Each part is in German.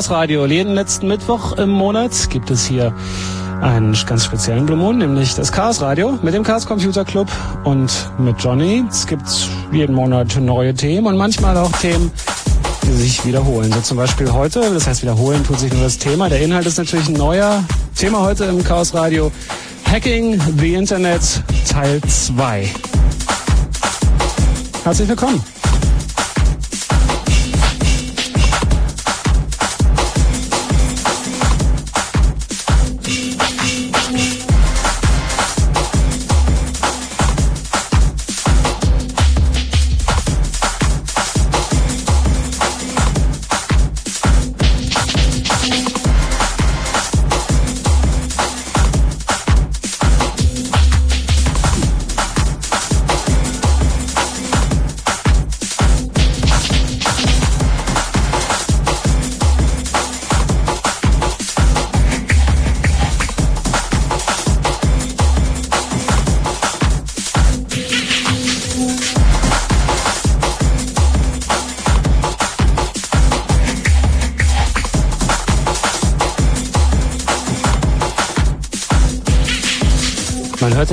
Chaos Radio. Jeden letzten Mittwoch im Monat gibt es hier einen ganz speziellen Blue Moon, nämlich das Chaos Radio mit dem Chaos Computer Club und mit Johnny. Es gibt jeden Monat neue Themen und manchmal auch Themen, die sich wiederholen. So zum Beispiel heute, das heißt wiederholen tut sich nur das Thema. Der Inhalt ist natürlich ein neuer. Thema heute im Chaos Radio Hacking the Internet Teil 2. Herzlich willkommen.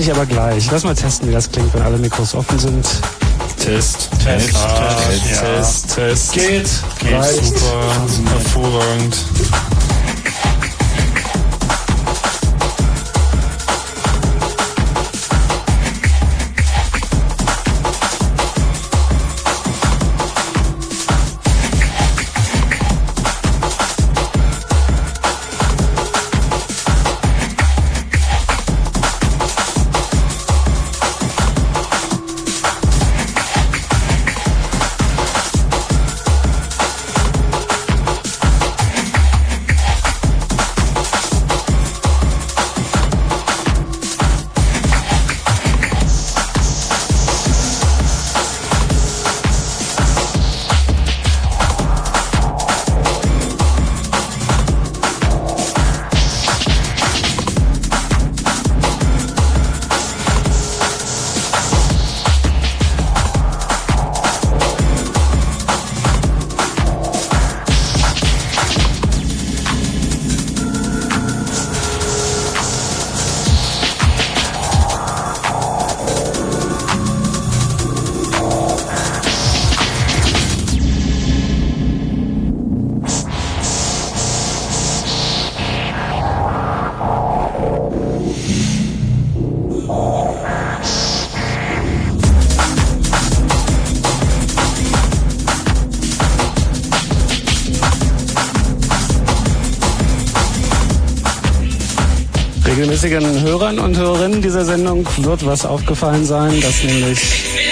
Dich aber gleich. Lass mal testen, wie das klingt, wenn alle Mikros offen sind. Test, Test, Test, Test, Test, ja. Test, Test. Geht. Geht Reicht. super, hervorragend. Regelmäßigen Hörern und Hörerinnen dieser Sendung wird was aufgefallen sein, dass nämlich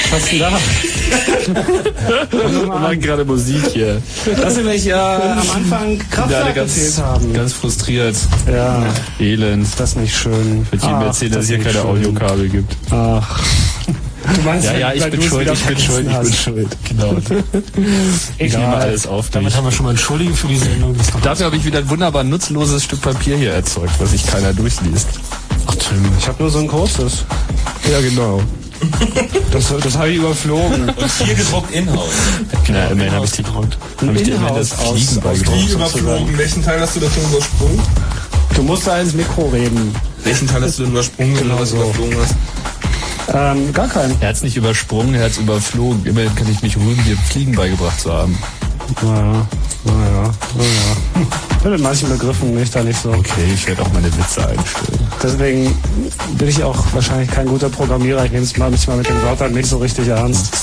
was ist denn da? Wir machen gerade Musik hier. Dass nämlich äh, am Anfang Kraftwerk ganz, gezählt haben. ganz frustriert. Ja, Elend. das ist nicht schön. Wird jedem erzählen, dass das es hier keine. Audiokabel gibt. Ach. Du meinst, Ja, ja, ich bin schuld, ich bin schuld, ich bin schuld. Genau. Ich nehme alles auf Damit mich. haben wir schon mal entschuldigt für die Sendung. Das Dafür habe ich wieder ein wunderbar nutzloses Stück Papier hier erzeugt, was sich keiner durchliest. Tim. Ich habe nur so ein großes. Ja, genau. Das, das habe ich überflogen. Und hier gedruckt in-house. Na, immerhin habe ich die gedrückt. Hab ich dir immerhin das Fliegen beigebracht. Überflogen? Welchen Teil hast du davon übersprungen? Du musst da ins Mikro reden. Welchen Teil hast du denn übersprungen, wenn du was so. überflogen hast? Ähm, gar keinen. Er hat es nicht übersprungen, er hat es überflogen. Immerhin kann ich mich rühmen, dir Fliegen beigebracht zu haben. Naja, naja, naja. Ich bin mit manchen Begriffen nicht da nicht so. Okay, ich werde auch meine Witze einstellen. Deswegen bin ich auch wahrscheinlich kein guter Programmierer. Ich nehme es mal manchmal mit den Wörtern nicht so richtig ernst.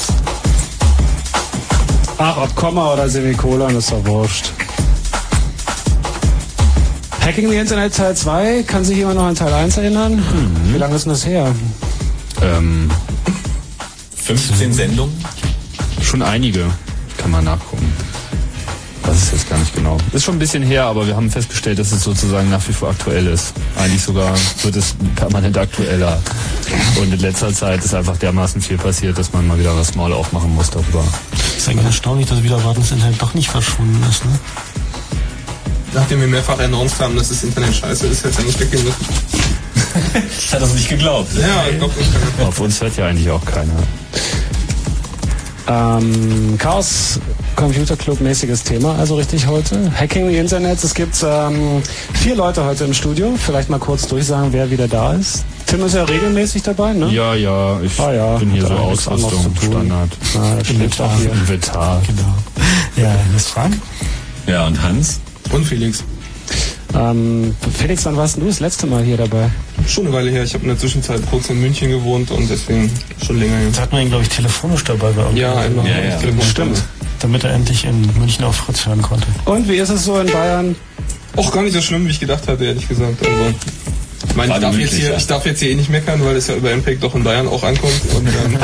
Ach, ob Komma oder Semikolon ist doch wurscht. Hacking the Internet Teil 2, kann sich jemand noch an Teil 1 erinnern? Wie lange ist denn das her? Ähm, 15 Sendungen. schon einige. Kann man nachgucken. Das ist jetzt gar nicht genau. Ist schon ein bisschen her, aber wir haben festgestellt, dass es sozusagen nach wie vor aktuell ist. Eigentlich sogar wird es permanent aktueller. Und in letzter Zeit ist einfach dermaßen viel passiert, dass man mal wieder das Maul aufmachen muss darüber. Ist eigentlich erstaunlich, dass wieder Wartungsinhalt doch nicht verschwunden ist, ne? Nachdem wir mehrfach announced haben, dass das Internet scheiße ist, hätte es ja nicht weggehen müssen. Ich hatte das nicht geglaubt. Ja, ich glaube, das kann Auf uns hört ja eigentlich auch keiner. Ähm, Chaos Computer Club mäßiges Thema, also richtig heute. Hacking the Internet. Es gibt ähm, vier Leute heute im Studio. Vielleicht mal kurz durchsagen, wer wieder da ist. Tim ist ja regelmäßig dabei, ne? Ja, ja, ich Ah, ja. bin hier Hat so auch Ausrüstung. Standard. Ah, das steht doch hier. Inventar. Genau. Ja, das Frank? Ja, und Hans? Und Felix. Ähm, Felix, wann warst denn du das letzte Mal hier dabei? Schon eine Weile her. Ich habe in der Zwischenzeit kurz in München gewohnt und deswegen schon länger her. Jetzt hat man ihn, glaube ich, telefonisch dabei bei. Ja, einmal. Ja, ja. Stimmt. Damit er endlich in München auf Fritz hören konnte. Und wie ist es so in Bayern? Auch gar nicht so schlimm, wie ich gedacht hatte, ehrlich gesagt. Also, ich meine, ich darf, jetzt gemütlich, hier, ja. ich darf jetzt hier eh nicht meckern, weil es ja über Impact doch in Bayern auch ankommt. Und ähm,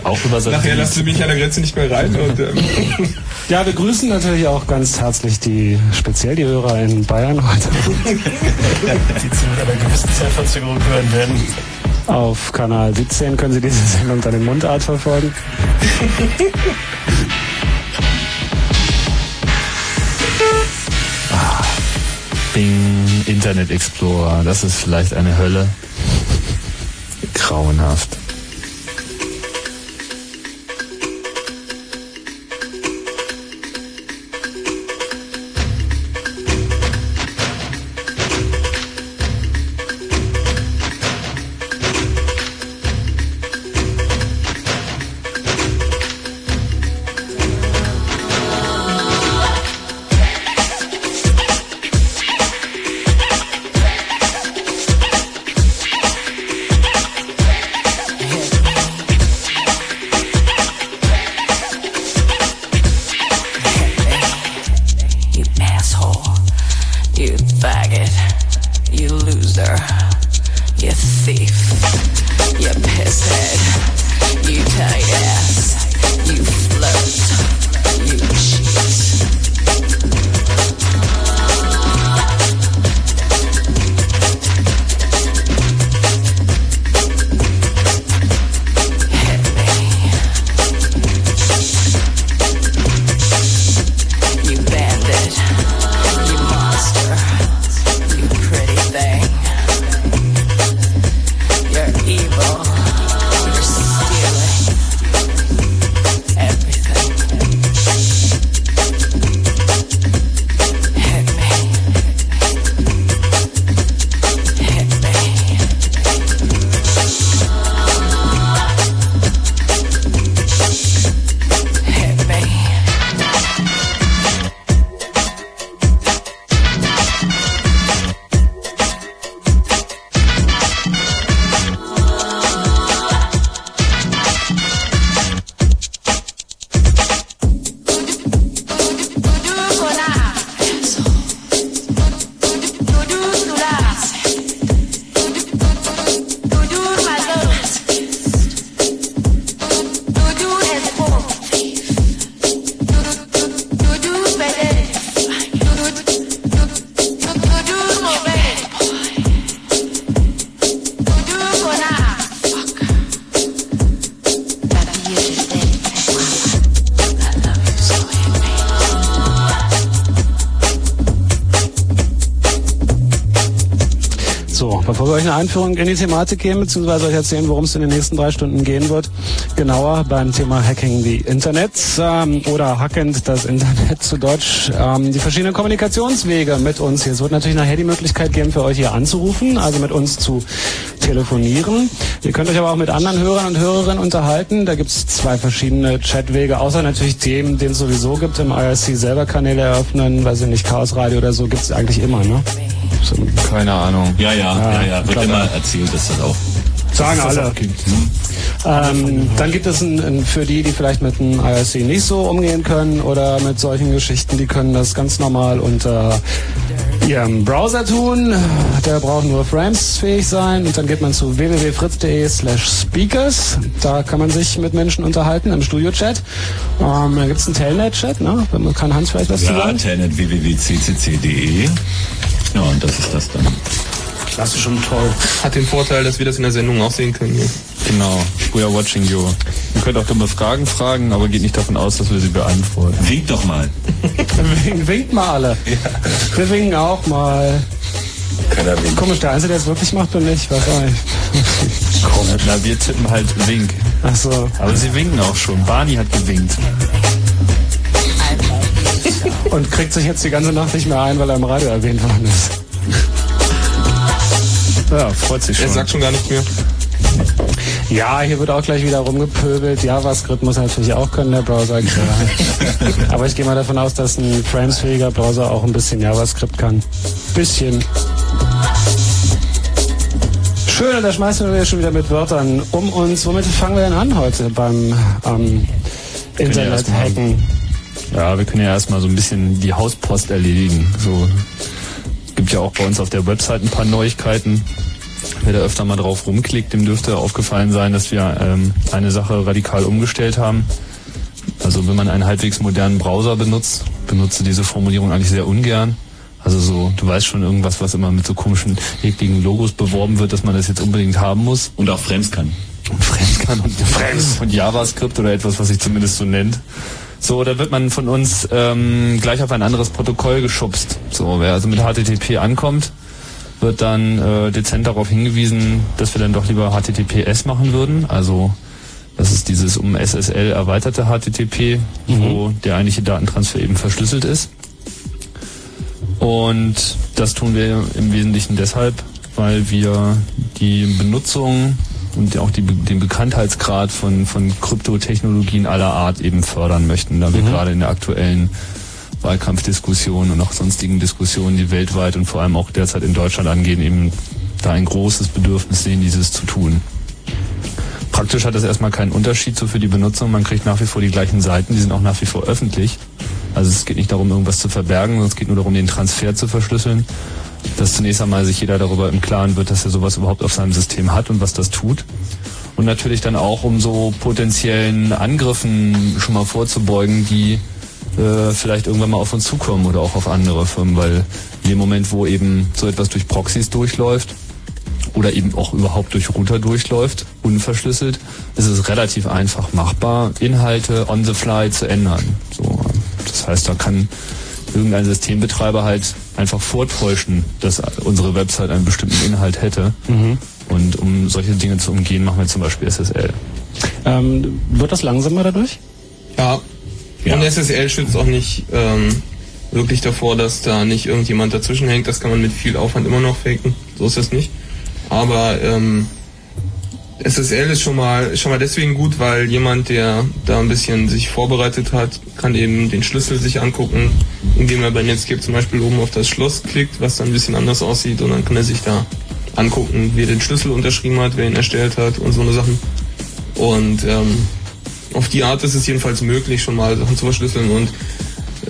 Auch über nachher lassen sie mich an der Grenze nicht mehr rein. Und, ähm, Ja, wir grüßen natürlich auch ganz herzlich die, speziell die Hörer in Bayern heute Die mit einer gewissen Zeitverzögerung hören werden. auf Kanal 17 können Sie diese Sendung dann in Mundart verfolgen. Bing, Internet Explorer. Das ist vielleicht eine Hölle. Grauenhaft. Einführung in die Thematik geben, beziehungsweise euch erzählen, worum es in den nächsten drei Stunden gehen wird, genauer beim Thema Hacking the Internet ähm, oder hackend das Internet zu Deutsch, ähm, die verschiedenen Kommunikationswege mit uns hier. Es wird natürlich nachher die Möglichkeit geben, für euch hier anzurufen, also mit uns zu telefonieren. Ihr könnt euch aber auch mit anderen Hörern und Hörerinnen unterhalten. Da gibt es zwei verschiedene Chatwege, außer natürlich dem, den es sowieso gibt, im IRC selber Kanäle eröffnen, weiß ich nicht, Chaos Radio oder so, gibt es eigentlich immer, ne? Keine Ahnung. Ja, ja, ja, ja. Wird klar. immer erzählt, dass das auch. Sagen alle. Ähm, dann gibt es ein, ein, für die, die vielleicht mit dem IRC nicht so umgehen können oder mit solchen Geschichten, die können das ganz normal unter ihrem Browser tun. Der braucht nur Frames fähig sein und dann geht man zu www.fritz.de slash speakers. Da kann man sich mit Menschen unterhalten im Studio-Chat. Ähm, da gibt es einen Telnet-Chat, ne? Kann Hans vielleicht was zu Ja, sagen? Telnet www.ccc.de. Ja, und das ist das dann. Klassisch und toll. hat den Vorteil, dass wir das in der Sendung auch sehen können. Hier. Genau. We are watching you. Ihr könnt auch dumme Fragen fragen, aber geht nicht davon aus, dass wir sie beantworten. Wink doch mal. Winkt, winkt mal alle. Wir winken auch mal. Keiner winkt. Komisch, der Einzige, der es wirklich macht, bin ich. Was weiß ich. Na, wir tippen halt Wink. Ach so. Aber sie winken auch schon. Barney hat gewinkt. Und kriegt sich jetzt die ganze Nacht nicht mehr ein, weil er im Radio erwähnt worden ist. Ja, freut sich Er schon. sagt schon gar nicht mehr. Ja, hier wird auch gleich wieder rumgepöbelt. JavaScript muss er natürlich auch können, der Browser. Aber ich gehe mal davon aus, dass ein framesfähiger Browser auch ein bisschen JavaScript kann. Bisschen. Schön, und da schmeißen wir schon wieder mit Wörtern um uns. Womit fangen wir denn an heute beim ähm, Internet erstmal- hacken? Ja, wir können ja erstmal so ein bisschen die Hauspost erledigen. So gibt ja auch bei uns auf der Website ein paar Neuigkeiten. Wer da öfter mal drauf rumklickt, dem dürfte aufgefallen sein, dass wir ähm, eine Sache radikal umgestellt haben. Also wenn man einen halbwegs modernen Browser benutzt, benutze diese Formulierung eigentlich sehr ungern. Also so, du weißt schon irgendwas, was immer mit so komischen, ekligen Logos beworben wird, dass man das jetzt unbedingt haben muss. Und auch Frems kann. Und Fremd kann und, und JavaScript oder etwas, was sich zumindest so nennt. So, da wird man von uns ähm, gleich auf ein anderes Protokoll geschubst. So, wer also mit HTTP ankommt, wird dann äh, dezent darauf hingewiesen, dass wir dann doch lieber HTTPS machen würden. Also das ist dieses um SSL erweiterte HTTP, wo der eigentliche Datentransfer eben verschlüsselt ist. Und das tun wir im Wesentlichen deshalb, weil wir die Benutzung und auch die, den Bekanntheitsgrad von, von Kryptotechnologien aller Art eben fördern möchten, da wir gerade in der aktuellen Wahlkampfdiskussion und auch sonstigen Diskussionen, die weltweit und vor allem auch derzeit in Deutschland angehen, eben da ein großes Bedürfnis sehen, dieses zu tun. Praktisch hat das erstmal keinen Unterschied so für die Benutzung. Man kriegt nach wie vor die gleichen Seiten, die sind auch nach wie vor öffentlich. Also es geht nicht darum, irgendwas zu verbergen, sondern es geht nur darum, den Transfer zu verschlüsseln. Dass zunächst einmal sich jeder darüber im Klaren wird, dass er sowas überhaupt auf seinem System hat und was das tut. Und natürlich dann auch, um so potenziellen Angriffen schon mal vorzubeugen, die äh, vielleicht irgendwann mal auf uns zukommen oder auch auf andere Firmen, weil in dem Moment, wo eben so etwas durch Proxys durchläuft, oder eben auch überhaupt durch Router durchläuft, unverschlüsselt, ist es relativ einfach machbar, Inhalte on the fly zu ändern. So, das heißt, da kann irgendein Systembetreiber halt einfach vortäuschen, dass unsere Website einen bestimmten Inhalt hätte. Und um solche Dinge zu umgehen, machen wir zum Beispiel SSL. Ähm, wird das langsamer dadurch? Ja. Ja. Und SSL schützt auch nicht ähm, wirklich davor, dass da nicht irgendjemand dazwischen hängt. Das kann man mit viel Aufwand immer noch faken. So ist das nicht. Aber ähm, SSL ist schon mal schon mal deswegen gut, weil jemand, der da ein bisschen sich vorbereitet hat, kann eben den Schlüssel sich angucken, indem er bei Netscape zum Beispiel oben auf das Schloss klickt, was dann ein bisschen anders aussieht und dann kann er sich da angucken, wie er den Schlüssel unterschrieben hat, wer ihn erstellt hat und so eine Sachen. Und ähm, auf die Art ist es jedenfalls möglich, schon mal Sachen zu verschlüsseln. Und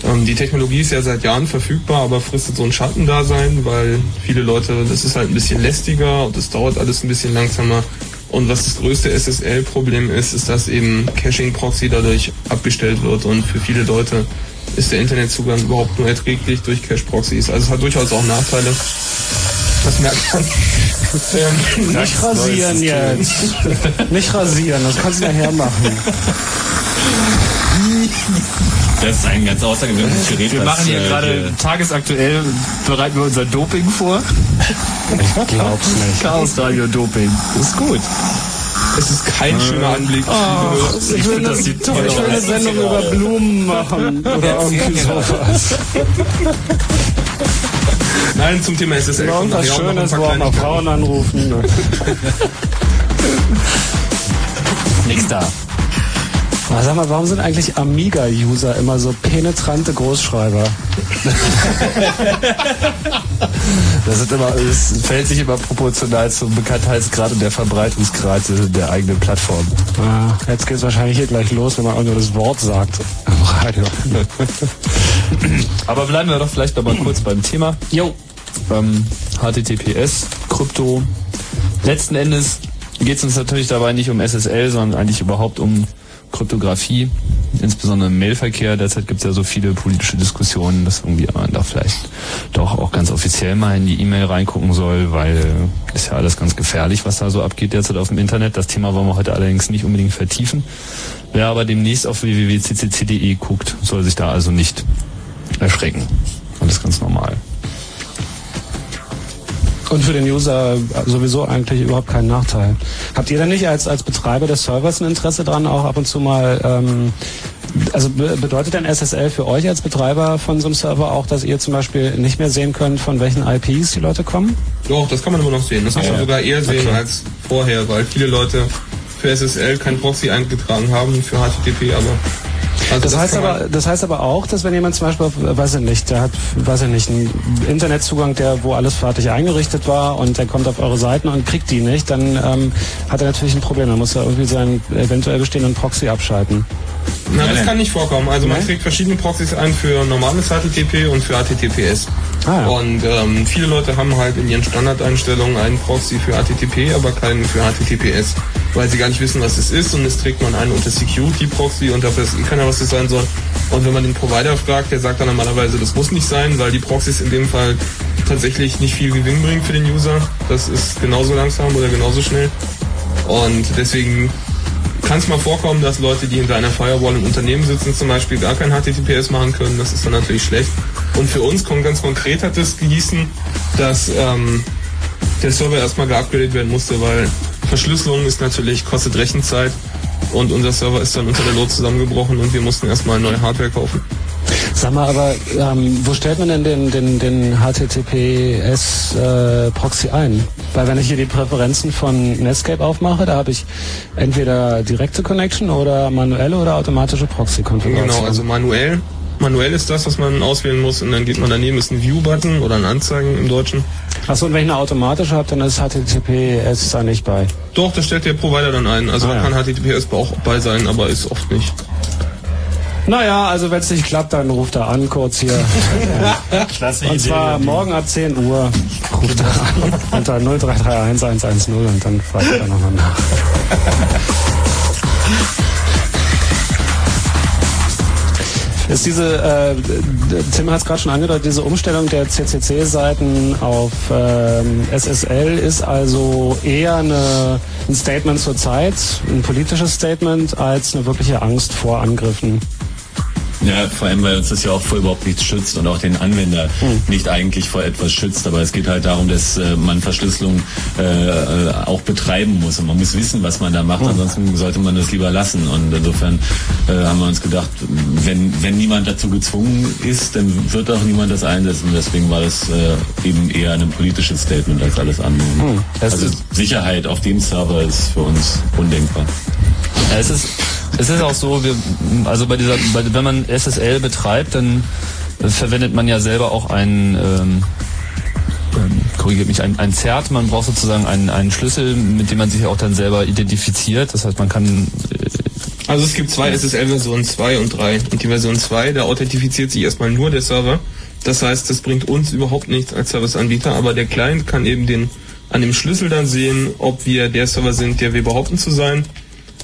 ähm, die Technologie ist ja seit Jahren verfügbar, aber fristet so ein Schattendasein, weil viele Leute, das ist halt ein bisschen lästiger und es dauert alles ein bisschen langsamer. Und was das größte SSL-Problem ist, ist, dass eben Caching-Proxy dadurch abgestellt wird und für viele Leute ist der Internetzugang überhaupt nur erträglich durch Cache-Proxys. Also es hat durchaus auch Nachteile. Das merkt man. Ähm, Nicht rasieren jetzt. Nicht rasieren, das kannst du nachher machen. Das ist ein ganz außergewöhnliches Gerät. Wir was, machen hier äh, gerade tagesaktuell, bereiten wir unser Doping vor. Ich glaub's nicht. Chaos Radio Doping. Das ist gut. es ist kein schöner Anblick. liebe Ich will, das eine, sieht toll ich will eine aus. Sendung über Blumen machen oder irgendwie sowas. Nein, zum Thema SSL. kommt Irgendwas Schönes, wo auch mal. Frauen anrufen. Nix da. Aber sag mal, warum sind eigentlich Amiga-User immer so penetrante Großschreiber? Das sind immer, es verhält sich immer proportional zum Bekanntheitsgrad und der Verbreitungsgrad der eigenen Plattform. Ah, jetzt geht's wahrscheinlich hier gleich los, wenn man auch nur das Wort sagt am Radio. Aber bleiben wir doch vielleicht noch mal kurz beim Thema. Jo. Ähm, HTTPS, Krypto. Letzten Endes geht es uns natürlich dabei nicht um SSL, sondern eigentlich überhaupt um Kryptographie, insbesondere im Mailverkehr. Derzeit gibt es ja so viele politische Diskussionen, dass irgendwie man da vielleicht doch auch ganz offiziell mal in die E-Mail reingucken soll, weil ist ja alles ganz gefährlich, was da so abgeht derzeit auf dem Internet. Das Thema wollen wir heute allerdings nicht unbedingt vertiefen. Wer aber demnächst auf www.ccc.de guckt, soll sich da also nicht erschrecken. Alles ganz normal. Und für den User sowieso eigentlich überhaupt keinen Nachteil. Habt ihr denn nicht als, als Betreiber des Servers ein Interesse dran, auch ab und zu mal, ähm, also be bedeutet denn SSL für euch als Betreiber von so einem Server auch, dass ihr zum Beispiel nicht mehr sehen könnt, von welchen IPs die Leute kommen? Doch, das kann man immer noch sehen. Das kann man sogar eher sehen als vorher, weil viele Leute für SSL kein Proxy eingetragen haben, für HTTP aber. Also Das, heißt kann man- aber, das heißt aber auch, dass wenn jemand zum Beispiel, weiß ich nicht, der hat, weiß ich nicht, einen Internetzugang, der, wo alles fertig eingerichtet war und der kommt auf eure Seiten und kriegt die nicht, dann ähm, hat er natürlich ein Problem. Dann muss er irgendwie seinen eventuell bestehenden Proxy abschalten. Na, das kann nicht vorkommen. Also man trägt verschiedene Proxys ein für normales HTTP und für HTTPS. Ah. Und ähm, viele Leute haben halt in ihren Standardeinstellungen einen Proxy für HTTP, aber keinen für HTTPS, weil sie gar nicht wissen, was es ist und es trägt man einen unter Security Proxy und dafür weiß eh keiner, was das sein soll. Und wenn man den Provider fragt, der sagt dann normalerweise, das muss nicht sein, weil die Proxys in dem Fall tatsächlich nicht viel Gewinn bringen für den User. Das ist genauso langsam oder genauso schnell. Und deswegen kann es mal vorkommen, dass Leute, die hinter einer Firewall im Unternehmen sitzen, zum Beispiel gar kein HTTPS machen können. Das ist dann natürlich schlecht. Und für uns kommt ganz konkret hat es gehießen, dass ähm, der Server erstmal geupgradet werden musste, weil Verschlüsselung ist natürlich, kostet Rechenzeit und unser Server ist dann unter der Not zusammengebrochen und wir mussten erstmal neue Hardware kaufen. Sag mal, aber ähm, wo stellt man denn den, den, den HTTPS-Proxy ein? Weil wenn ich hier die Präferenzen von Netscape aufmache, da habe ich entweder direkte Connection oder manuelle oder automatische Proxy-Konfiguration. Genau, also manuell. Manuell ist das, was man auswählen muss und dann geht man daneben, ist ein View-Button oder ein Anzeigen im Deutschen. Achso, und wenn ich eine automatische habe, dann ist HTTPS da nicht bei. Doch, das stellt der Provider dann ein. Also Ah, man ja. kann HTTPS auch bei sein, aber ist oft nicht. Naja, also wenn es nicht klappt, dann ruft er an kurz hier. Klasse Und zwar morgen ab 10 Uhr ruft er an unter 0331 110 und dann fragt er nochmal nach. Ist diese, äh, Tim hat es gerade schon angedeutet, diese Umstellung der CCC-Seiten auf ähm, SSL ist also eher eine, ein Statement zur Zeit, ein politisches Statement, als eine wirkliche Angst vor Angriffen. Ja, vor allem, weil uns das ja auch vor überhaupt nichts schützt und auch den Anwender nicht eigentlich vor etwas schützt. Aber es geht halt darum, dass äh, man Verschlüsselung äh, auch betreiben muss und man muss wissen, was man da macht. Ansonsten sollte man das lieber lassen. Und insofern äh, haben wir uns gedacht, wenn, wenn niemand dazu gezwungen ist, dann wird auch niemand das einsetzen. Deswegen war das äh, eben eher ein politisches Statement als alles andere. Es Also Sicherheit auf dem Server ist für uns undenkbar. Es ist, es ist auch so, wir, also bei dieser, bei, wenn man SSL betreibt, dann verwendet man ja selber auch ein, ähm, ähm, korrigiert mich, ein, ein Zert. Man braucht sozusagen einen, einen Schlüssel, mit dem man sich auch dann selber identifiziert. Das heißt, man kann, äh, Also es gibt zwei SSL-Versionen 2 und 3. Und die Version 2, da authentifiziert sich erstmal nur der Server. Das heißt, das bringt uns überhaupt nichts als Serviceanbieter, aber der Client kann eben den an dem Schlüssel dann sehen, ob wir der Server sind, der wir behaupten zu sein.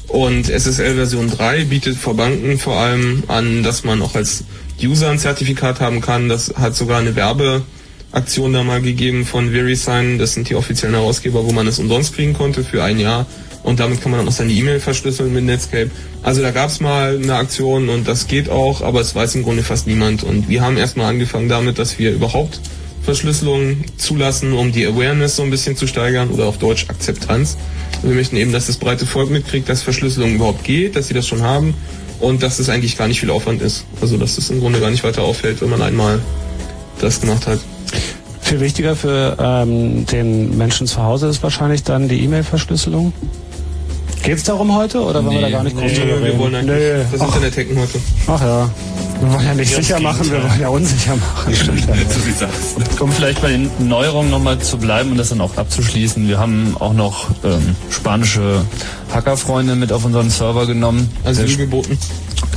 Und SSL Version 3 bietet vor Banken vor allem an, dass man auch als User ein Zertifikat haben kann. Das hat sogar eine Werbeaktion da mal gegeben von VeriSign. Das sind die offiziellen Herausgeber, wo man es umsonst kriegen konnte für ein Jahr. Und damit kann man dann auch seine E-Mail verschlüsseln mit Netscape. Also da gab es mal eine Aktion und das geht auch, aber es weiß im Grunde fast niemand. Und wir haben erstmal angefangen damit, dass wir überhaupt Verschlüsselung zulassen, um die Awareness so ein bisschen zu steigern oder auf Deutsch Akzeptanz. Wir möchten eben, dass das breite Volk mitkriegt, dass Verschlüsselung überhaupt geht, dass sie das schon haben und dass es eigentlich gar nicht viel Aufwand ist. Also dass es im Grunde gar nicht weiter auffällt, wenn man einmal das gemacht hat. Viel wichtiger für ähm, den Menschen zu Hause ist wahrscheinlich dann die E-Mail-Verschlüsselung. Geht's darum heute oder wollen wir da gar nicht groß Nee, drüber wir reden? wollen eigentlich nee. das Ach, Internet hacken heute. ach ja. Wir wollen ja nicht sicher machen, wir wollen ja unsicher machen. Um vielleicht bei den Neuerungen nochmal zu bleiben und das dann auch abzuschließen. Wir haben auch noch ähm, spanische Hackerfreunde mit auf unseren Server genommen. Wie geboten.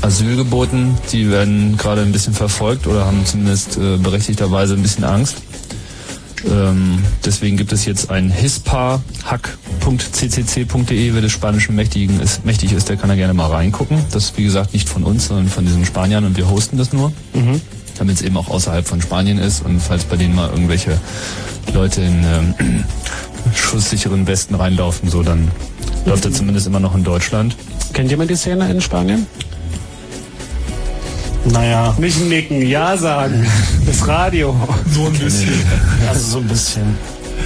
Asyl geboten. Die werden gerade ein bisschen verfolgt oder haben zumindest äh, berechtigterweise ein bisschen Angst. Ähm, deswegen gibt es jetzt ein hispa hack.ccc.de, wer des Spanischen mächtigen ist, mächtig ist, der kann da gerne mal reingucken. Das ist wie gesagt nicht von uns, sondern von diesen Spaniern und wir hosten das nur. Damit es eben auch außerhalb von Spanien ist und falls bei denen mal irgendwelche Leute in ähm, schusssicheren Westen reinlaufen, so dann läuft er zumindest immer noch in Deutschland. Kennt jemand die Szene in Spanien? Naja, Nicht nicken, ja sagen. Das Radio. So ein bisschen. also so ein bisschen.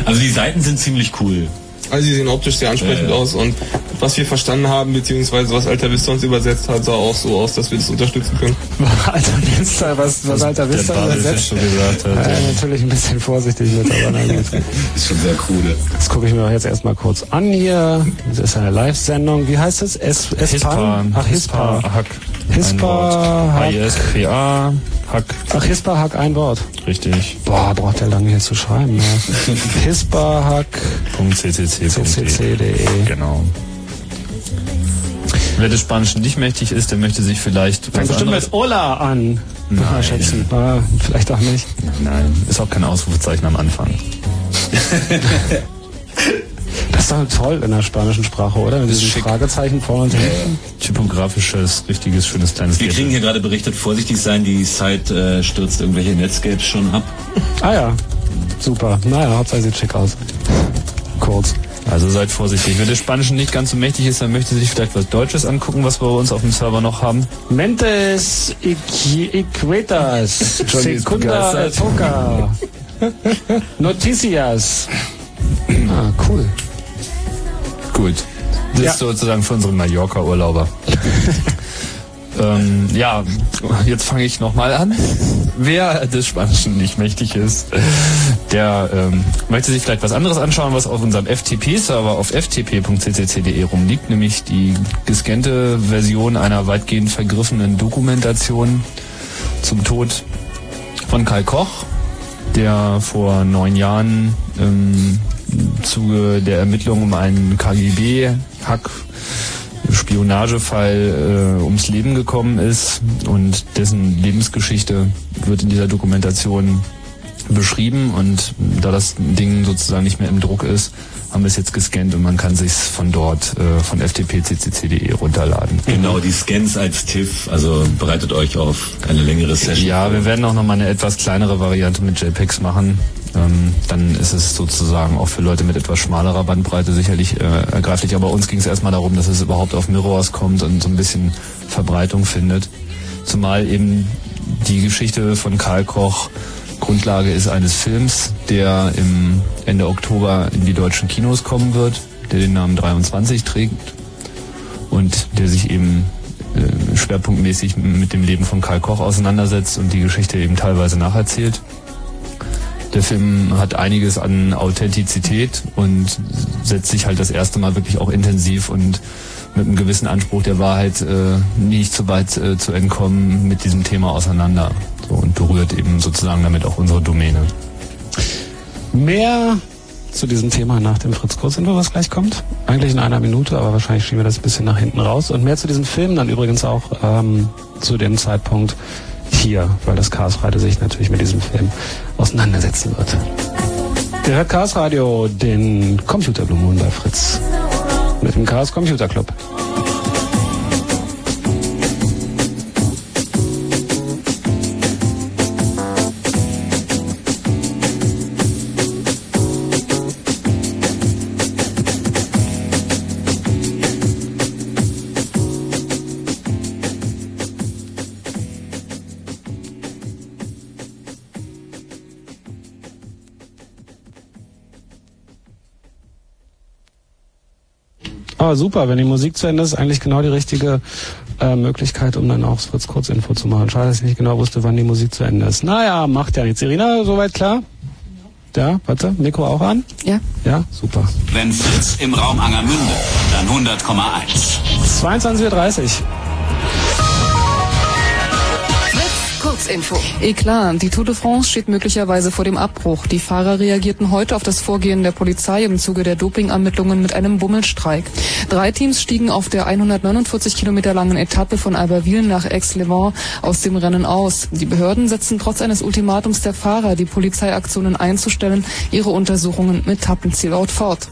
Also die Seiten sind ziemlich cool. Also sie sehen optisch sehr ansprechend Ja, ja. aus und was wir verstanden haben, beziehungsweise was Alta Vista uns übersetzt hat, sah auch so aus, dass wir das unterstützen können. Alter Vista, was, was Alter Vista übersetzt. schon gesagt hat. Äh, natürlich ein bisschen vorsichtig mit, aber gut. Ist schon sehr krude. Das gucke ich mir auch jetzt erstmal kurz an hier. Das ist eine Live-Sendung. Wie heißt es? Es Hispa, Espan? Ach, Hispa. Hack. Hispa. Hack. H-I-S-P-A, Hack. Ach, Hispa Hack, ein Wort. Richtig. Boah, braucht der lange hier zu schreiben. Ja. Hispa Hack, .ccc.de. Genau. Wer des Spanischen nicht mächtig ist, der möchte sich vielleicht was bestimmt mit Ola an. Mal Nein. schätzen. Ah, vielleicht auch nicht. Nein, ist auch kein Ausrufezeichen am Anfang. Das ist doch toll in der spanischen Sprache, oder? Mit schick. Fragezeichen vorne und hinten. Typografisches, richtiges, schönes kleines Wir kriegen hier gerade berichtet, vorsichtig sein, die Site äh, stürzt irgendwelche Netscapes schon ab. Ah ja, super. Naja, Hauptsache sieht schick aus. Kurz. Also seid vorsichtig. Wer des Spanischen nicht ganz so mächtig ist, dann möchte sich vielleicht was Deutsches angucken, was wir bei uns auf dem Server noch haben. Mentes Equi- Equetas. Johnny ist Secunda. Toca. Noticias. Ah, cool. Gut. Das Ja. ist sozusagen für unsere Mallorca-Urlauber. ähm, ja, jetzt fange ich nochmal an. Wer des Spanischen nicht mächtig ist, der ähm, möchte sich vielleicht was anderes anschauen, was auf unserem FTP-Server auf ftp.ccc.de rumliegt, nämlich die gescannte Version einer weitgehend vergriffenen Dokumentation zum Tod von Karl Koch, der vor neun Jahren im Zuge der Ermittlungen um einen KGB-Hack Spionagefall äh, ums Leben gekommen ist. Und dessen Lebensgeschichte wird in dieser Dokumentation beschrieben und da das Ding sozusagen nicht mehr im Druck ist, haben wir es jetzt gescannt und man kann sich von dort äh, von ftp.ccc.de runterladen. Genau, die Scans als TIFF, also bereitet euch auf eine längere Session. Ja, wir werden auch nochmal eine etwas kleinere Variante mit JPEGs machen. Ähm, dann ist es sozusagen auch für Leute mit etwas schmalerer Bandbreite sicherlich äh, ergreiflich. Aber uns ging es erstmal darum, dass es überhaupt auf Mirrors kommt und so ein bisschen Verbreitung findet. Zumal eben die Geschichte von Karl Koch Grundlage ist eines Films, der im Ende Oktober in die deutschen Kinos kommen wird, der den Namen 23 trägt und der sich eben äh, schwerpunktmäßig mit dem Leben von Karl Koch auseinandersetzt und die Geschichte eben teilweise nacherzählt. Der Film hat einiges an Authentizität und setzt sich halt das erste Mal wirklich auch intensiv und mit einem gewissen Anspruch der Wahrheit äh, nicht zu weit äh, zu entkommen mit diesem Thema auseinander und berührt eben sozusagen damit auch unsere Domäne. Mehr zu diesem Thema nach dem Fritz Kurzinfo, was gleich kommt. Eigentlich in einer Minute, aber wahrscheinlich schieben wir das ein bisschen nach hinten raus. Und mehr zu diesem Film dann übrigens auch ähm, zu dem Zeitpunkt hier, weil das Chaos Radio sich natürlich mit diesem Film auseinandersetzen wird. Ihr hört Chaos Radio, den Computer Blue Moon bei Fritz. Mit dem Chaos Computer Club. Aber super, wenn die Musik zu Ende ist, eigentlich genau die richtige äh, Möglichkeit, um dann auch Fritz Kurzinfo zu machen. Schade, dass ich nicht genau wusste, wann die Musik zu Ende ist. Naja, macht ja nichts. Irina, soweit klar? Ja, warte, Mikro auch an? Ja. Ja, super. Wenn Fritz im Raum Angermünde, dann 100,1. 22.30 Uhr. Kurzinfo. Eklat, die Tour de France steht möglicherweise vor dem Abbruch. Die Fahrer reagierten heute auf das Vorgehen der Polizei im Zuge der Dopingermittlungen mit einem Bummelstreik. Drei Teams stiegen auf der 149 Kilometer langen Etappe von Albertville nach Aix-les-Bains aus dem Rennen aus. Die Behörden setzen trotz eines Ultimatums der Fahrer, die Polizeiaktionen einzustellen, ihre Untersuchungen mit Etappenzielort fort.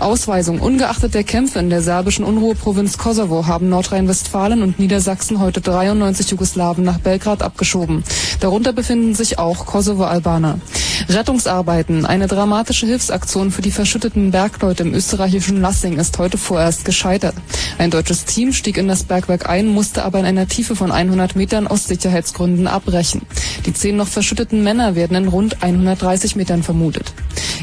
Ausweisung. Ungeachtet der Kämpfe in der serbischen Unruheprovinz Kosovo haben Nordrhein-Westfalen und Niedersachsen heute 93 Jugoslawen nach Belgrad abgeschoben. Darunter befinden sich auch Kosovo-Albaner. Rettungsarbeiten. Eine dramatische Hilfsaktion für die verschütteten Bergleute im österreichischen Lassing ist heute vorerst gescheitert. Ein deutsches Team stieg in das Bergwerk ein, musste aber in einer Tiefe von 100 Metern aus Sicherheitsgründen abbrechen. Die zehn noch verschütteten Männer werden in rund 130 Metern vermutet.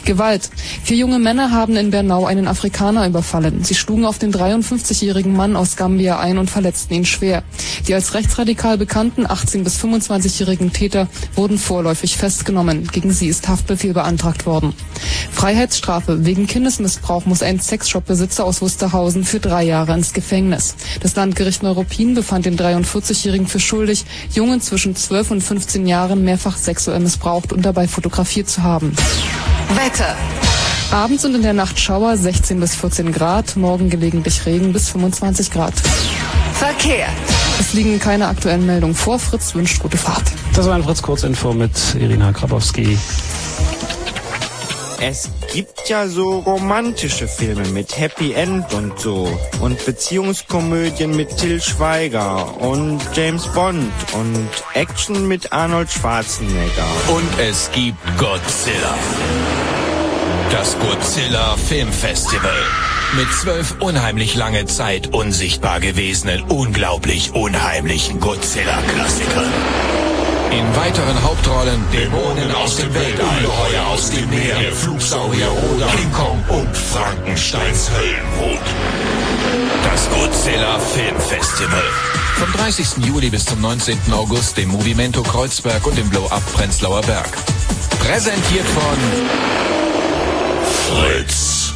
Gewalt. Vier junge Männer haben in Bernau einen Afrikaner überfallen. Sie schlugen auf den 53-jährigen Mann aus Gambia ein und verletzten ihn schwer. Die als rechtsradikal bekannten 18- bis 25-jährigen Täter wurden vorläufig festgenommen. Gegen sie ist Haftbefehl beantragt worden. Freiheitsstrafe. Wegen Kindesmissbrauch muss ein Sexshop-Besitzer aus Wusterhausen für drei Jahre ins Gefängnis. Das Landgericht Neuruppin befand den 43-Jährigen für schuldig, Jungen zwischen 12 und 15 Jahren mehrfach sexuell missbraucht und dabei fotografiert zu haben. Wetter. Abends und in der Nacht Schauer 16 bis 14 Grad, morgen gelegentlich Regen bis 25 Grad. Verkehr. Es liegen keine aktuellen Meldungen vor. Fritz wünscht gute Fahrt. Das war ein Fritz Kurzinfo mit Irina Grabowski. Es gibt ja so romantische Filme mit Happy End und so. Und Beziehungskomödien mit Till Schweiger und James Bond und Action mit Arnold Schwarzenegger. Und es gibt Godzilla. Das Godzilla Filmfestival. Mit zwölf unheimlich lange Zeit unsichtbar gewesenen, unglaublich unheimlichen Godzilla-Klassikern. In weiteren Hauptrollen Dämonen aus dem Weltall, Ungeheuer aus dem Meer, Flugsaurier oder King Kong und Frankensteins Höllenwut. Das Godzilla Filmfestival. Vom 30. Juli bis zum 19. August im Movimento Kreuzberg und im Blow-Up Prenzlauer Berg. Präsentiert von Fritz.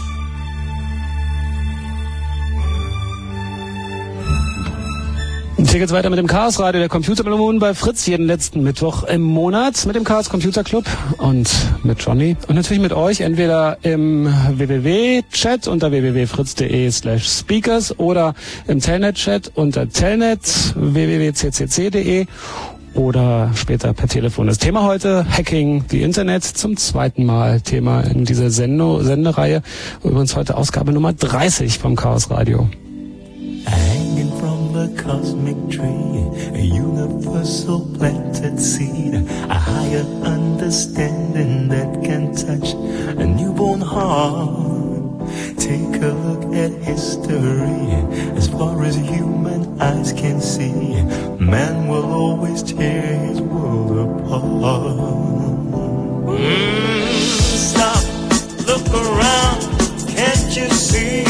Und hier geht's weiter mit dem Chaos Radio, der Computerballon bei Fritz jeden letzten Mittwoch im Monat mit dem Chaos Computer Club und mit Johnny und natürlich mit euch entweder im www-Chat unter www.fritz.de slash speakers oder im Telnet-Chat unter telnet www.ccc.de oder später per Telefon. Das Thema heute, Hacking, die Internet, zum zweiten Mal Thema in dieser Sendo Sendereihe. Übrigens heute Ausgabe Nummer 30 vom Chaos Radio. Hanging from the cosmic tree, a universal planted seed, a higher understanding that can touch a newborn heart. Take a look at history, as far as human eyes can see, man will always tear his world apart. Mm, stop, look around, can't you see?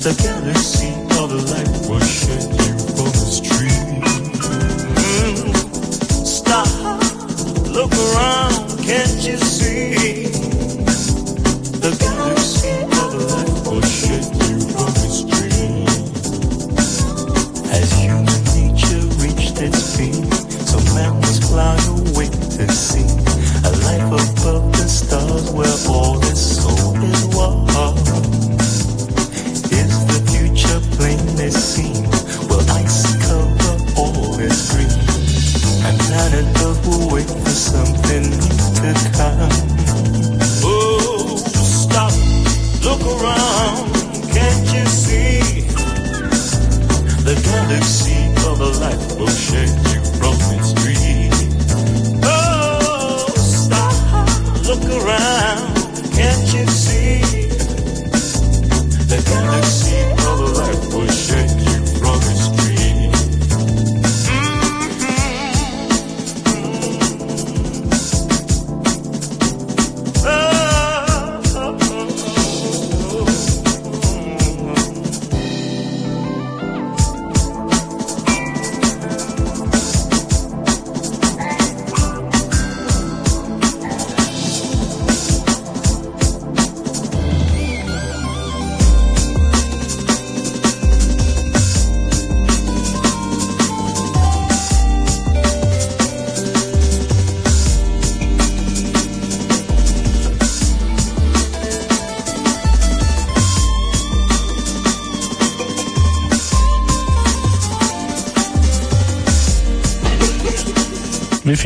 The galaxy of the light will shed you from its tree. Mm, stop, look around, can't you see? this.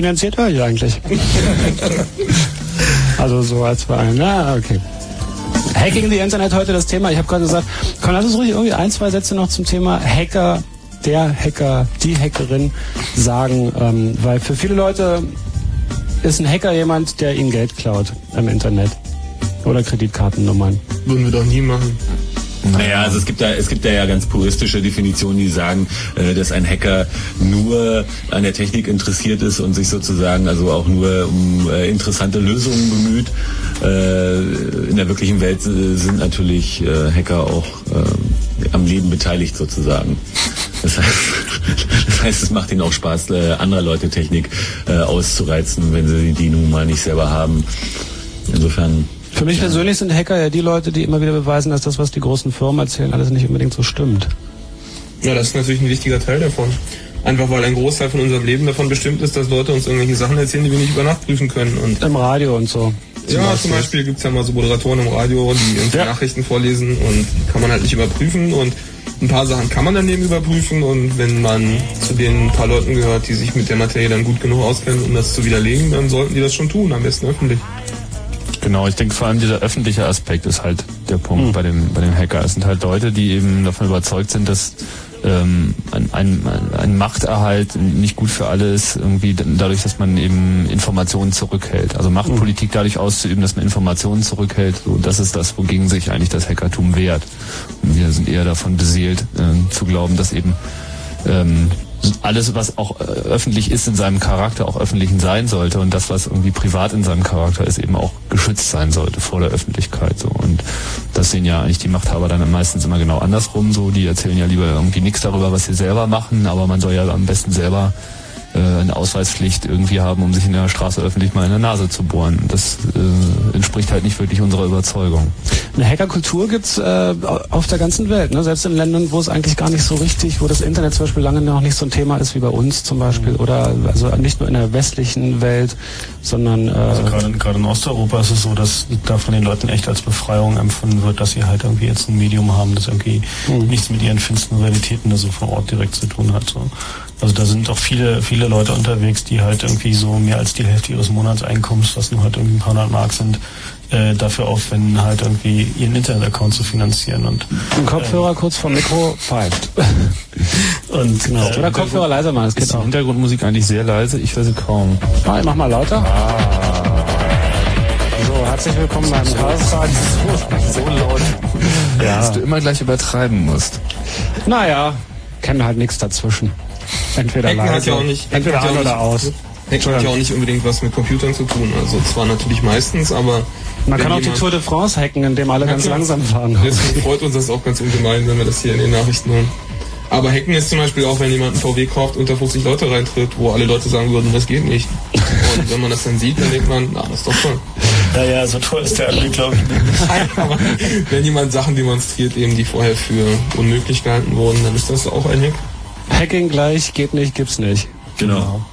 Finanziert euch eigentlich? also so als Verein. Na, okay. Hacking the Internet heute das Thema. Ich habe gerade gesagt, komm, lass uns ruhig irgendwie ein, zwei Sätze noch zum Thema Hacker, der Hacker, die Hackerin sagen, ähm, weil für viele Leute ist ein Hacker jemand, der ihnen Geld klaut im Internet oder Kreditkartennummern. Würden wir doch nie machen. Naja, also es gibt da es gibt da ja ganz puristische Definitionen, die sagen, äh, dass ein Hacker nur an der Technik interessiert ist und sich sozusagen also auch nur um äh, interessante Lösungen bemüht. Äh, in der wirklichen Welt sind natürlich Hacker auch am Leben beteiligt sozusagen. Das heißt, das heißt, es macht ihnen auch Spaß, äh, anderer Leute Technik äh, auszureizen, wenn sie die nun mal nicht selber haben. Insofern Für mich persönlich sind Hacker ja die Leute, die immer wieder beweisen, dass das, was die großen Firmen erzählen, alles nicht unbedingt so stimmt. Ja, das ist natürlich ein wichtiger Teil davon. Einfach weil ein Großteil von unserem Leben davon bestimmt ist, dass Leute uns irgendwelche Sachen erzählen, die wir nicht über Nacht prüfen können. Und Im Radio und so. ja, zum Beispiel gibt's ja mal so Moderatoren im Radio, die irgendwie Nachrichten vorlesen und die kann man halt nicht überprüfen und ein paar Sachen kann man daneben überprüfen und wenn man zu den paar Leuten gehört, die sich mit der Materie dann gut genug auskennen, um das zu widerlegen, dann sollten die das schon tun, am besten öffentlich. Genau, ich denke vor allem dieser öffentliche Aspekt ist halt der Punkt Hm. bei dem bei dem Hacker. Es sind halt Leute, die eben davon überzeugt sind, dass ähm, ein, ein, ein Machterhalt nicht gut für alle ist, irgendwie dadurch, dass man eben Informationen zurückhält. Also Machtpolitik dadurch auszuüben, dass man Informationen zurückhält, so das ist das, wogegen sich eigentlich das Hackertum wehrt. Und wir sind eher davon beseelt, äh, zu glauben, dass eben ähm, alles, was auch äh, öffentlich ist in seinem Charakter, auch öffentlich sein sollte und das, was irgendwie privat in seinem Charakter ist, eben auch geschützt sein sollte vor der Öffentlichkeit. So. Und das sehen ja eigentlich die Machthaber dann meistens immer genau andersrum. So, die erzählen ja lieber irgendwie nichts darüber, was sie selber machen, aber man soll ja am besten selber äh, eine Ausweispflicht irgendwie haben, um sich in der Straße öffentlich mal in der Nase zu bohren. Das äh, entspricht halt nicht wirklich unserer Überzeugung. Eine Hackerkultur gibt's äh, auf der ganzen Welt, ne? selbst in Ländern, wo es eigentlich gar nicht so richtig, wo das Internet zum Beispiel lange noch nicht so ein Thema ist wie bei uns zum Beispiel, oder also nicht nur in der westlichen Welt, sondern äh, Also gerade, gerade in Osteuropa ist es so, dass da von den Leuten echt als Befreiung empfunden wird, dass sie halt irgendwie jetzt ein Medium haben, das irgendwie nichts mit ihren finsteren Realitäten da so vor Ort direkt zu tun hat. So. Also da sind auch viele, viele Leute unterwegs, die halt irgendwie so mehr als die Hälfte ihres Monatseinkommens, was nur halt irgendwie ein paar hundert Mark sind, äh, dafür aufwenden, halt irgendwie ihren Internet-Account zu finanzieren. Und ein Kopfhörer kurz vom Mikro pfeift. Und genau. Oder Kopfhörer leiser machen, das geht Ist die auch. Hintergrundmusik eigentlich sehr leise? Ich höre sie kaum. Ah, ich mach mal lauter. So, herzlich willkommen beim Chaosradio. So laut, dass du immer gleich übertreiben musst. Naja, kennen halt nichts dazwischen. Entweder Hacken leise, hat ja auch nicht, Hacken entweder ja an auch oder aus. Hacken hat ja auch nicht unbedingt was mit Computern zu tun. Also zwar natürlich meistens, aber Man kann auch die Tour de France hacken, indem alle ganz langsam fahren. Deswegen freut uns das auch ganz ungemein, wenn wir das hier in den Nachrichten hören. Aber Hacken ist zum Beispiel auch, wenn jemand einen VW kauft, unter 50 Leute reintritt, wo alle Leute sagen würden, das geht nicht. Und wenn man das dann sieht, dann denkt man, na, das ist doch toll. Naja, so toll ist der Anblick, glaube ich, nicht. Aber wenn jemand Sachen demonstriert, eben die vorher für unmöglich gehalten wurden, dann ist das auch ein Hack. Hacking gleich, geht nicht, gibt's nicht. Genau.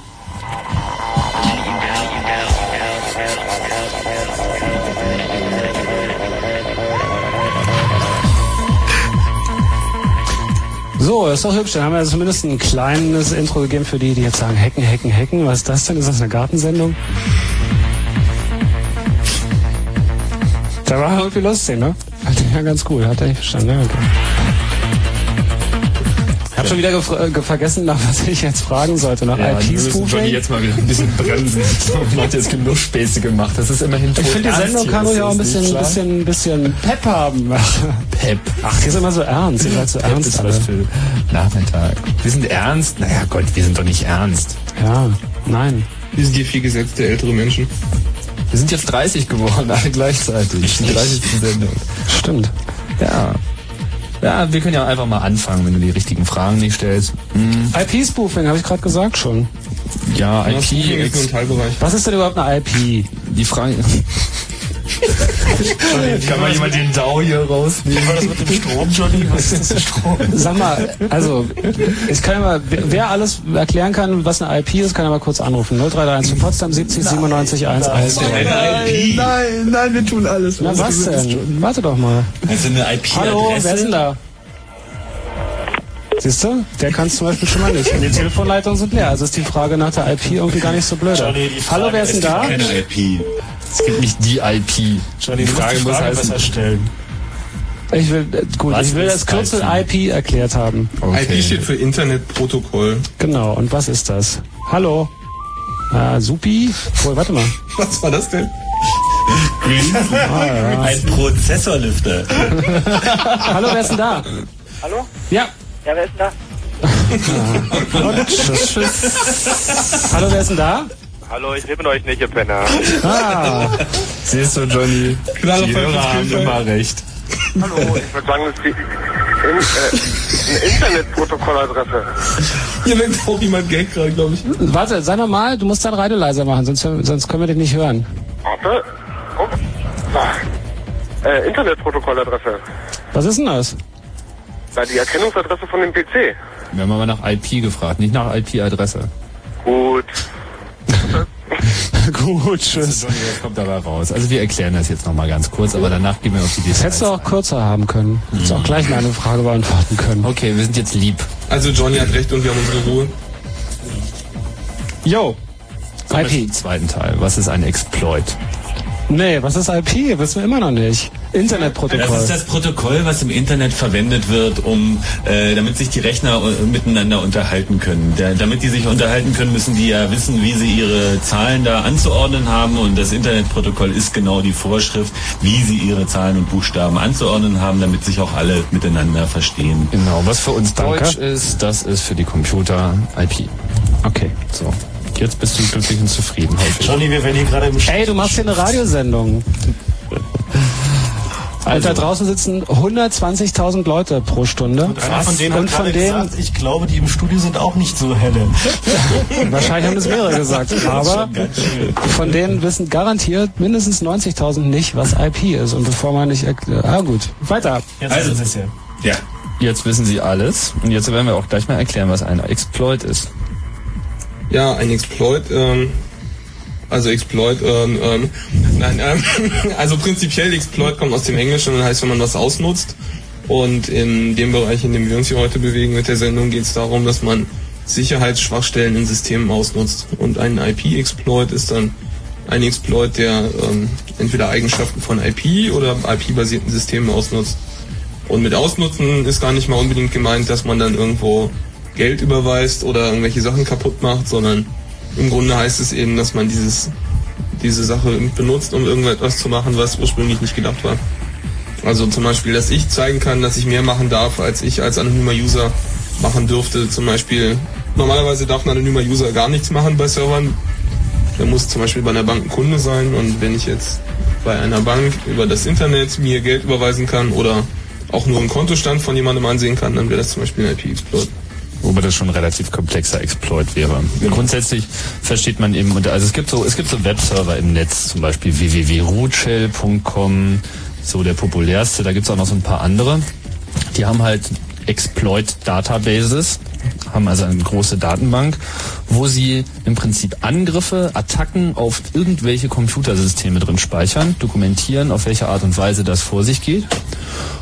So, ist doch hübsch. Dann haben wir zumindest ein kleines Intro gegeben für die, die jetzt sagen, hacken, hacken, hacken. Was ist das denn? Ist das eine Gartensendung? Da war irgendwie lustig, ne? Hat er ja ganz cool, hat er nicht verstanden, ne? Okay. Ich habe schon wieder äh, ge- vergessen, nach was ich jetzt fragen sollte. Nach Ja, wir müssen Johnny IP-Spoofing? jetzt mal wieder ein bisschen bremsen. Man hat jetzt genug Späße gemacht. Das ist immerhin Ich finde, die Sendung kann ruhig auch ein bisschen, bisschen, bisschen Pep haben. Pep. Ach, die ist immer so ernst. Ihr seid so Pep ernst ist alle. was für Nachmittag. Wir sind ernst? Naja Gott, wir sind doch nicht ernst. Ja, nein. Wir sind hier viel gesetzte ältere Menschen. Wir sind jetzt 30 geworden, alle gleichzeitig. Die 30. Sendung. Stimmt. Ja. Ja, wir können ja einfach mal anfangen, wenn du die richtigen Fragen nicht stellst. Hm, IP-Spoofing, habe ich gerade gesagt schon. ja, IP. ist nur ein Teilbereich. Was ist denn überhaupt eine IP? Die Frage. Kann mal jemand den Dau hier rausnehmen? Wie war das mit dem Strom, Johnny? Was ist das für Strom? Sag mal, also, ich kann ja mal, wer alles erklären kann, was eine IP ist, kann ja mal kurz anrufen. 0331 für Potsdam 70 97 11. Eine Nein, nein, wir tun alles. Na was denn? Warte doch mal. Also eine IP-Adresse. Hallo, wer ist denn da? Siehst du? Der kann es zum Beispiel schon mal nicht. Und die Telefonleitungen sind leer. Also ist die Frage nach der IP irgendwie gar nicht so blöd. Johnny, die Hallo, wer ist denn da? Keine IP. Es gibt nicht die IP. Johnny, du musst Frage die muss heißen- besser stellen. Ich will, äh, gut, Was ich will das Kürzel IP erklärt haben. IP steht für Internetprotokoll. Genau, und was ist das? Hallo? Ah, Supi? Oh, warte mal. Was war das denn? Ein Prozessorlüfter. Hallo, wer ist denn da? Hallo? Ja. Ja, wer ist denn da? Tschüss, tschüss. Hallo, wer ist denn da? Hallo, ich rede mit euch nicht, ihr Penner. Ah. Siehst du, Johnny? Klare die Hörer haben immer recht. Hallo, ich würde sagen, das ist die in, äh, eine Internetprotokolladresse. Hier weckt auch jemand Geld gerade, glaube ich. Warte, sei normal, du musst dein Radio leiser machen, sonst, sonst können wir dich nicht hören. Warte. Oh. Ah. Äh, Internetprotokolladresse. Was ist denn das? Na, die Erkennungsadresse von dem PC. Wir haben aber nach IP gefragt, nicht nach IP-Adresse. Gut. Gut, tschüss. Johnny, was kommt dabei raus? Also wir erklären das jetzt nochmal ganz kurz, aber danach gehen wir auf die Das Details. hättest du auch kürzer haben können. Hättest du auch gleich mal eine Frage beantworten können. Okay, wir sind jetzt lieb. Also Johnny hat recht und wir haben unsere Ruhe. Yo. IP. zum zweiten Teil. Was ist ein Exploit? Nee, was ist IP? Wissen wir immer noch nicht. Internetprotokoll. Das ist das Protokoll, was im Internet verwendet wird, um, äh, damit sich die Rechner äh, miteinander unterhalten können. Da, damit die sich unterhalten können, müssen die ja wissen, wie sie ihre Zahlen da anzuordnen haben. Und das Internetprotokoll ist genau die Vorschrift, wie sie ihre Zahlen und Buchstaben anzuordnen haben, damit sich auch alle miteinander verstehen. Genau, was für uns Danke. Deutsch ist, das ist für die Computer IP. Okay. So, jetzt bist du glücklich und zufrieden. Häufig. Johnny, wir werden hier gerade im Ey, du machst hier eine Radiosendung. Also. Und da draußen sitzen 120.000 Leute pro Stunde. Einer von denen hat und von gerade denen, gesagt, ich glaube, die im Studio sind auch nicht so helle. wahrscheinlich haben es mehrere gesagt, aber von denen wissen garantiert mindestens 90.000 nicht, was IP ist. Und bevor man nicht erklärt, ah gut, weiter. Jetzt Also- wissen sie es ja. Ja. Jetzt wissen Sie alles und jetzt werden wir auch gleich mal erklären, was ein Exploit ist. Ja, ein Exploit, ähm, also Exploit, ähm, ähm, nein, ähm, also prinzipiell Exploit kommt aus dem Englischen und heißt, wenn man was ausnutzt. Und in dem Bereich, in dem wir uns hier heute bewegen mit der Sendung, geht es darum, dass man Sicherheitsschwachstellen in Systemen ausnutzt. Und ein IP-Exploit ist dann ein Exploit, der ähm, entweder Eigenschaften von IP oder IP-basierten Systemen ausnutzt. Und mit Ausnutzen ist gar nicht mal unbedingt gemeint, dass man dann irgendwo Geld überweist oder irgendwelche Sachen kaputt macht, sondern im Grunde heißt es eben, dass man dieses, diese Sache benutzt, um irgendetwas zu machen, was ursprünglich nicht gedacht war. Also zum Beispiel, dass ich zeigen kann, dass ich mehr machen darf, als ich als anonymer User machen dürfte. Zum Beispiel, normalerweise darf ein anonymer User gar nichts machen bei Servern. Der muss zum Beispiel bei einer Bank ein Kunde sein und wenn ich jetzt bei einer Bank über das Internet mir Geld überweisen kann oder auch nur einen Kontostand von jemandem ansehen kann, dann wäre das zum Beispiel ein IP-Exploit. Wobei das schon ein relativ komplexer Exploit wäre. Grundsätzlich versteht man eben, also es gibt so, es gibt so Webserver im Netz, zum Beispiel www.rootshell.com, so der populärste. Da gibt's auch noch so ein paar andere. Die haben halt Exploit-Databases, haben also eine große Datenbank, wo sie im Prinzip Angriffe, Attacken auf irgendwelche Computersysteme drin speichern, dokumentieren, auf welche Art und Weise das vor sich geht.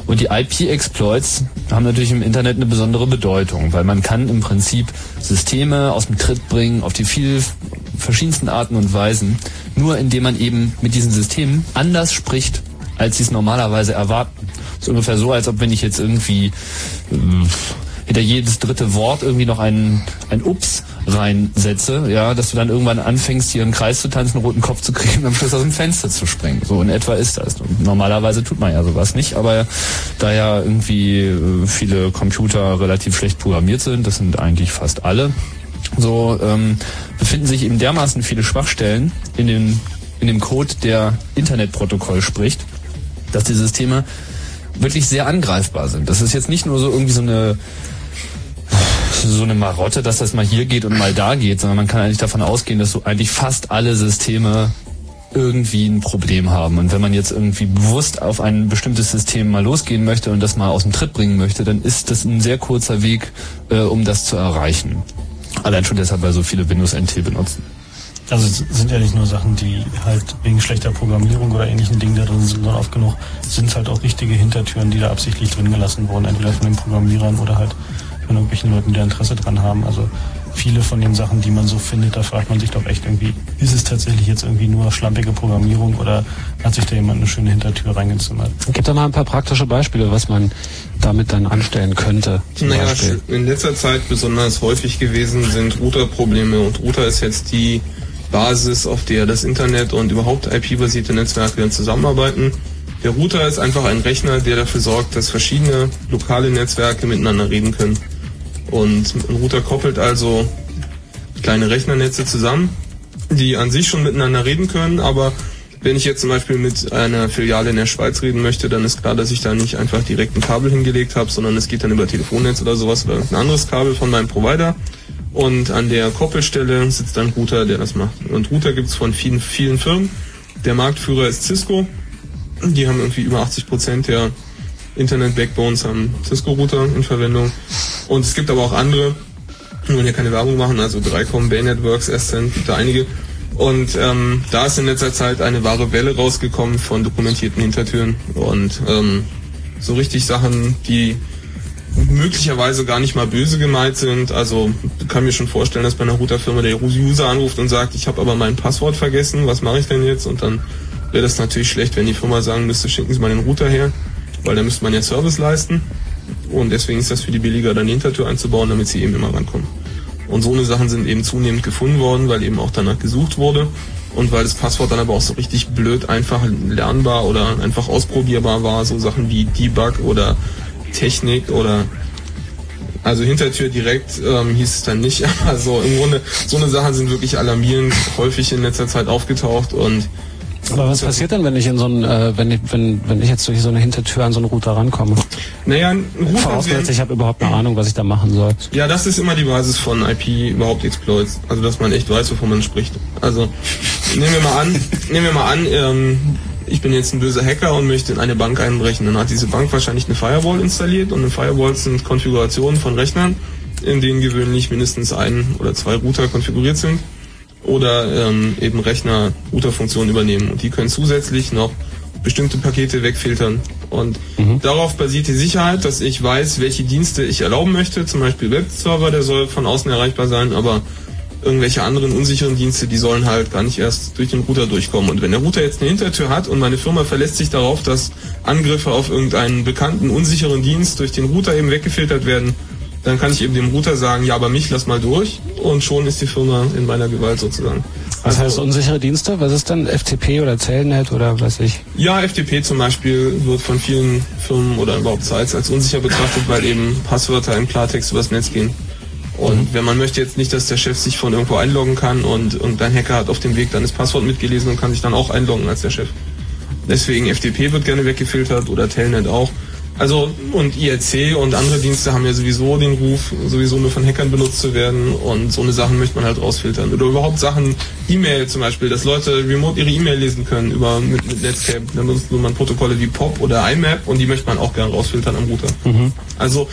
Und die IP-Exploits haben natürlich im Internet eine besondere Bedeutung, weil man kann im Prinzip Systeme aus dem Tritt bringen auf die viel verschiedensten Arten und Weisen, nur indem man eben mit diesen Systemen anders spricht, als sie es normalerweise erwarten. Ist ungefähr so, als ob wenn ich jetzt irgendwie ähm, hinter jedes dritte Wort irgendwie noch ein, ein Ups reinsetze, ja, dass du dann irgendwann anfängst, hier im Kreis zu tanzen, einen roten Kopf zu kriegen und am Schluss aus dem Fenster zu springen. So in etwa ist das. Normalerweise tut man ja sowas nicht, aber da ja irgendwie äh, viele Computer relativ schlecht programmiert sind, das sind eigentlich fast alle, so ähm, befinden sich eben dermaßen viele Schwachstellen in dem, in dem Code, der Internetprotokoll spricht, dass die Systeme wirklich sehr angreifbar sind. Das ist jetzt nicht nur so irgendwie so eine so eine Marotte, dass das mal hier geht und mal da geht, sondern man kann eigentlich davon ausgehen, dass so eigentlich fast alle Systeme irgendwie ein Problem haben. Und wenn man jetzt irgendwie bewusst auf ein bestimmtes System mal losgehen möchte und das mal aus dem Tritt bringen möchte, dann ist das ein sehr kurzer Weg, äh, um das zu erreichen. Allein schon deshalb, weil so viele Windows NT benutzen. Also es sind ja nicht nur Sachen, die halt wegen schlechter Programmierung oder ähnlichen Dingen da drin sind, sondern oft genug sind es halt auch richtige Hintertüren, die da absichtlich drin gelassen wurden, entweder von den Programmierern oder halt von irgendwelchen Leuten, die da Interesse dran haben. Also viele von den Sachen, die man so findet, da fragt man sich doch echt irgendwie, ist es tatsächlich jetzt irgendwie nur schlampige Programmierung oder hat sich da jemand eine schöne Hintertür reingezimmert? Gibt da mal ein paar praktische Beispiele, was man damit dann anstellen könnte. Naja, Beispiel. in letzter Zeit besonders häufig gewesen sind Router-Probleme und Router ist jetzt die Basis, auf der das Internet und überhaupt IP-basierte Netzwerke dann zusammenarbeiten. Der Router ist einfach ein Rechner, der dafür sorgt, dass verschiedene lokale Netzwerke miteinander reden können. Und ein Router koppelt also kleine Rechnernetze zusammen, die an sich schon miteinander reden können, aber wenn ich jetzt zum Beispiel mit einer Filiale in der Schweiz reden möchte, dann ist klar, dass ich da nicht einfach direkt ein Kabel hingelegt habe, sondern es geht dann über Telefonnetz oder sowas oder ein anderes Kabel von meinem Provider. Und an der Koppelstelle sitzt ein Router, der das macht. Und Router gibt's von vielen, vielen Firmen. Der Marktführer ist Cisco. Die haben irgendwie über 80 Prozent der Internet-Backbones haben Cisco-Router in Verwendung. Und es gibt aber auch andere, wir wollen hier keine Werbung machen, also 3Com, Bay Networks, Ascent, gibt da einige. Und ähm, da ist in letzter Zeit eine wahre Welle rausgekommen von dokumentierten Hintertüren und ähm, so richtig Sachen, die möglicherweise gar nicht mal böse gemeint sind. Also kann mir schon vorstellen, dass bei einer Routerfirma der User anruft und sagt, ich habe aber mein Passwort vergessen, was mache ich denn jetzt? Und dann wäre das natürlich schlecht, wenn die Firma sagen müsste, schicken Sie mal den Router her, weil dann müsste man ja Service leisten. Und deswegen ist das für die billiger, dann die Hintertür einzubauen, damit sie eben immer rankommen. Und so eine Sachen sind eben zunehmend gefunden worden, weil eben auch danach gesucht wurde. Und weil das Passwort dann aber auch so richtig blöd einfach lernbar oder einfach ausprobierbar war, so Sachen wie Debug oder Technik oder also Hintertür direkt ähm, hieß es dann nicht, aber so im Grunde so eine Sachen sind wirklich alarmierend häufig in letzter Zeit aufgetaucht und Aber was passiert denn, wenn ich in so ein, äh, wenn ich, wenn, wenn ich jetzt durch so eine Hintertür an so einen Router rankomme? Naja, ein Router Vorausgesetzt, ich habe überhaupt eine Ahnung, was ich da machen soll. Ja, das ist immer die Basis von IP überhaupt Exploits. Also dass man echt weiß, wovon man spricht. Also nehmen wir mal an, nehmen wir mal an, ähm, ich bin jetzt ein böser Hacker und möchte in eine Bank einbrechen. Dann hat diese Bank wahrscheinlich eine Firewall installiert und eine Firewall sind Konfigurationen von Rechnern, in denen gewöhnlich mindestens ein oder zwei Router konfiguriert sind oder ähm, eben Rechner Routerfunktionen übernehmen und die können zusätzlich noch bestimmte Pakete wegfiltern. Und darauf basiert die Sicherheit, dass ich weiß, welche Dienste ich erlauben möchte. Zum Beispiel Webserver, der soll von außen erreichbar sein, aber irgendwelche anderen unsicheren Dienste, die sollen halt gar nicht erst durch den Router durchkommen. Und wenn der Router jetzt eine Hintertür hat und meine Firma verlässt sich darauf, dass Angriffe auf irgendeinen bekannten unsicheren Dienst durch den Router eben weggefiltert werden, dann kann ich eben dem Router sagen, ja, aber mich lass mal durch und schon ist die Firma in meiner Gewalt sozusagen. Was heißt unsichere Dienste? Was ist dann FTP oder Telnet oder weiß ich? Ja, FTP zum Beispiel wird von vielen Firmen oder überhaupt Sites als unsicher betrachtet, weil eben Passwörter im Klartext übers Netz gehen. Und wenn man möchte jetzt nicht, dass der Chef sich von irgendwo einloggen kann und irgendein Hacker hat auf dem Weg dann das Passwort mitgelesen und kann sich dann auch einloggen als der Chef. Deswegen FTP wird gerne weggefiltert oder Telnet auch. Also und IRC und andere Dienste haben ja sowieso den Ruf, sowieso nur von Hackern benutzt zu werden und so eine Sachen möchte man halt rausfiltern. Oder überhaupt Sachen, E-Mail zum Beispiel, dass Leute remote ihre E-Mail lesen können über mit, mit Netscape. Dann benutzt man Protokolle wie POP oder IMAP und die möchte man auch gerne rausfiltern am Router. Also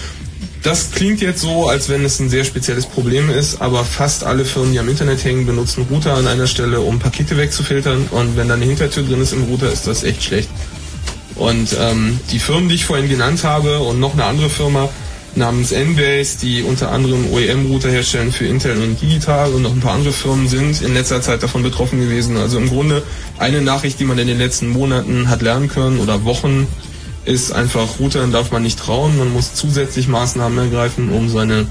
das klingt jetzt so, als wenn es ein sehr spezielles Problem ist, aber fast alle Firmen, die am Internet hängen, benutzen Router an einer Stelle, um Pakete wegzufiltern. Und wenn da eine Hintertür drin ist im Router, ist das echt schlecht. Und ähm, die Firmen, die ich vorhin genannt habe und noch eine andere Firma namens Nbase, die unter anderem OEM-Router herstellen für Intel und Digital und noch ein paar andere Firmen sind in letzter Zeit davon betroffen gewesen. Also im Grunde eine Nachricht, die man in den letzten Monaten hat lernen können oder Wochen, ist einfach, Routern darf man nicht trauen, man muss zusätzlich Maßnahmen ergreifen, um seine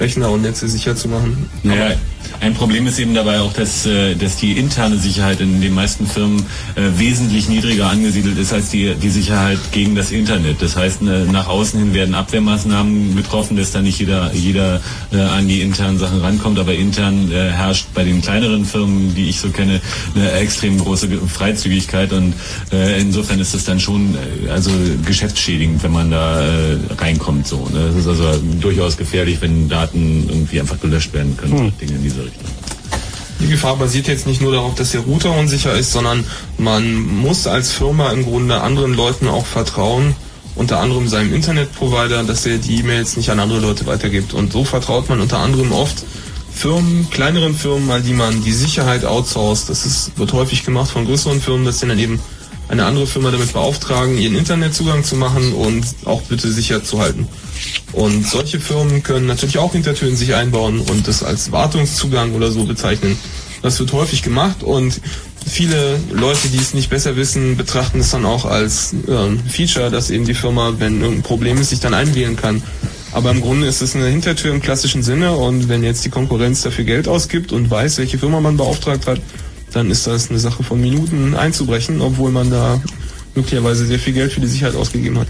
Rechner und Netze sicher zu machen. Naja, ein Problem ist eben dabei auch, dass, äh, dass die interne Sicherheit in den meisten Firmen äh, wesentlich niedriger angesiedelt ist als die, die Sicherheit gegen das Internet. Das heißt, äh, nach außen hin werden Abwehrmaßnahmen getroffen, dass da nicht jeder, jeder an die internen Sachen rankommt, aber intern herrscht bei den kleineren Firmen, die ich so kenne, eine extrem große Freizügigkeit und insofern ist das dann schon also geschäftsschädigend, wenn man da reinkommt. So, ne? Das ist also durchaus gefährlich, wenn Daten irgendwie einfach gelöscht werden können, Hm. Dinge in diese Richtung. Die Gefahr basiert jetzt nicht nur darauf, dass der Router unsicher ist, sondern man muss als Firma im Grunde anderen Leuten auch vertrauen, unter anderem seinem Internetprovider, dass er die E-Mails nicht an andere Leute weitergibt. Und so vertraut man unter anderem oft Firmen, kleineren Firmen, an die man die Sicherheit outsourced. Das ist, wird häufig gemacht von größeren Firmen, dass sie dann eben eine andere Firma damit beauftragen, ihren Internetzugang zu machen und auch bitte sicher zu halten. Und solche Firmen können natürlich auch Hintertüren sich einbauen und das als Wartungszugang oder so bezeichnen. Das wird häufig gemacht und viele Leute, die es nicht besser wissen, betrachten es dann auch als ähm, Feature, dass eben die Firma, wenn irgendein Problem ist, sich dann einwählen kann. Aber im Grunde ist es eine Hintertür im klassischen Sinne und wenn jetzt die Konkurrenz dafür Geld ausgibt und weiß, welche Firma man beauftragt hat, dann ist das eine Sache von Minuten einzubrechen, obwohl man da möglicherweise sehr viel Geld für die Sicherheit ausgegeben hat.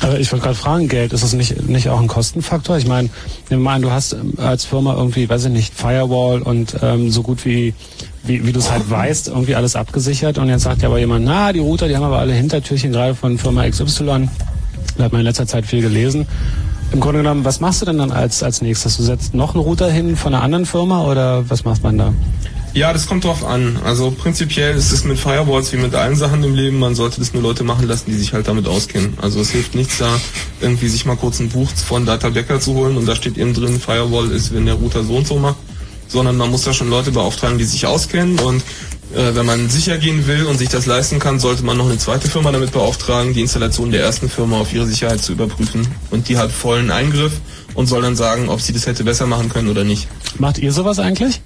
Aber ich wollte gerade fragen, Geld, ist das nicht, nicht auch ein Kostenfaktor? Ich meine, mal an, du hast ähm, als Firma irgendwie, weiß ich nicht, Firewall und ähm, so gut wie, wie, wie du es halt weißt, irgendwie alles abgesichert und jetzt sagt ja aber jemand, na, die Router, die haben aber alle Hintertürchen, gerade von Firma XY. Da hat man in letzter Zeit viel gelesen. Im Grunde genommen, was machst du denn dann als, als nächstes? Du setzt noch einen Router hin von einer anderen Firma oder was macht man da? Ja, das kommt drauf an. Also prinzipiell ist es mit Firewalls wie mit allen Sachen im Leben, man sollte das nur Leute machen lassen, die sich halt damit auskennen. Also es hilft nichts da, irgendwie sich mal kurz ein Buch von Data Becker zu holen und da steht eben drin, Firewall ist, wenn der Router so und so macht, sondern man muss da schon Leute beauftragen, die sich auskennen und äh, wenn man sicher gehen will und sich das leisten kann, sollte man noch eine zweite Firma damit beauftragen, die Installation der ersten Firma auf ihre Sicherheit zu überprüfen. Und die hat vollen Eingriff und soll dann sagen, ob sie das hätte besser machen können oder nicht. Macht ihr sowas eigentlich?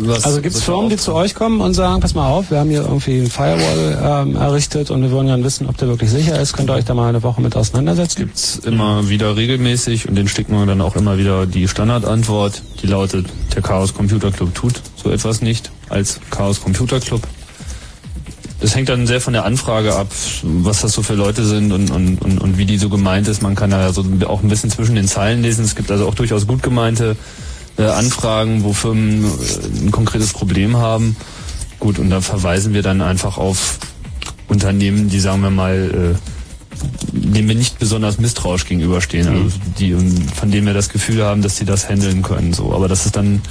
Was, also gibt es Firmen, die zu euch kommen und sagen, pass mal auf, wir haben hier irgendwie einen Firewall ähm, errichtet und wir wollen gerne wissen, ob der wirklich sicher ist. Könnt ihr euch da mal eine Woche mit auseinandersetzen? Gibt's immer wieder regelmäßig und den schicken wir dann auch immer wieder die Standardantwort, die lautet, der Chaos Computer Club tut so etwas nicht als Chaos Computer Club. Das hängt dann sehr von der Anfrage ab, was das so für Leute sind und, und, und, und wie die so gemeint ist. Man kann da so auch ein bisschen zwischen den Zeilen lesen. Es gibt also auch durchaus gut gemeinte äh, Anfragen, wo Firmen äh, ein konkretes Problem haben. Gut, und da verweisen wir dann einfach auf Unternehmen, die sagen wir mal, äh, denen wir nicht besonders misstrauisch gegenüberstehen, also die und von denen wir das Gefühl haben, dass sie das handeln können. So, aber das ist dann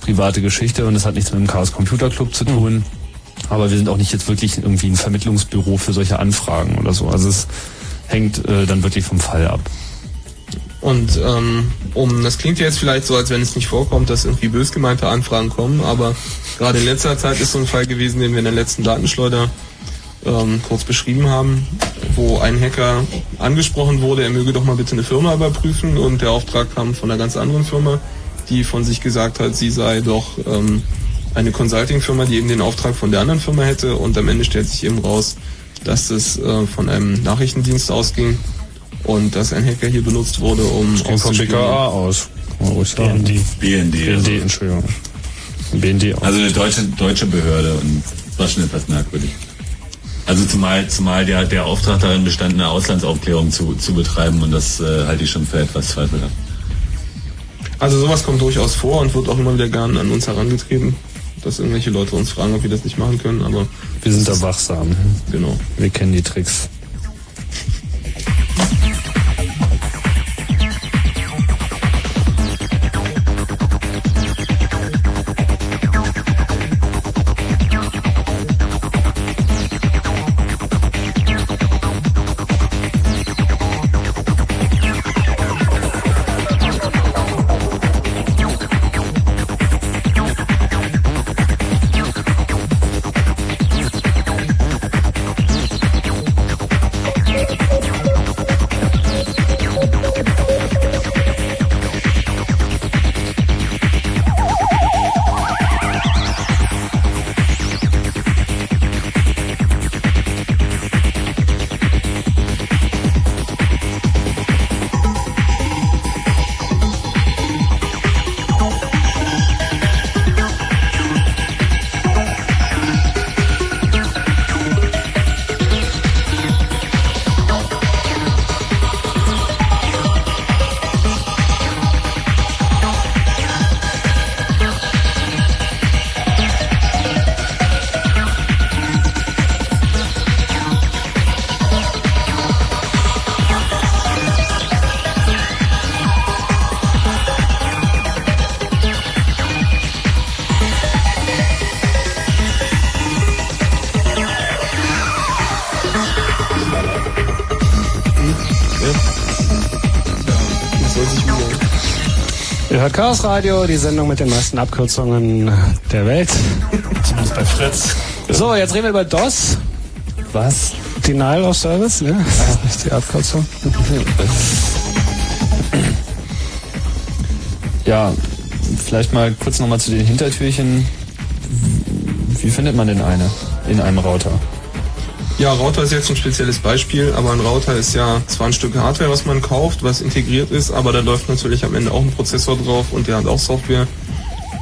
private Geschichte und das hat nichts mit dem Chaos Computer Club zu tun. Aber wir sind auch nicht jetzt wirklich irgendwie ein Vermittlungsbüro für solche Anfragen oder so. Also es hängt äh, dann wirklich vom Fall ab. Und ähm, um, das klingt jetzt vielleicht so, als wenn es nicht vorkommt, dass irgendwie bös gemeinte Anfragen kommen, aber gerade in letzter Zeit ist so ein Fall gewesen, den wir in der letzten Datenschleuder ähm, kurz beschrieben haben, wo ein Hacker angesprochen wurde, er möge doch mal bitte eine Firma überprüfen und der Auftrag kam von einer ganz anderen Firma, die von sich gesagt hat, sie sei doch ähm, eine Consulting-Firma, die eben den Auftrag von der anderen Firma hätte und am Ende stellt sich eben raus, dass es äh, von einem Nachrichtendienst ausging und dass ein Hacker hier benutzt wurde, um Geht vom auszuspielen. BKA aus. BND. BND, also. Entschuldigung. BND aus. Also eine deutsche, deutsche Behörde und das war schon etwas merkwürdig. Also zumal, zumal der, der Auftrag darin bestand, eine Auslandsaufklärung zu, zu betreiben und das äh, halte ich schon für etwas zweifelhaft. Also sowas kommt durchaus vor und wird auch immer wieder gern an uns herangetreten, dass irgendwelche Leute uns fragen, ob wir das nicht machen können, aber wir sind da wachsam. Genau. Wir kennen die Tricks. Chaos Radio, die Sendung mit den meisten Abkürzungen der Welt. Zumindest bei Fritz. So, jetzt reden wir über DOS. Was? Denial of Service, ne? Das ist nicht die Abkürzung. Ja, vielleicht mal kurz nochmal zu den Hintertürchen. Wie findet man denn eine in einem Router? Ja, Router ist jetzt ein spezielles Beispiel, aber ein Router ist ja zwar ein Stück Hardware, was man kauft, was integriert ist, aber da läuft natürlich am Ende auch ein Prozessor drauf und der hat auch Software.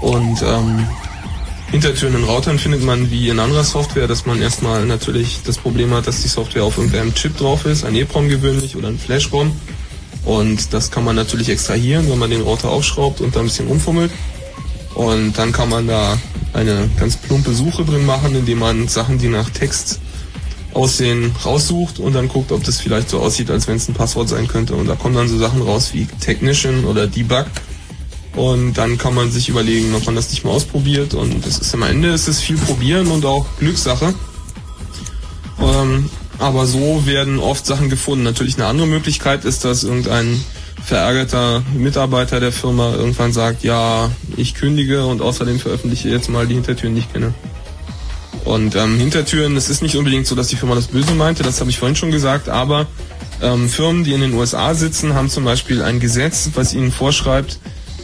Und ähm, Hintertüren in Routern findet man wie in anderer Software, dass man erstmal natürlich das Problem hat, dass die Software auf irgendeinem Chip drauf ist, ein EEPROM gewöhnlich oder ein Flash-ROM. Und das kann man natürlich extrahieren, wenn man den Router aufschraubt und da ein bisschen rumfummelt. Und dann kann man da eine ganz plumpe Suche drin machen, indem man Sachen, die nach Text aussehen, raussucht und dann guckt, ob das vielleicht so aussieht, als wenn es ein Passwort sein könnte. Und da kommen dann so Sachen raus wie Technician oder Debug. Und dann kann man sich überlegen, ob man das nicht mal ausprobiert. Und das ist am Ende ist es viel probieren und auch Glückssache. Ähm, aber so werden oft Sachen gefunden. Natürlich eine andere Möglichkeit ist, dass irgendein verärgerter Mitarbeiter der Firma irgendwann sagt, ja, ich kündige und außerdem veröffentliche jetzt mal die Hintertüren, die ich kenne. Und ähm, Hintertüren, es ist nicht unbedingt so, dass die Firma das Böse meinte, das habe ich vorhin schon gesagt, aber ähm, Firmen, die in den USA sitzen, haben zum Beispiel ein Gesetz, was ihnen vorschreibt,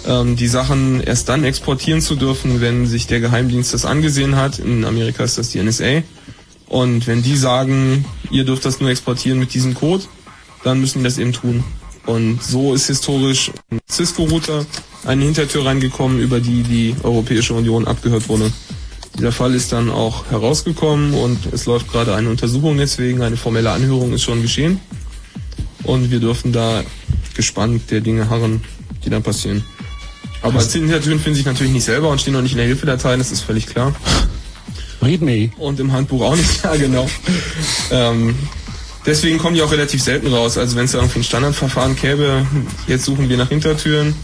ähm, die Sachen erst dann exportieren zu dürfen, wenn sich der Geheimdienst das angesehen hat. In Amerika ist das die NSA. Und wenn die sagen, ihr dürft das nur exportieren mit diesem Code, dann müssen die das eben tun. Und so ist historisch ein Cisco-Router eine Hintertür reingekommen, über die die Europäische Union abgehört wurde. Dieser Fall ist dann auch herausgekommen und es läuft gerade eine Untersuchung deswegen, eine formelle Anhörung ist schon geschehen. Und wir dürfen da gespannt der Dinge harren, die dann passieren. Aber Hintertüren finden sich natürlich nicht selber und stehen auch nicht in der Hilfedatei, das ist völlig klar. Read me. Und im Handbuch auch nicht, ja genau. ähm, deswegen kommen die auch relativ selten raus. Also wenn es da irgendwie ein Standardverfahren gäbe, jetzt suchen wir nach Hintertüren,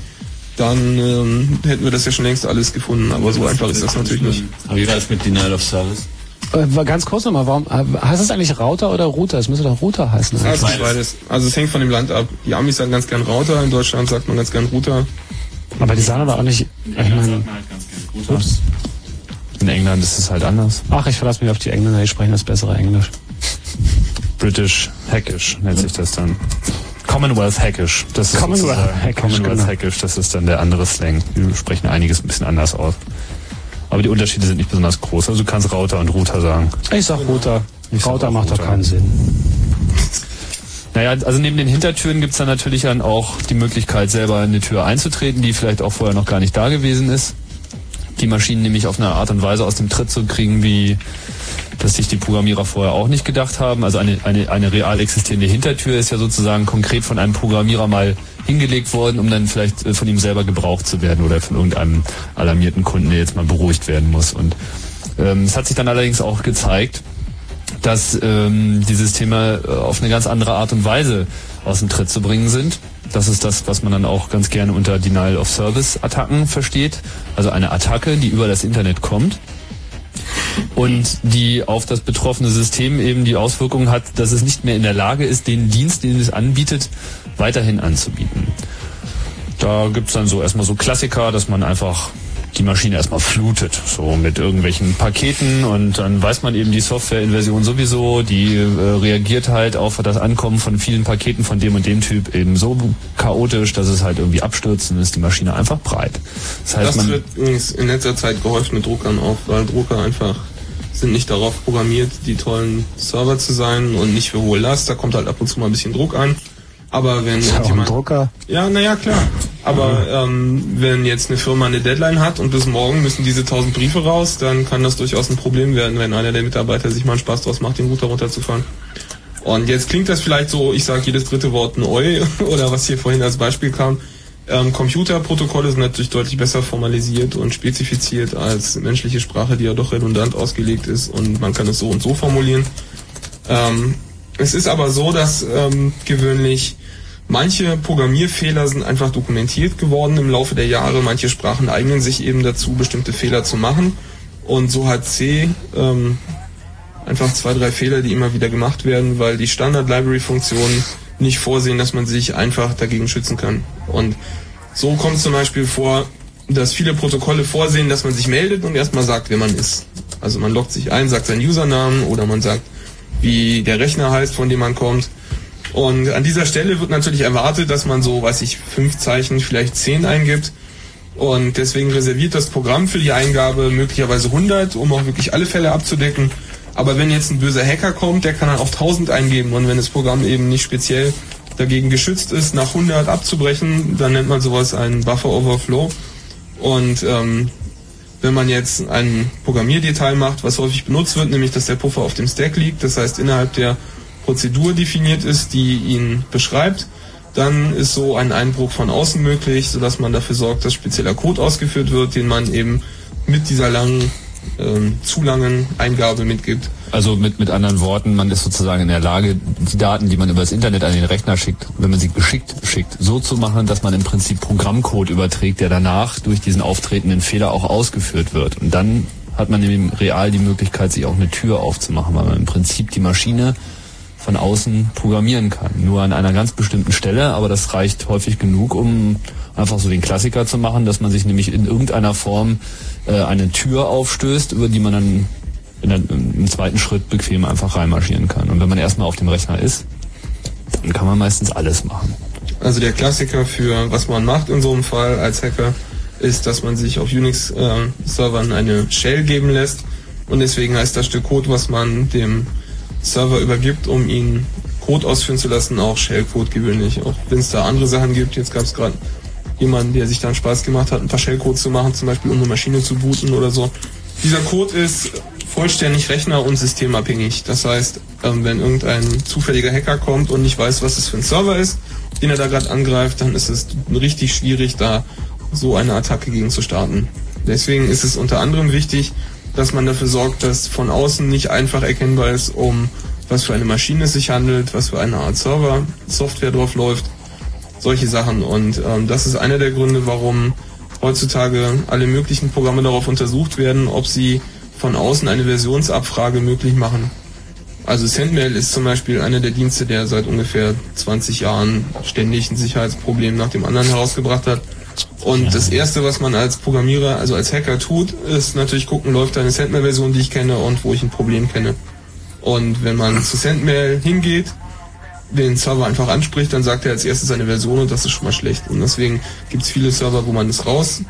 dann ähm, hätten wir das ja schon längst alles gefunden. Aber so einfach ist das natürlich nicht. Aber wie war es mit Denial of Service? Äh, ganz kurz nochmal, warum äh, heißt es eigentlich Router oder Router? Es müsste doch Router heißen. Das ist beides. Also es hängt von dem Land ab. Die Amis sagen ganz gern Router, in Deutschland sagt man ganz gern Router. Aber die sagen aber auch nicht. Ich meine, ups. In England ist es halt anders. Ach, ich verlasse mich auf die Engländer, die sprechen das bessere Englisch. British Hackish nennt sich das dann. Commonwealth Hackish. Das ist Commonwealth Hackish, Commonwealth genau. Hackish, das ist dann der andere Slang. Wir sprechen einiges ein bisschen anders aus. Aber die Unterschiede sind nicht besonders groß. Also du kannst Router und Router sagen. Ich sag Router. Ich sag Router auch macht doch keinen Sinn. Naja, also neben den Hintertüren gibt's dann natürlich dann auch die Möglichkeit, selber in eine Tür einzutreten, die vielleicht auch vorher noch gar nicht da gewesen ist. Die Maschinen nämlich auf eine Art und Weise aus dem Tritt zu kriegen, wie das sich die Programmierer vorher auch nicht gedacht haben. Also eine, eine, eine real existierende Hintertür ist ja sozusagen konkret von einem Programmierer mal hingelegt worden, um dann vielleicht äh, von ihm selber gebraucht zu werden oder von irgendeinem alarmierten Kunden, der jetzt mal beruhigt werden muss. Und ähm, es hat sich dann allerdings auch gezeigt, dass ähm, die Systeme äh, auf eine ganz andere Art und Weise aus dem Tritt zu bringen sind. Das ist das, was man dann auch ganz gerne unter Denial of Service Attacken versteht. Also eine Attacke, die über das Internet kommt und die auf das betroffene System eben die Auswirkung hat, dass es nicht mehr in der Lage ist, den Dienst, den es anbietet, weiterhin anzubieten. Da gibt's dann so erstmal so Klassiker, dass man einfach die Maschine erstmal flutet, so mit irgendwelchen Paketen und dann weiß man eben die Software-Inversion sowieso, die äh, reagiert halt auf das Ankommen von vielen Paketen von dem und dem Typ eben so chaotisch, dass es halt irgendwie abstürzt und ist die Maschine einfach breit. Das heißt, Das wird übrigens in letzter Zeit gehäuft mit Druckern auf, weil Drucker einfach sind nicht darauf programmiert, die tollen Server zu sein und nicht für hohe Last. Da kommt halt ab und zu mal ein bisschen Druck an. Aber wenn Ist ein jemand, Drucker. ja, naja, klar. Aber ähm, wenn jetzt eine Firma eine Deadline hat und bis morgen müssen diese tausend Briefe raus, dann kann das durchaus ein Problem werden, wenn einer der Mitarbeiter sich mal einen Spaß draus macht, den Router runterzufahren. Und jetzt klingt das vielleicht so, ich sage jedes dritte Wort ein Oi oder was hier vorhin als Beispiel kam. Ähm, Computerprotokolle sind natürlich deutlich besser formalisiert und spezifiziert als menschliche Sprache, die ja doch redundant ausgelegt ist und man kann es so und so formulieren. Ähm, es ist aber so, dass ähm, gewöhnlich manche Programmierfehler sind einfach dokumentiert geworden im Laufe der Jahre. Manche Sprachen eignen sich eben dazu, bestimmte Fehler zu machen. Und so hat C ähm, einfach zwei, drei Fehler, die immer wieder gemacht werden, weil die Standard-Library-Funktionen nicht vorsehen, dass man sich einfach dagegen schützen kann. Und so kommt zum Beispiel vor, dass viele Protokolle vorsehen, dass man sich meldet und erstmal sagt, wer man ist. Also man loggt sich ein, sagt seinen Usernamen oder man sagt, wie der Rechner heißt, von dem man kommt. Und an dieser Stelle wird natürlich erwartet, dass man so, weiß ich, fünf Zeichen, vielleicht zehn eingibt. Und deswegen reserviert das Programm für die Eingabe möglicherweise 100, um auch wirklich alle Fälle abzudecken. Aber wenn jetzt ein böser Hacker kommt, der kann dann auch 1000 eingeben und wenn das Programm eben nicht speziell dagegen geschützt ist, nach 100 abzubrechen, dann nennt man sowas einen Buffer Overflow. Und ähm, wenn man jetzt ein Programmierdetail macht, was häufig benutzt wird, nämlich dass der Puffer auf dem Stack liegt, das heißt innerhalb der Prozedur definiert ist, die ihn beschreibt, dann ist so ein Einbruch von außen möglich, sodass man dafür sorgt, dass spezieller Code ausgeführt wird, den man eben mit dieser langen, ähm, zu langen Eingabe mitgibt. Also mit, mit anderen Worten, man ist sozusagen in der Lage, die Daten, die man über das Internet an den Rechner schickt, wenn man sie geschickt schickt, so zu machen, dass man im Prinzip Programmcode überträgt, der danach durch diesen auftretenden Fehler auch ausgeführt wird. Und dann hat man eben real die Möglichkeit, sich auch eine Tür aufzumachen, weil man im Prinzip die Maschine von außen programmieren kann. Nur an einer ganz bestimmten Stelle, aber das reicht häufig genug, um einfach so den Klassiker zu machen, dass man sich nämlich in irgendeiner Form äh, eine Tür aufstößt, über die man dann in im zweiten Schritt bequem einfach reinmarschieren kann. Und wenn man erstmal auf dem Rechner ist, dann kann man meistens alles machen. Also der Klassiker für was man macht in so einem Fall als Hacker ist, dass man sich auf Unix-Servern eine Shell geben lässt und deswegen heißt das Stück Code, was man dem Server übergibt, um ihn Code ausführen zu lassen, auch Shellcode gewöhnlich. Auch wenn es da andere Sachen gibt, jetzt gab es gerade jemanden, der sich dann Spaß gemacht hat, ein paar Shellcodes zu machen, zum Beispiel um eine Maschine zu booten oder so. Dieser Code ist vollständig rechner- und systemabhängig. Das heißt, ähm, wenn irgendein zufälliger Hacker kommt und nicht weiß, was es für ein Server ist, den er da gerade angreift, dann ist es richtig schwierig, da so eine Attacke gegen zu starten. Deswegen ist es unter anderem wichtig, dass man dafür sorgt, dass von außen nicht einfach erkennbar ist, um was für eine Maschine es sich handelt, was für eine Art Server, Software drauf läuft, solche Sachen. Und ähm, das ist einer der Gründe, warum heutzutage alle möglichen Programme darauf untersucht werden, ob sie von außen eine Versionsabfrage möglich machen. Also Sendmail ist zum Beispiel einer der Dienste, der seit ungefähr 20 Jahren ständig ein Sicherheitsproblem nach dem anderen herausgebracht hat. Und das erste, was man als Programmierer, also als Hacker tut, ist natürlich gucken, läuft da eine Sendmail-Version, die ich kenne und wo ich ein Problem kenne. Und wenn man zu Sendmail hingeht, den Server einfach anspricht, dann sagt er als erstes seine Version und das ist schon mal schlecht. Und deswegen gibt es viele Server, wo man das raus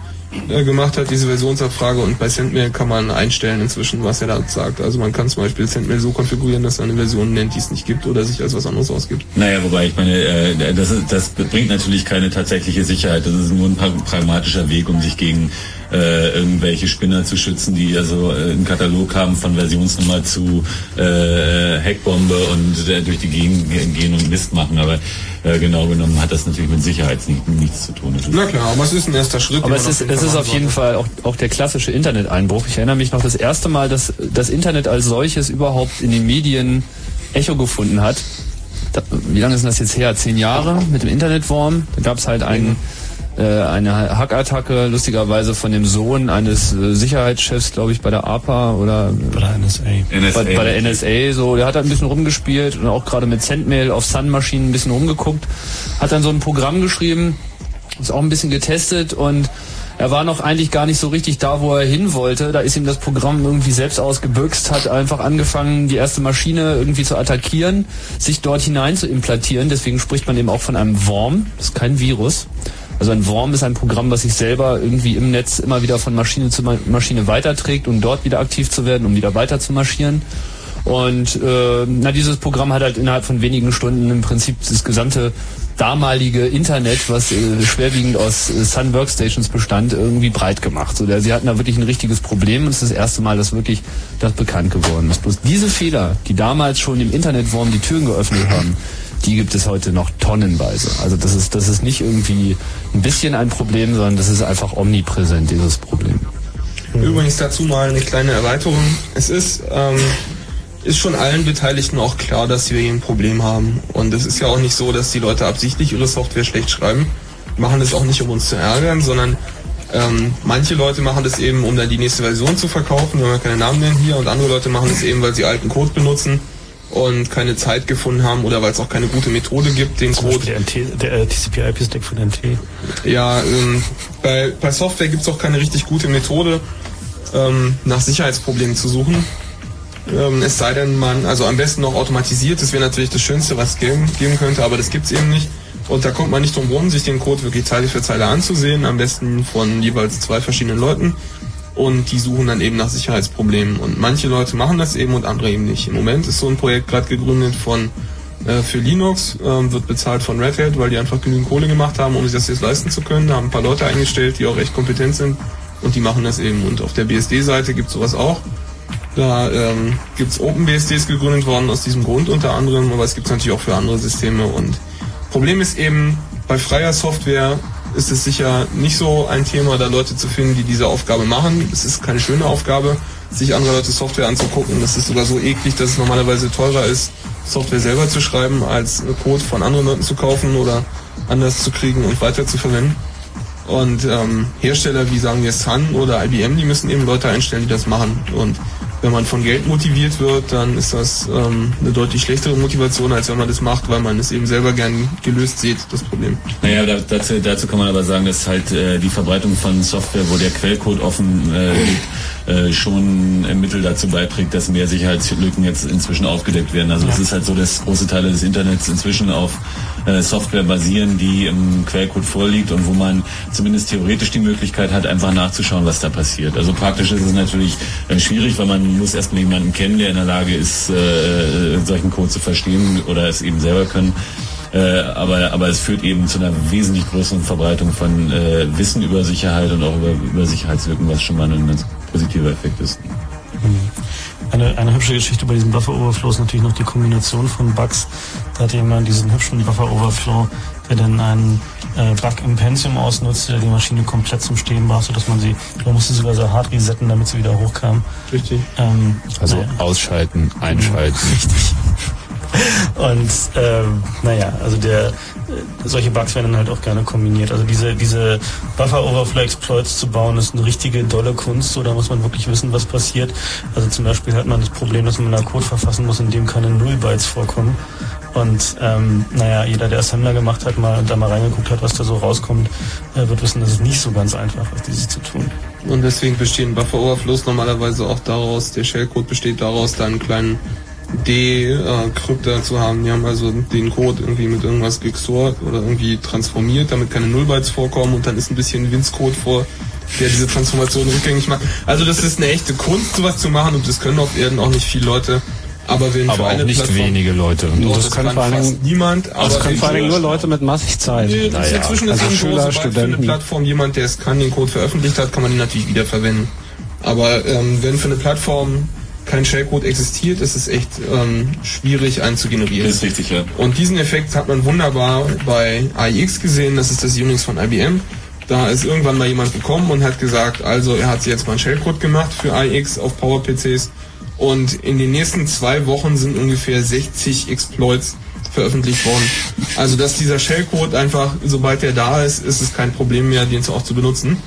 äh, gemacht hat, diese Versionsabfrage und bei Sendmail kann man einstellen inzwischen, was er da sagt. Also man kann zum Beispiel Sendmail so konfigurieren, dass er eine Version nennt, die es nicht gibt oder sich als was anderes ausgibt. Naja, wobei ich meine, äh, das, ist- das bringt natürlich keine tatsächliche Sicherheit. Das ist nur ein pra- pragmatischer Weg, um sich gegen äh, irgendwelche Spinner zu schützen, die also äh, einen Katalog haben von Versionsnummer zu äh, Hackbombe und äh, durch die Gegend ge- gehen und Mist machen. Aber äh, genau genommen hat das natürlich mit Sicherheit ni- nichts zu tun. Na klar, aber es ist ein erster Schritt. Aber es ist, es ist auf jeden Fall auch, auch der klassische Interneteinbruch. Ich erinnere mich noch das erste Mal, dass das Internet als solches überhaupt in den Medien Echo gefunden hat. Da, wie lange ist denn das jetzt her? Zehn Jahre mit dem Internetworm. Da gab es halt einen, äh, eine Hackattacke, lustigerweise von dem Sohn eines äh, Sicherheitschefs, glaube ich, bei der APA oder Bei der NSA. NSA. bei, bei der NSA so, der hat halt ein bisschen rumgespielt und auch gerade mit Sendmail auf Sun-Maschinen ein bisschen rumgeguckt, hat dann so ein Programm geschrieben, ist auch ein bisschen getestet und er war noch eigentlich gar nicht so richtig da, wo er hin wollte. Da ist ihm das Programm irgendwie selbst ausgebüxt, hat einfach angefangen, die erste Maschine irgendwie zu attackieren, sich dort hinein zu implantieren. Deswegen spricht man eben auch von einem Worm. Das ist kein Virus. Also ein Worm ist ein Programm, was sich selber irgendwie im Netz immer wieder von Maschine zu Ma- Maschine weiterträgt, um dort wieder aktiv zu werden, um wieder weiter zu marschieren. Und äh, na, dieses Programm hat halt innerhalb von wenigen Stunden im Prinzip das gesamte damalige Internet, was äh, schwerwiegend aus äh, Sun Workstations bestand, irgendwie breit gemacht. So, der, sie hatten da wirklich ein richtiges Problem und es ist das erste Mal, dass wirklich das bekannt geworden ist. Bloß diese Fehler, die damals schon im Internetwurm die Türen geöffnet haben, die gibt es heute noch tonnenweise. Also das ist, das ist nicht irgendwie ein bisschen ein Problem, sondern das ist einfach omnipräsent, dieses Problem. Übrigens dazu mal eine kleine Erweiterung. Es ist, ähm, ist schon allen Beteiligten auch klar, dass wir hier ein Problem haben. Und es ist ja auch nicht so, dass die Leute absichtlich ihre Software schlecht schreiben. Machen das auch nicht, um uns zu ärgern, sondern ähm, manche Leute machen das eben, um dann die nächste Version zu verkaufen, wenn wir keine Namen nennen hier, und andere Leute machen das eben, weil sie alten Code benutzen und keine Zeit gefunden haben oder weil es auch keine gute Methode gibt, den Zum Code Beispiel der, der äh, TCP-IP-Stack von NT. ja, ähm, bei, bei Software gibt's auch keine richtig gute Methode, ähm, nach Sicherheitsproblemen zu suchen. Ähm, es sei denn, man, also am besten noch automatisiert, das wäre natürlich das Schönste, was es geben, geben könnte, aber das gibt's eben nicht. Und da kommt man nicht drum rum, sich den Code wirklich Zeile für Zeile anzusehen, am besten von jeweils zwei verschiedenen Leuten. Und die suchen dann eben nach Sicherheitsproblemen. Und manche Leute machen das eben und andere eben nicht. Im Moment ist so ein Projekt gerade gegründet von äh, für Linux, ähm, wird bezahlt von Red Hat, weil die einfach genügend Kohle gemacht haben, um sich das jetzt leisten zu können. Da haben ein paar Leute eingestellt, die auch echt kompetent sind und die machen das eben. Und auf der BSD-Seite gibt es sowas auch. Da ähm, gibt es OpenBSDs gegründet worden aus diesem Grund unter anderem, aber es gibt es natürlich auch für andere Systeme. Und Problem ist eben, bei freier Software ist es sicher nicht so ein Thema, da Leute zu finden, die diese Aufgabe machen. Es ist keine schöne Aufgabe, sich andere Leute Software anzugucken. Das ist sogar so eklig, dass es normalerweise teurer ist, Software selber zu schreiben, als Code von anderen Leuten zu kaufen oder anders zu kriegen und weiter zu verwenden. Und ähm, Hersteller wie sagen wir Sun oder IBM, die müssen eben Leute einstellen, die das machen. Und wenn man von Geld motiviert wird, dann ist das ähm, eine deutlich schlechtere Motivation, als wenn man das macht, weil man es eben selber gern gelöst sieht, das Problem. Naja, da, dazu, dazu kann man aber sagen, dass halt äh, die Verbreitung von Software, wo der Quellcode offen äh, liegt, äh, schon ein Mittel dazu beiträgt, dass mehr Sicherheitslücken jetzt inzwischen aufgedeckt werden. Also es ist halt so, dass große Teile des Internets inzwischen auf äh, Software basieren, die im Quellcode vorliegt und wo man zumindest theoretisch die Möglichkeit hat, einfach nachzuschauen, was da passiert. Also praktisch ist es natürlich äh, schwierig, weil man muss erstmal jemanden kennen, der in der Lage ist, äh, solchen Code zu verstehen oder es eben selber können. Äh, aber, aber es führt eben zu einer wesentlich größeren Verbreitung von äh, Wissen über Sicherheit und auch über, über Sicherheitslücken, was schon mal ein ganz positiver Effekt ist. Eine, eine hübsche Geschichte bei diesem Buffer Overflow ist natürlich noch die Kombination von Bugs. Da hat jemand diesen hübschen Buffer Overflow, der dann einen äh, Bug im Pentium ausnutzt, der die Maschine komplett zum Stehen brachte, dass man sie, man musste sogar so hart resetten, damit sie wieder hochkam. Richtig. Ähm, Also naja. ausschalten, einschalten. Richtig. Und ähm, naja, also der solche Bugs werden dann halt auch gerne kombiniert. Also diese diese Buffer Overflow Exploits zu bauen, ist eine richtige dolle Kunst. So, da muss man wirklich wissen, was passiert. Also zum Beispiel hat man das Problem, dass man einen Code verfassen muss, in dem keine Nullbytes vorkommen. Und ähm, naja, jeder, der Assembler gemacht hat, mal da mal reingeguckt hat, was da so rauskommt, äh, wird wissen, dass es nicht so ganz einfach ist, dieses zu tun. Und deswegen bestehen Buffer Overflows normalerweise auch daraus, der Shellcode besteht daraus, da einen kleinen D-Krypter zu haben. Die haben also den Code irgendwie mit irgendwas gexort oder irgendwie transformiert, damit keine Nullbytes vorkommen und dann ist ein bisschen Winz-Code vor, der diese Transformation rückgängig macht. Also das ist eine echte Kunst, sowas zu machen und das können auf Erden auch nicht viele Leute. Aber wenn Aber für auch eine nicht Plattform, wenige Leute. Doch, das das, können kann vor allen Dingen- niemand. Das aber können vor allen Dingen nur Leute mit massig Zeit. Nee, das ist Naja, inzwischen also ist Schüler, sobald für eine Studenten. Plattform jemand, der es kann, den Code veröffentlicht hat, kann man ihn natürlich wieder verwenden. Aber ähm, wenn für eine Plattform kein Shellcode existiert, ist es echt ähm, schwierig, einen zu generieren. Das ist richtig, ja. Und diesen Effekt hat man wunderbar bei AIX gesehen, das ist das Unix von IBM. Da ist irgendwann mal jemand gekommen und hat gesagt, also er hat jetzt mal einen Shellcode gemacht für AIX auf PowerPCs und in den nächsten zwei Wochen sind ungefähr 60 Exploits veröffentlicht worden. Also dass dieser Shellcode einfach, sobald der da ist, ist es kein Problem mehr, den auch zu benutzen.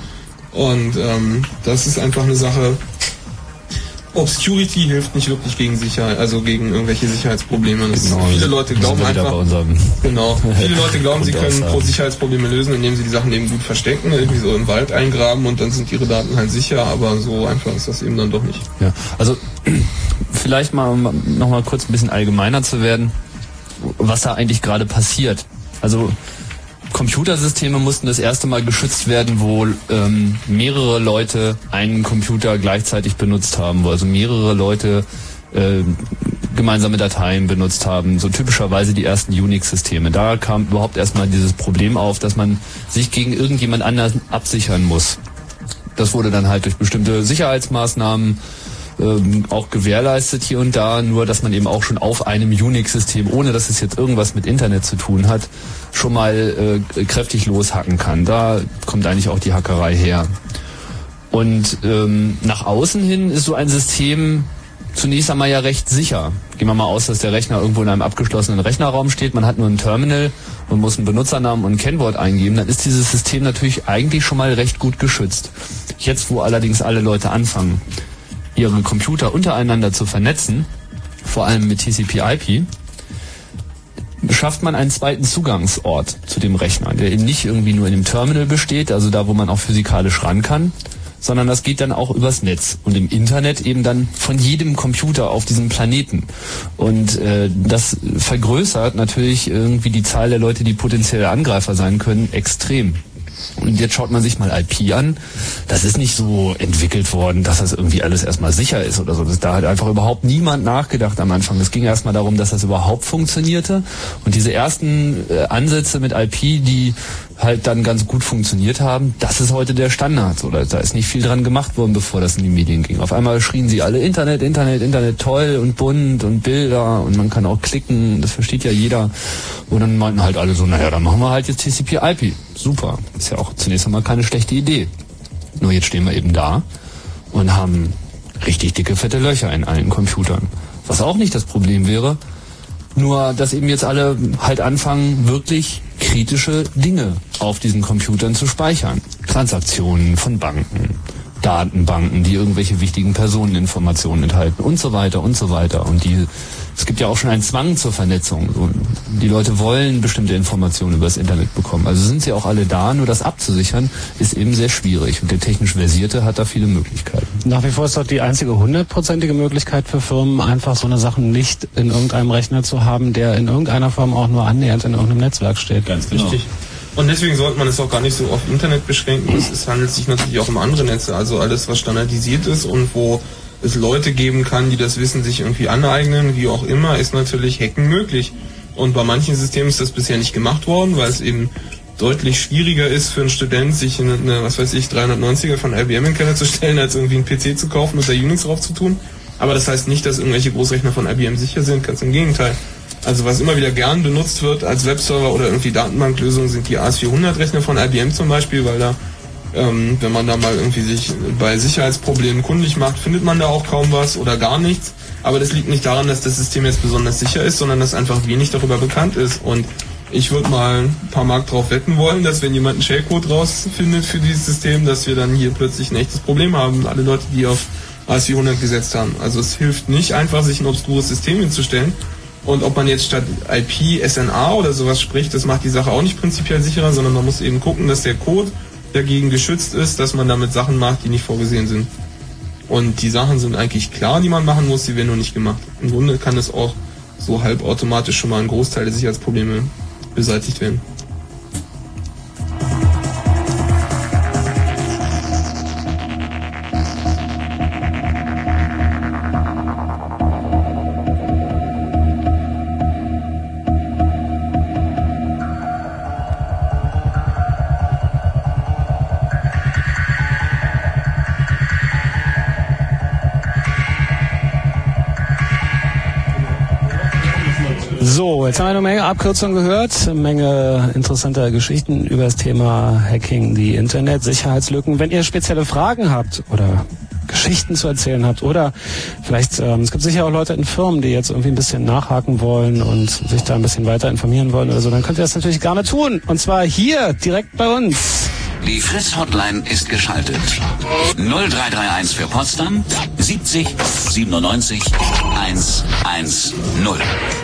Und ähm, das ist einfach eine Sache, Obscurity hilft nicht wirklich gegen Sicherheit, also gegen irgendwelche Sicherheitsprobleme. Das Genau, viele Leute glauben einfach, genau, viele Leute glauben, sie können pro Sicherheitsprobleme lösen, indem sie die Sachen eben gut verstecken, irgendwie so im Wald eingraben und dann sind ihre Daten halt sicher, aber so einfach ist das eben dann doch nicht. Ja, also vielleicht mal um noch mal kurz ein bisschen allgemeiner zu werden, was da eigentlich gerade passiert. Also Computersysteme mussten das erste Mal geschützt werden, wo ähm, mehrere Leute einen Computer gleichzeitig benutzt haben, wo also mehrere Leute äh, gemeinsame Dateien benutzt haben, so typischerweise die ersten Unix-Systeme. Da kam überhaupt erstmal dieses Problem auf, dass man sich gegen irgendjemand anders absichern muss. Das wurde dann halt durch bestimmte Sicherheitsmaßnahmen ähm, auch gewährleistet hier und da, nur dass man eben auch schon auf einem Unix-System, ohne dass es jetzt irgendwas mit Internet zu tun hat, schon mal äh, kräftig loshacken kann. Da kommt eigentlich auch die Hackerei her. Und ähm, nach außen hin ist so ein System zunächst einmal ja recht sicher. Gehen wir mal aus, dass der Rechner irgendwo in einem abgeschlossenen Rechnerraum steht, man hat nur ein Terminal und muss einen Benutzernamen und ein Kennwort eingeben, dann ist dieses System natürlich eigentlich schon mal recht gut geschützt. Jetzt, wo allerdings alle Leute anfangen, ihre Computer untereinander zu vernetzen, vor allem mit TCP/IP, schafft man einen zweiten Zugangsort zu dem Rechner, der eben nicht irgendwie nur in dem Terminal besteht, also da, wo man auch physikalisch ran kann, sondern das geht dann auch übers Netz und im Internet eben dann von jedem Computer auf diesem Planeten. Und äh, das vergrößert natürlich irgendwie die Zahl der Leute, die potenzielle Angreifer sein können, extrem. Und jetzt schaut man sich mal IP an. Das ist nicht so entwickelt worden, dass das irgendwie alles erstmal sicher ist oder so. Das, da hat einfach überhaupt niemand nachgedacht am Anfang. Es ging erstmal darum, dass das überhaupt funktionierte. Und diese ersten äh, Ansätze mit IP, die halt dann ganz gut funktioniert haben, das ist heute der Standard. Oder da ist nicht viel dran gemacht worden, bevor das in die Medien ging. Auf einmal schrien sie alle Internet, Internet, Internet toll und bunt und Bilder und man kann auch klicken, das versteht ja jeder. Und dann meinten halt alle so, naja, dann machen wir halt jetzt TCP/IP. Super. Ist ja auch zunächst einmal keine schlechte Idee. Nur jetzt stehen wir eben da und haben richtig dicke, fette Löcher in allen Computern. Was auch nicht das Problem wäre, nur dass eben jetzt alle halt anfangen, wirklich kritische Dinge auf diesen Computern zu speichern. Transaktionen von Banken, Datenbanken, die irgendwelche wichtigen Personeninformationen enthalten und so weiter und so weiter. Und die, es gibt ja auch schon einen Zwang zur Vernetzung. Die Leute wollen bestimmte Informationen über das Internet bekommen. Also sind sie auch alle da, nur das abzusichern ist eben sehr schwierig. Und der technisch Versierte hat da viele Möglichkeiten. Nach wie vor ist doch die einzige hundertprozentige Möglichkeit für Firmen, einfach so eine Sache nicht in irgendeinem Rechner zu haben, der in irgendeiner Form auch nur annähernd in irgendeinem Netzwerk steht. Ganz genau. Richtig. Und deswegen sollte man es auch gar nicht so auf Internet beschränken. Es, es handelt sich natürlich auch um andere Netze, also alles, was standardisiert ist und wo es Leute geben kann, die das Wissen sich irgendwie aneignen, wie auch immer, ist natürlich Hacken möglich. Und bei manchen Systemen ist das bisher nicht gemacht worden, weil es eben deutlich schwieriger ist für einen Student, sich eine, eine was weiß ich, 390er von IBM in Keller zu stellen, als irgendwie einen PC zu kaufen und da Unix drauf zu tun. Aber das heißt nicht, dass irgendwelche Großrechner von IBM sicher sind, ganz im Gegenteil. Also was immer wieder gern benutzt wird als Webserver oder irgendwie Datenbanklösung sind die AS400-Rechner von IBM zum Beispiel, weil da, ähm, wenn man da mal irgendwie sich bei Sicherheitsproblemen kundig macht, findet man da auch kaum was oder gar nichts. Aber das liegt nicht daran, dass das System jetzt besonders sicher ist, sondern dass einfach wenig darüber bekannt ist. Und ich würde mal ein paar Mark drauf wetten wollen, dass wenn jemand einen Shellcode rausfindet für dieses System, dass wir dann hier plötzlich ein echtes Problem haben. Alle Leute, die auf AS400 gesetzt haben. Also es hilft nicht einfach, sich ein obskures System hinzustellen. Und ob man jetzt statt IP SNA oder sowas spricht, das macht die Sache auch nicht prinzipiell sicherer, sondern man muss eben gucken, dass der Code dagegen geschützt ist, dass man damit Sachen macht, die nicht vorgesehen sind. Und die Sachen sind eigentlich klar, die man machen muss, die werden nur nicht gemacht. Im Grunde kann es auch so halbautomatisch schon mal ein Großteil der Sicherheitsprobleme beseitigt werden. Jetzt haben wir eine Menge Abkürzungen gehört, eine Menge interessanter Geschichten über das Thema Hacking, die Internet-Sicherheitslücken. Wenn ihr spezielle Fragen habt oder Geschichten zu erzählen habt oder vielleicht, ähm, es gibt sicher auch Leute in Firmen, die jetzt irgendwie ein bisschen nachhaken wollen und sich da ein bisschen weiter informieren wollen oder so, dann könnt ihr das natürlich gerne tun. Und zwar hier, direkt bei uns. Die Fritz-Hotline ist geschaltet. 0331 für Potsdam 70 97 110.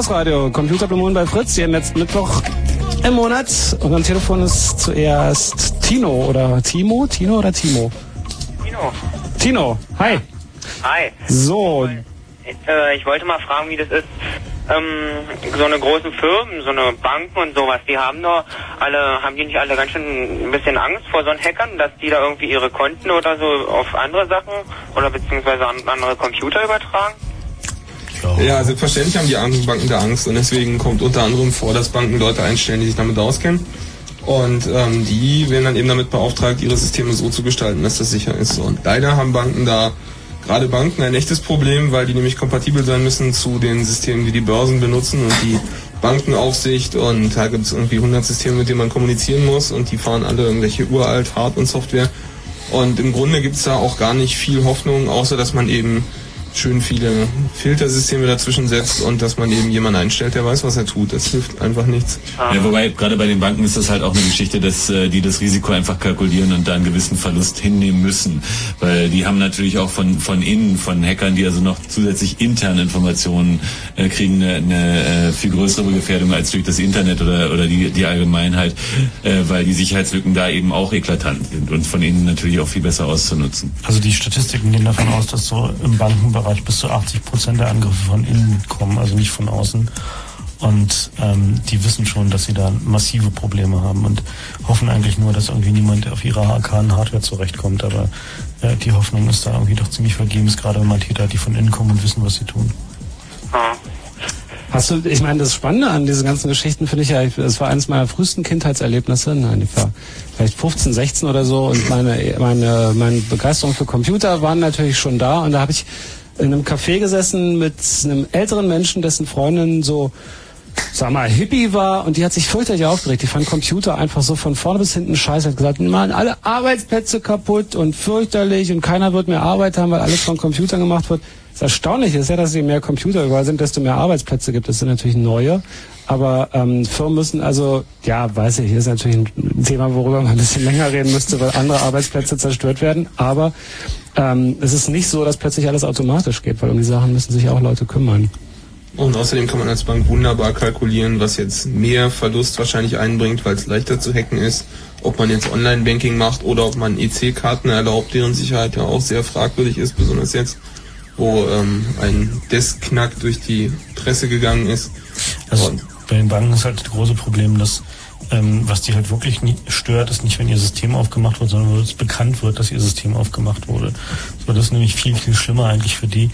Chaos Radio, Computerblumen bei Fritz, jeden letzten Mittwoch im Monat. Und am Telefon ist zuerst Tino oder Timo? Tino oder Timo? Tino. Tino, hi. Hi. So, Äh, ich wollte mal fragen, wie das ist. Ähm, so eine großen Firmen, so eine Banken und sowas, die haben doch alle, haben die nicht alle ganz schön ein bisschen Angst vor so einen Hackern, dass die da irgendwie ihre Konten oder so auf andere Sachen oder beziehungsweise an andere Computer übertragen? Ja, selbstverständlich haben die anderen Banken da Angst und deswegen kommt unter anderem vor, dass Banken Leute einstellen, die sich damit auskennen. Und ähm, die werden dann eben damit beauftragt, ihre Systeme so zu gestalten, dass das sicher ist. Und leider haben Banken da, gerade Banken, ein echtes Problem, weil die nämlich kompatibel sein müssen zu den Systemen, die die Börsen benutzen und die Bankenaufsicht. Und da gibt es irgendwie 100 Systeme, mit denen man kommunizieren muss und die fahren alle irgendwelche uralt Hard- und Software. Und im Grunde gibt es da auch gar nicht viel Hoffnung, außer dass man eben schön viele Filtersysteme dazwischen setzt und dass man eben jemanden einstellt, der weiß, was er tut. Das hilft einfach nichts. Ja, wobei gerade bei den Banken ist das halt auch eine Geschichte, dass äh, die das Risiko einfach kalkulieren und da einen gewissen Verlust hinnehmen müssen, weil die haben natürlich auch von von innen von Hackern, die also noch zusätzlich interne Informationen äh, kriegen, eine, eine äh, viel größere Gefährdung als durch das Internet oder oder die die Allgemeinheit, äh, weil die Sicherheitslücken da eben auch eklatant sind und von innen natürlich auch viel besser auszunutzen. Also die Statistiken gehen davon aus, dass so im Bankenbereich bis zu 80 Prozent der Angriffe von innen kommen, also nicht von außen. Und ähm, die wissen schon, dass sie da massive Probleme haben und hoffen eigentlich nur, dass irgendwie niemand auf ihrer arkanen Hardware zurechtkommt. Aber äh, die Hoffnung ist da irgendwie doch ziemlich vergebens, gerade wenn man Täter hat, die von innen kommen und wissen, was sie tun. Hast du, ich meine, das Spannende an diesen ganzen Geschichten finde ich ja, das war eines meiner frühesten Kindheitserlebnisse. Nein, ich war vielleicht 15, 16 oder so und meine, meine, meine Begeisterung für Computer waren natürlich schon da und da habe ich in einem Café gesessen mit einem älteren Menschen, dessen Freundin so, sag mal, Hippie war und die hat sich fürchterlich aufgeregt. Die fand Computer einfach so von vorne bis hinten scheiße. Hat gesagt, man, alle Arbeitsplätze kaputt und fürchterlich und keiner wird mehr Arbeit haben, weil alles von Computern gemacht wird. Das Erstaunliche ist ja, dass je mehr Computer überall sind, desto mehr Arbeitsplätze gibt es. Das sind natürlich neue. Aber ähm, Firmen müssen also, ja, weiß ich, hier ist natürlich ein Thema, worüber man ein bisschen länger reden müsste, weil andere Arbeitsplätze zerstört werden. Aber ähm, es ist nicht so, dass plötzlich alles automatisch geht, weil um die Sachen müssen sich auch Leute kümmern. Und außerdem kann man als Bank wunderbar kalkulieren, was jetzt mehr Verlust wahrscheinlich einbringt, weil es leichter zu hacken ist. Ob man jetzt Online-Banking macht oder ob man EC-Karten erlaubt, deren Sicherheit ja auch sehr fragwürdig ist, besonders jetzt, wo ähm, ein Desk-Knack durch die Presse gegangen ist. Also bei den Banken ist halt das große Problem, dass ähm, was die halt wirklich nie stört, ist nicht, wenn ihr System aufgemacht wird, sondern wenn es bekannt wird, dass ihr System aufgemacht wurde. So, das ist nämlich viel, viel schlimmer eigentlich für die,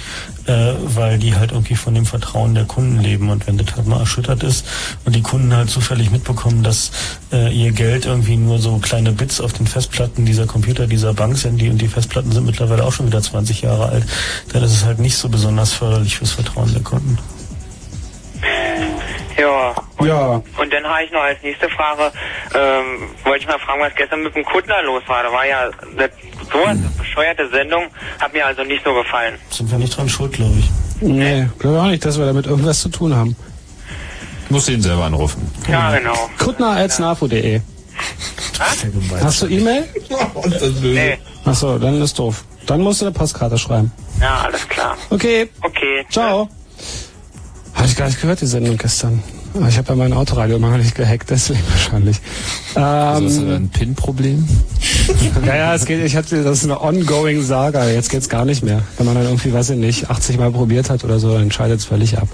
äh, weil die halt irgendwie von dem Vertrauen der Kunden leben. Und wenn das halt mal erschüttert ist und die Kunden halt zufällig mitbekommen, dass äh, ihr Geld irgendwie nur so kleine Bits auf den Festplatten dieser Computer dieser Bank sind, die und die Festplatten sind mittlerweile auch schon wieder 20 Jahre alt, dann ist es halt nicht so besonders förderlich fürs Vertrauen der Kunden. Ja. Ja. Und dann habe ich noch als nächste Frage, ähm, wollte ich mal fragen, was gestern mit dem Kuttner los war. Da war ja das, so eine bescheuerte Sendung, hat mir also nicht so gefallen. Sind wir nicht dran schuld, glaube ich. Nee, glaube auch nicht, dass wir damit irgendwas zu tun haben. Musst ihn selber anrufen. Ja, genau. Kuttner.snafu.de Hast du E-Mail? Nee. Achso, dann ist doof. Dann musst du eine Postkarte schreiben. Ja, alles klar. Okay. Okay. Ciao. Habe ich gar nicht gehört, die Sendung gestern. Aber Ich habe ja mein Autoradio immer noch nicht gehackt, deswegen wahrscheinlich. Also hast du Ähm, da ein PIN-Problem? ja, ja, es geht, ich hatte, das ist eine ongoing Saga. Jetzt geht's gar nicht mehr. Wenn man dann irgendwie, weiß ich nicht, 80 Mal probiert hat oder so, dann scheidet es völlig ab.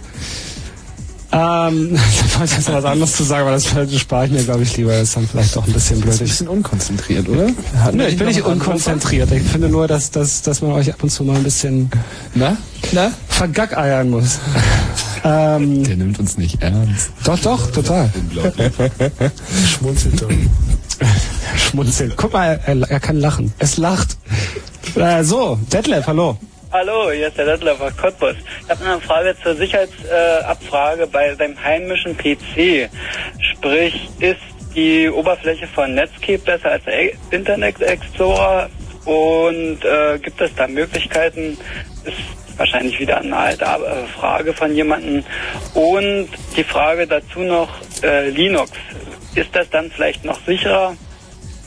Ähm, da wollte ich jetzt noch was anderes zu sagen, aber das spare ich mir, glaube ich, lieber. Das ist dann vielleicht auch ein bisschen blöd. ein bisschen unkonzentriert, oder? Nö, ich bin nicht unkonzentriert. Ich finde nur, dass, dass, dass man euch ab und zu mal ein bisschen Na? Na? vergackeiern muss. ähm, Der nimmt uns nicht ernst. doch, doch, total. Schmunzelt doch. Schmunzeln. Guck mal, er, er kann lachen. Es lacht. Äh, so, Detlef, hallo. Hallo, hier ist der Detlef aus Cottbus. Ich habe eine Frage zur Sicherheitsabfrage bei beim heimischen PC. Sprich, ist die Oberfläche von Netscape besser als der Internet Explorer? Und äh, gibt es da Möglichkeiten? Ist wahrscheinlich wieder eine alte äh, Frage von jemandem. Und die Frage dazu noch, äh, Linux. Ist das dann vielleicht noch sicherer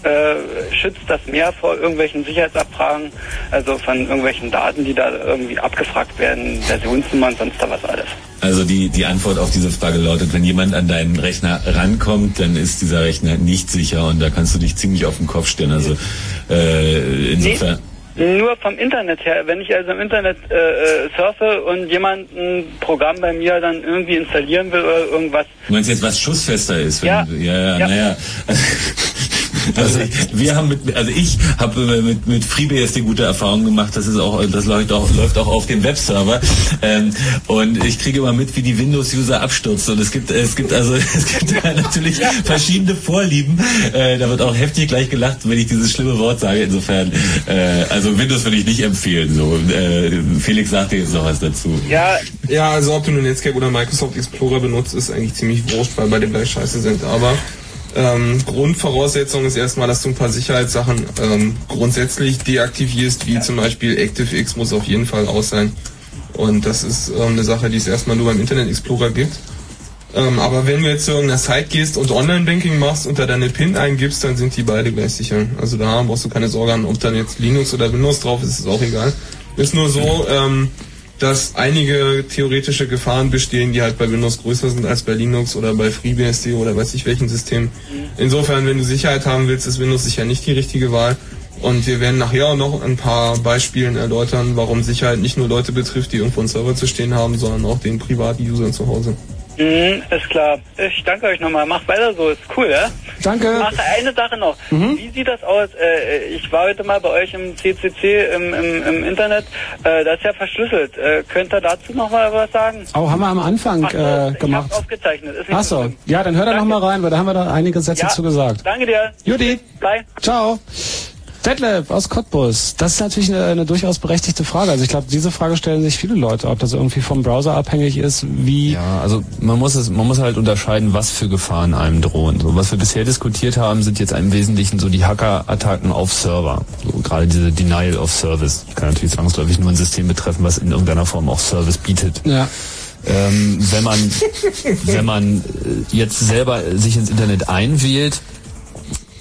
äh, schützt das mehr vor irgendwelchen Sicherheitsabfragen, also von irgendwelchen Daten, die da irgendwie abgefragt werden, Versionsnummern, sonst da was alles. Also die, die Antwort auf diese Frage lautet, wenn jemand an deinen Rechner rankommt, dann ist dieser Rechner nicht sicher und da kannst du dich ziemlich auf den Kopf stellen. Also äh, insofern. Nur vom Internet her. Wenn ich also im Internet äh, äh, surfe und jemand ein Programm bei mir dann irgendwie installieren will oder irgendwas. Du meinst jetzt, was schussfester ist? Wenn Ja. Ja, ja, Ja. naja. Also ich, wir haben mit, also ich habe mit, mit FreeBSD gute Erfahrungen gemacht. Das ist auch, das läuft auch, läuft auch auf dem Webserver. Ähm, und ich kriege immer mit, wie die Windows-User abstürzen. Und es gibt, es gibt also, es gibt natürlich verschiedene Vorlieben. Äh, da wird auch heftig gleich gelacht, wenn ich dieses schlimme Wort sage. Insofern, äh, also Windows würde ich nicht empfehlen. So, äh, Felix sagt dir jetzt noch was dazu. Ja, Ja, also ob du nur Netscape oder Microsoft Explorer benutzt, ist eigentlich ziemlich wurscht, weil beide gleich scheiße sind. Aber ähm, Grundvoraussetzung ist erstmal, dass du ein paar Sicherheitssachen ähm, grundsätzlich deaktivierst, wie zum Beispiel ActiveX muss auf jeden Fall aus sein. Und das ist ähm, eine Sache, die es erstmal nur beim Internet Explorer gibt. Ähm, aber wenn du jetzt zu irgendeiner Site gehst und Online-Banking machst und da deine PIN eingibst, dann sind die beide gleich sicher. Also da brauchst du keine Sorge haben, ob dann jetzt Linux oder Windows drauf ist, ist auch egal. Ist nur so, ähm, dass einige theoretische Gefahren bestehen, die halt bei Windows größer sind als bei Linux oder bei FreeBSD oder weiß ich welchen System. Insofern, wenn du Sicherheit haben willst, ist Windows sicher nicht die richtige Wahl. Und wir werden nachher auch noch ein paar Beispielen erläutern, warum Sicherheit nicht nur Leute betrifft, die irgendwo einen Server zu stehen haben, sondern auch den privaten Usern zu Hause. Mhm, ist klar. Ich danke euch nochmal. Macht weiter so, ist cool, ja? Danke. Ach, eine Sache noch. Mhm. Wie sieht das aus? Äh, ich war heute mal bei euch im CCC im, im, im Internet. Äh, das ist ja verschlüsselt. Äh, könnt ihr dazu noch mal was sagen? Oh, haben wir am Anfang Ach äh, ich gemacht. hab's aufgezeichnet. Ist nicht Ach so ja, dann hör da noch mal rein, weil da haben wir da einige Sätze Ja, zu gesagt. Danke dir. Judy. Bye. Ciao. Detlef aus Cottbus. Das ist natürlich eine, eine durchaus berechtigte Frage. Also ich glaube, diese Frage stellen sich viele Leute, ob das irgendwie vom Browser abhängig ist, wie... Ja, also man muss es, man muss halt unterscheiden, was für Gefahren einem drohen. So, was wir bisher diskutiert haben, sind jetzt im Wesentlichen so die Hacker-Attacken auf Server. So, gerade diese Denial of Service. Kann natürlich zwangsläufig nur ein System betreffen, was in irgendeiner Form auch Service bietet. Ja. Ähm, wenn man, wenn man äh, jetzt selber sich ins Internet einwählt,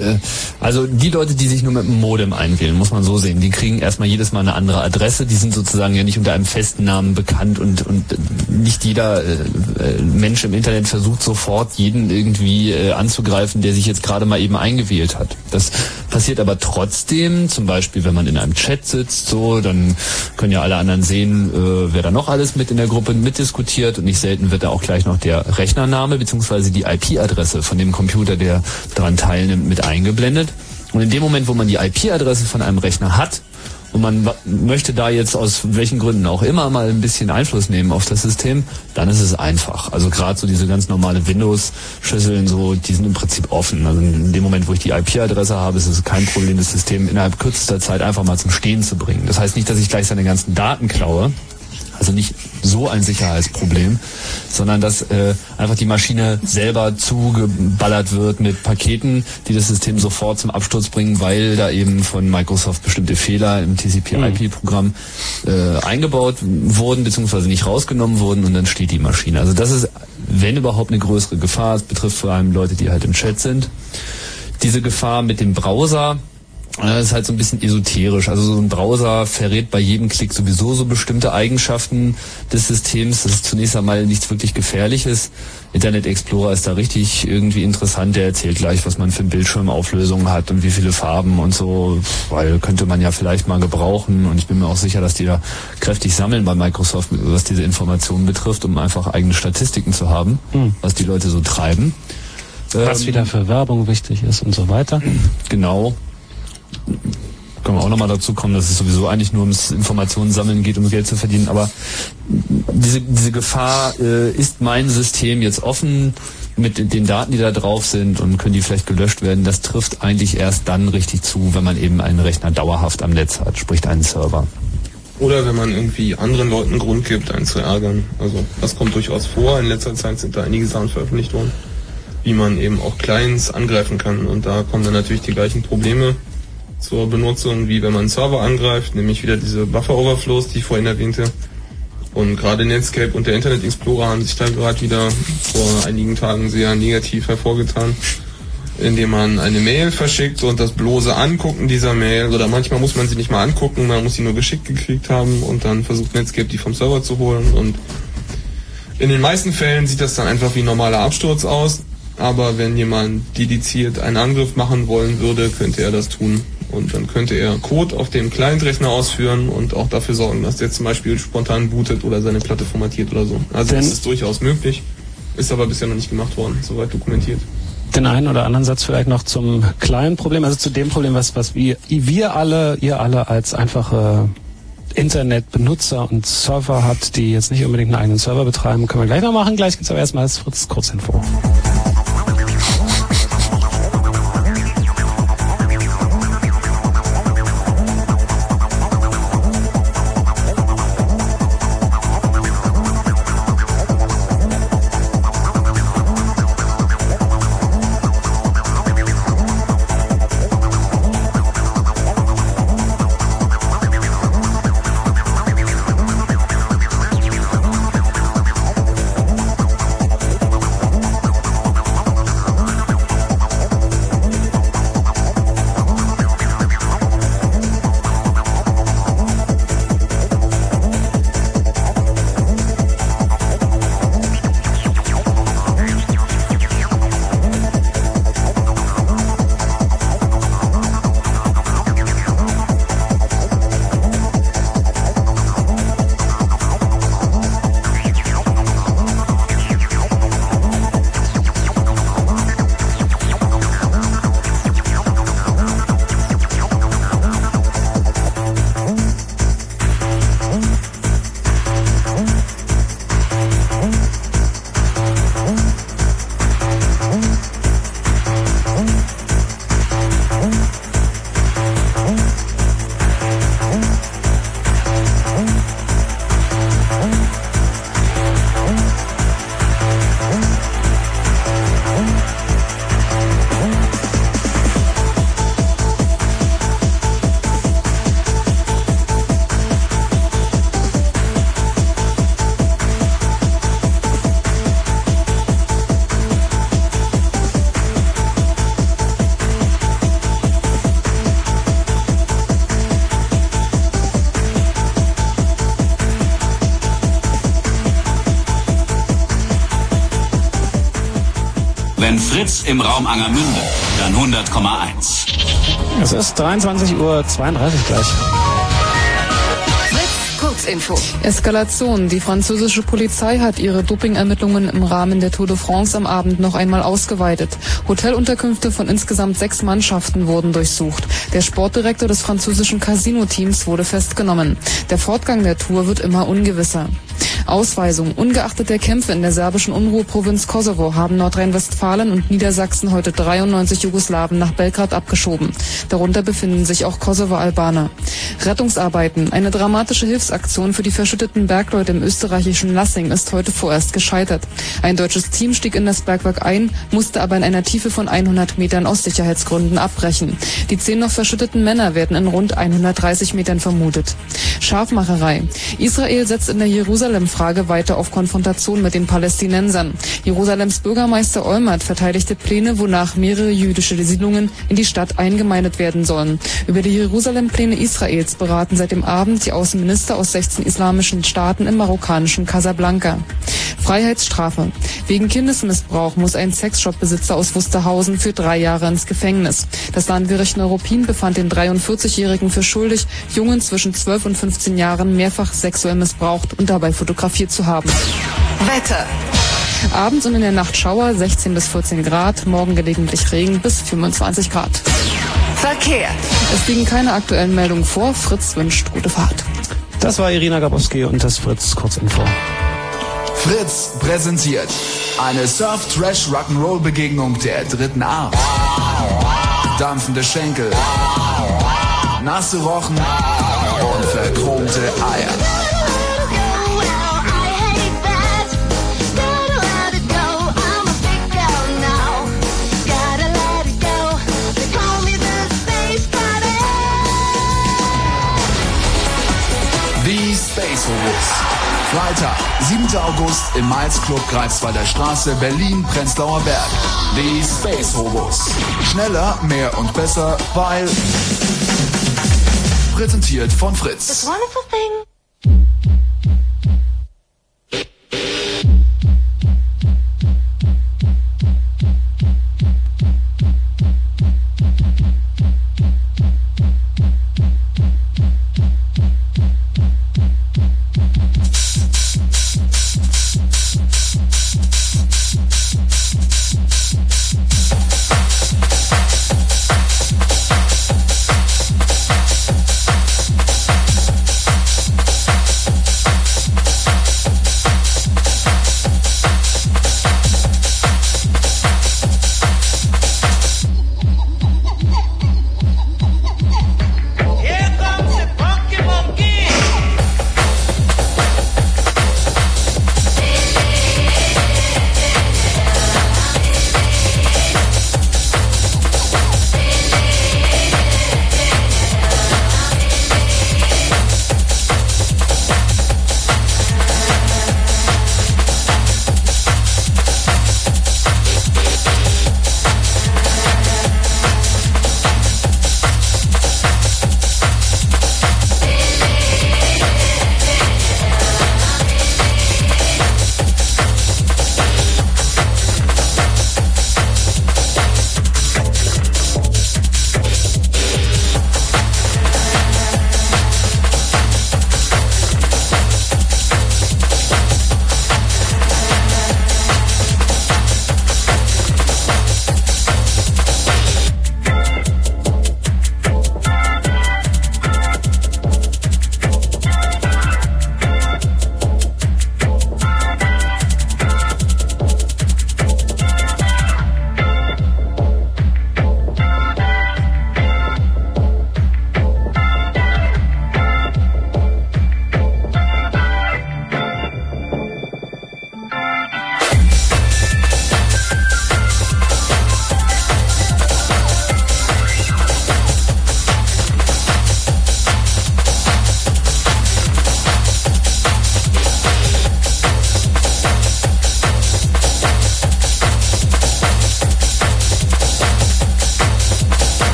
äh, also die Leute, die sich nur mit dem Modem einwählen, muss man so sehen, die kriegen erstmal jedes Mal eine andere Adresse, die sind sozusagen ja nicht unter einem festen Namen bekannt und, und nicht jeder äh, äh, Mensch im Internet versucht sofort jeden irgendwie äh, anzugreifen, der sich jetzt gerade mal eben eingewählt hat. Das passiert aber trotzdem, zum Beispiel wenn man in einem Chat sitzt, so, dann können ja alle anderen sehen, äh, wer da noch alles mit in der Gruppe mitdiskutiert und nicht selten wird da auch gleich noch der Rechnername bzw. die IP-Adresse von dem Computer, der daran teilnimmt, mit eingeblendet. Und in dem Moment, wo man die IP-Adresse von einem Rechner hat und man möchte da jetzt aus welchen Gründen auch immer mal ein bisschen Einfluss nehmen auf das System, dann ist es einfach. Also gerade so diese ganz normale Windows-Schlüsseln, so, die sind im Prinzip offen. Also in dem Moment, wo ich die IP-Adresse habe, ist es kein Problem, das System innerhalb kürzester Zeit einfach mal zum Stehen zu bringen. Das heißt nicht, dass ich gleich seine ganzen Daten klaue, also nicht so ein Sicherheitsproblem, sondern dass äh, einfach die Maschine selber zugeballert wird mit Paketen, die das System sofort zum Absturz bringen, weil da eben von Microsoft bestimmte Fehler im TCP/IP-Programm äh, eingebaut wurden beziehungsweise nicht rausgenommen wurden und dann steht die Maschine. Also das ist, wenn überhaupt, eine größere Gefahr. Es betrifft vor allem Leute, die halt im Chat sind. Diese Gefahr mit dem Browser, das ist halt so ein bisschen esoterisch. Also so ein Browser verrät bei jedem Klick sowieso so bestimmte Eigenschaften des Systems. Das ist zunächst einmal nichts wirklich Gefährliches. Internet Explorer ist da richtig irgendwie interessant. Der erzählt gleich, was man für Bildschirmauflösungen hat und wie viele Farben und so, weil könnte man ja vielleicht mal gebrauchen. Und ich bin mir auch sicher, dass die da kräftig sammeln bei Microsoft, was diese Informationen betrifft, um einfach eigene Statistiken zu haben, was die Leute so treiben. Was Ähm, wieder für Werbung wichtig ist und so weiter. Genau. Können wir auch nochmal dazu kommen, dass es sowieso eigentlich nur ums Informationen sammeln geht, um Geld zu verdienen. Aber diese, diese Gefahr, äh, ist mein System jetzt offen mit den Daten, die da drauf sind und können die vielleicht gelöscht werden, das trifft eigentlich erst dann richtig zu, wenn man eben einen Rechner dauerhaft am Netz hat, sprich einen Server. Oder wenn man irgendwie anderen Leuten Grund gibt, einen zu ärgern. Also das kommt durchaus vor. In letzter Zeit sind da einige Sachen veröffentlicht worden, wie man eben auch Clients angreifen kann. Und da kommen dann natürlich die gleichen Probleme zur Benutzung, wie wenn man einen Server angreift, nämlich wieder diese Buffer-Overflows, die ich vorhin erwähnte. Und gerade Netscape und der Internet Explorer haben sich da gerade wieder vor einigen Tagen sehr negativ hervorgetan. indem man eine Mail verschickt und das bloße Angucken dieser Mail, oder manchmal muss man sie nicht mal angucken, man muss sie nur geschickt gekriegt haben und dann versucht Netscape die vom Server zu holen und in den meisten Fällen sieht das dann einfach wie ein normaler Absturz aus, aber wenn jemand dediziert einen Angriff machen wollen würde, könnte er das tun. Und dann könnte er Code auf dem Client-Rechner ausführen und auch dafür sorgen, dass der zum Beispiel spontan bootet oder seine Platte formatiert oder so. Also Denn- das ist durchaus möglich, ist aber bisher noch nicht gemacht worden, soweit dokumentiert. Den einen oder anderen Satz vielleicht noch zum kleinen Problem, also zu dem Problem, was, was wir, wir alle, ihr alle als einfache Internetbenutzer und Server habt, die jetzt nicht unbedingt einen eigenen Server betreiben, können wir gleich noch machen. Gleich gibt's aber erstmal das Fritz Kurzinfo. Wenn Raum Angermünde, dann 100,1. Es ist 23.32 Uhr gleich. Kurzinfo. Eskalation. Die französische Polizei hat ihre Dopingermittlungen im Rahmen der Tour de France am Abend noch einmal ausgeweitet. Hotelunterkünfte von insgesamt sechs Mannschaften wurden durchsucht. Der Sportdirektor des französischen Casino-Teams wurde festgenommen. Der Fortgang der Tour wird immer ungewisser. Ausweisung. Ungeachtet der Kämpfe in der serbischen Unruheprovinz Kosovo haben Nordrhein-Westfalen und Niedersachsen heute 93 Jugoslawen nach Belgrad abgeschoben. Darunter befinden sich auch Kosovo-Albaner. Rettungsarbeiten. Eine dramatische Hilfsaktion für die verschütteten Bergleute im österreichischen Lassing ist heute vorerst gescheitert. Ein deutsches Team stieg in das Bergwerk ein, musste aber in einer Tiefe von 100 Metern aus Sicherheitsgründen abbrechen. Die zehn noch verschütteten Männer werden in rund 130 Metern vermutet. Scharfmacherei. Israel setzt in der Jerusalem-Frage weiter auf Konfrontation mit den Palästinensern. Jerusalems Bürgermeister Olmert verteidigte Pläne, wonach mehrere jüdische Siedlungen in die Stadt eingemeindet werden sollen. Über die Jerusalem-Pläne Israels beraten seit dem Abend die Außenminister aus 16 islamischen Staaten im marokkanischen Casablanca. Freiheitsstrafe. Wegen Kindesmissbrauch muss ein Sexshop-Besitzer aus Wusterhausen für drei Jahre ins Gefängnis. Das Landgericht Neuruppin befand den 43-Jährigen für schuldig, Jungen zwischen 12 und 15 Jahren mehrfach sexuell missbraucht und dabei fotografiert zu haben. Wetter. Abends und in der Nacht Schauer 16 bis 14 Grad, morgen gelegentlich Regen bis 25 Grad. Verkehr. Es liegen keine aktuellen Meldungen vor. Fritz wünscht gute Fahrt. Das war Irina Gabowski und das Fritz Kurzinfo. Fritz präsentiert eine Surf-Trash-Rock'n'Roll-Begegnung der dritten Art. Dampfende Schenkel, nasse Rochen und verchromte Eier. Horse. Freitag, 7. August im Miles Club Greifswalder Straße, Berlin, Prenzlauer Berg. Die Space Hobos. Schneller, mehr und besser, weil... Präsentiert von Fritz.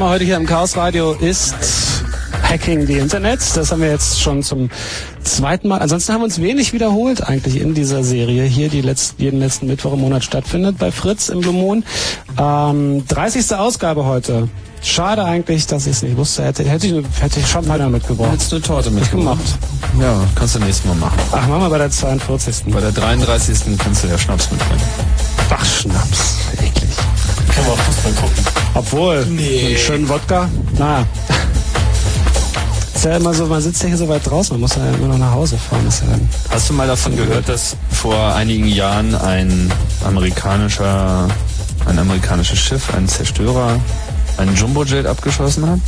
Thema heute hier im Chaos Radio ist Hacking die Internet. Das haben wir jetzt schon zum zweiten Mal. Ansonsten haben wir uns wenig wiederholt eigentlich in dieser Serie hier, die letzt, jeden letzten Mittwoch im Monat stattfindet bei Fritz im Blue Moon. Ähm, 30. Ausgabe heute. Schade eigentlich, dass ich es nicht wusste. Hätte, hätte, ich, hätte ich Champagner mitgebracht. Hättest du eine Torte mitgemacht? Ja, kannst du nächstes Mal machen. Ach, machen wir bei der 42. Bei der 33. kannst du ja Schnaps mitbringen. Ach, Schnaps. Obwohl, Nee. einen schönen Wodka. Na. Ist ja immer so, man sitzt ja hier so weit draußen, man muss ja immer noch nach Hause fahren. Ja Hast du mal davon gehört, dass vor einigen Jahren ein amerikanischer, ein amerikanisches Schiff, ein Zerstörer, einen Jumbojet abgeschossen hat?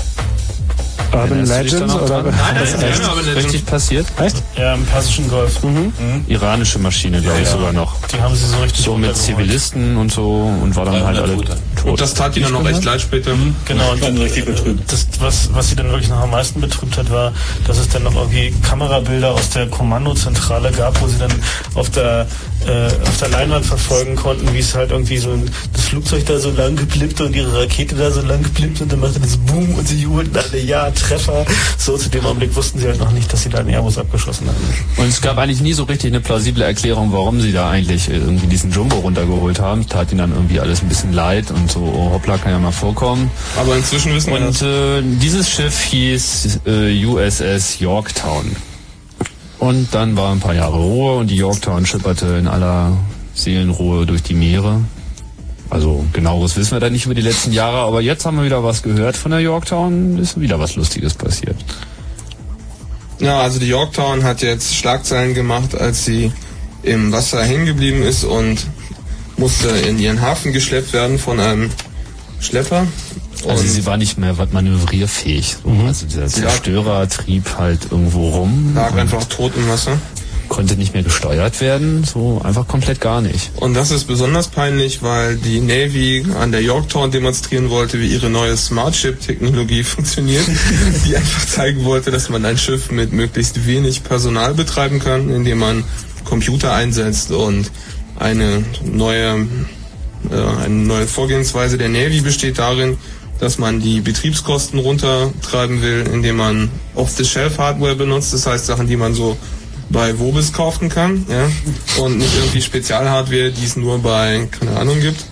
Urban da Legends noch oder dran? Nein, Urban richtig passiert? Echt? Ja, im Persischen Golf. Mhm. Iranische Maschine, glaube ich Ja, ja. sogar noch. Die haben sie so richtig So mit. Zivilisten und so und war dann halt alle tot. Und das tat ihnen dann noch echt leid später. Genau, und dann richtig betrübt. Das, was, was sie dann wirklich noch am meisten betrübt hat, war, dass es dann noch irgendwie Kamerabilder aus der Kommandozentrale gab, wo sie dann auf der äh, auf der Leinwand verfolgen konnten, wie es halt irgendwie so ein, das Flugzeug da so lang geblippte und ihre Rakete da so lang geblippte und dann machte das Boom und sie jubelten alle, ja, Treffer. So zu dem Augenblick wussten sie halt noch nicht, dass sie da einen Airbus abgeschossen hatten. Und es gab eigentlich nie so richtig eine plausible Erklärung, warum sie da eigentlich irgendwie diesen Jumbo runtergeholt haben. Tat ihnen dann irgendwie alles ein bisschen leid und so, oh, hoppla, kann ja mal vorkommen. Aber inzwischen wissen wir Und äh, dieses Schiff hieß äh, USS Yorktown. Und dann war ein paar Jahre Ruhe und die Yorktown schipperte in aller Seelenruhe durch die Meere. Also genaueres wissen wir da nicht über die letzten Jahre, aber jetzt haben wir wieder was gehört von der Yorktown, ist wieder was Lustiges passiert. Ja, also die Yorktown hat jetzt Schlagzeilen gemacht, als sie im Wasser hängen geblieben ist und musste in ihren Hafen geschleppt werden von einem Schlepper. Also sie war nicht mehr manövrierfähig. So. Also dieser Zerstörer trieb halt irgendwo rum. lag einfach tot im Wasser. Konnte nicht mehr gesteuert werden, so einfach komplett gar nicht. Und das ist besonders peinlich, weil die Navy an der Yorktown demonstrieren wollte, wie ihre neue Smart Ship Technologie funktioniert, die einfach zeigen wollte, dass man ein Schiff mit möglichst wenig Personal betreiben kann, indem man Computer einsetzt und eine neue, äh, eine neue Vorgehensweise der Navy besteht darin, dass man die Betriebskosten runtertreiben will, indem man Off-the-Shelf-Hardware benutzt, das heißt Sachen, die man so bei Wobis kaufen kann, ja, und nicht irgendwie Spezialhardware, die es nur bei, keine Ahnung, gibt.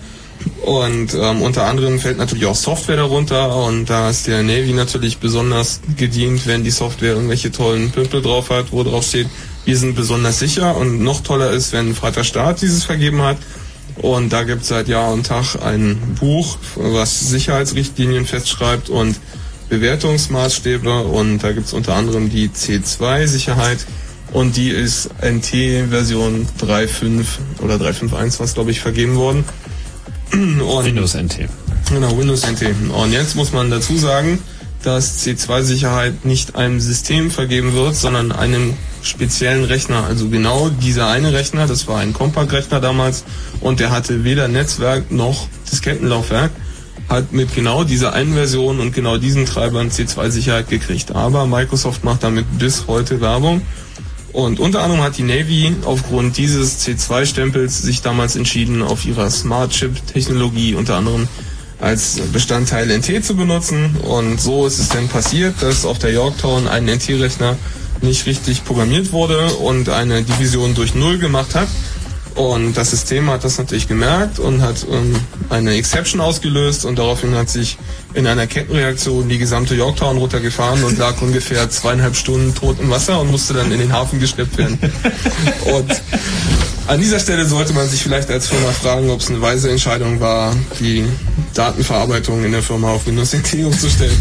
Und ähm, unter anderem fällt natürlich auch Software darunter und da ist der Navy natürlich besonders gedient, wenn die Software irgendwelche tollen Pümpel drauf hat, wo drauf steht, wir sind besonders sicher und noch toller ist, wenn Vater Staat dieses vergeben hat. Und da gibt es seit Jahr und Tag ein Buch, was Sicherheitsrichtlinien festschreibt und Bewertungsmaßstäbe und da gibt es unter anderem die C2-Sicherheit und die ist NT Version 3.5 oder 3.5.1, was glaube ich vergeben worden. Und Windows NT. Genau, Windows NT. Und jetzt muss man dazu sagen, dass C2-Sicherheit nicht einem System vergeben wird, sondern einem speziellen Rechner. Also genau dieser eine Rechner, das war ein Compact-Rechner damals und der hatte weder Netzwerk noch Diskettenlaufwerk, hat mit genau dieser einen Version und genau diesen Treibern C2-Sicherheit gekriegt. Aber Microsoft macht damit bis heute Werbung. Und unter anderem hat die Navy aufgrund dieses C2-Stempels sich damals entschieden, auf ihrer Smart Chip-Technologie unter anderem als Bestandteil NT zu benutzen. Und so ist es dann passiert, dass auf der Yorktown ein NT-Rechner nicht richtig programmiert wurde und eine Division durch Null gemacht hat. Und das System hat das natürlich gemerkt und hat ähm, eine Exception ausgelöst und daraufhin hat sich in einer Kettenreaktion die gesamte Yorktown runtergefahren und lag ungefähr zweieinhalb Stunden tot im Wasser und musste dann in den Hafen geschleppt werden. Und an dieser Stelle sollte man sich vielleicht als Firma fragen, ob es eine weise Entscheidung war, die Datenverarbeitung in der Firma auf Windows NT umzustellen.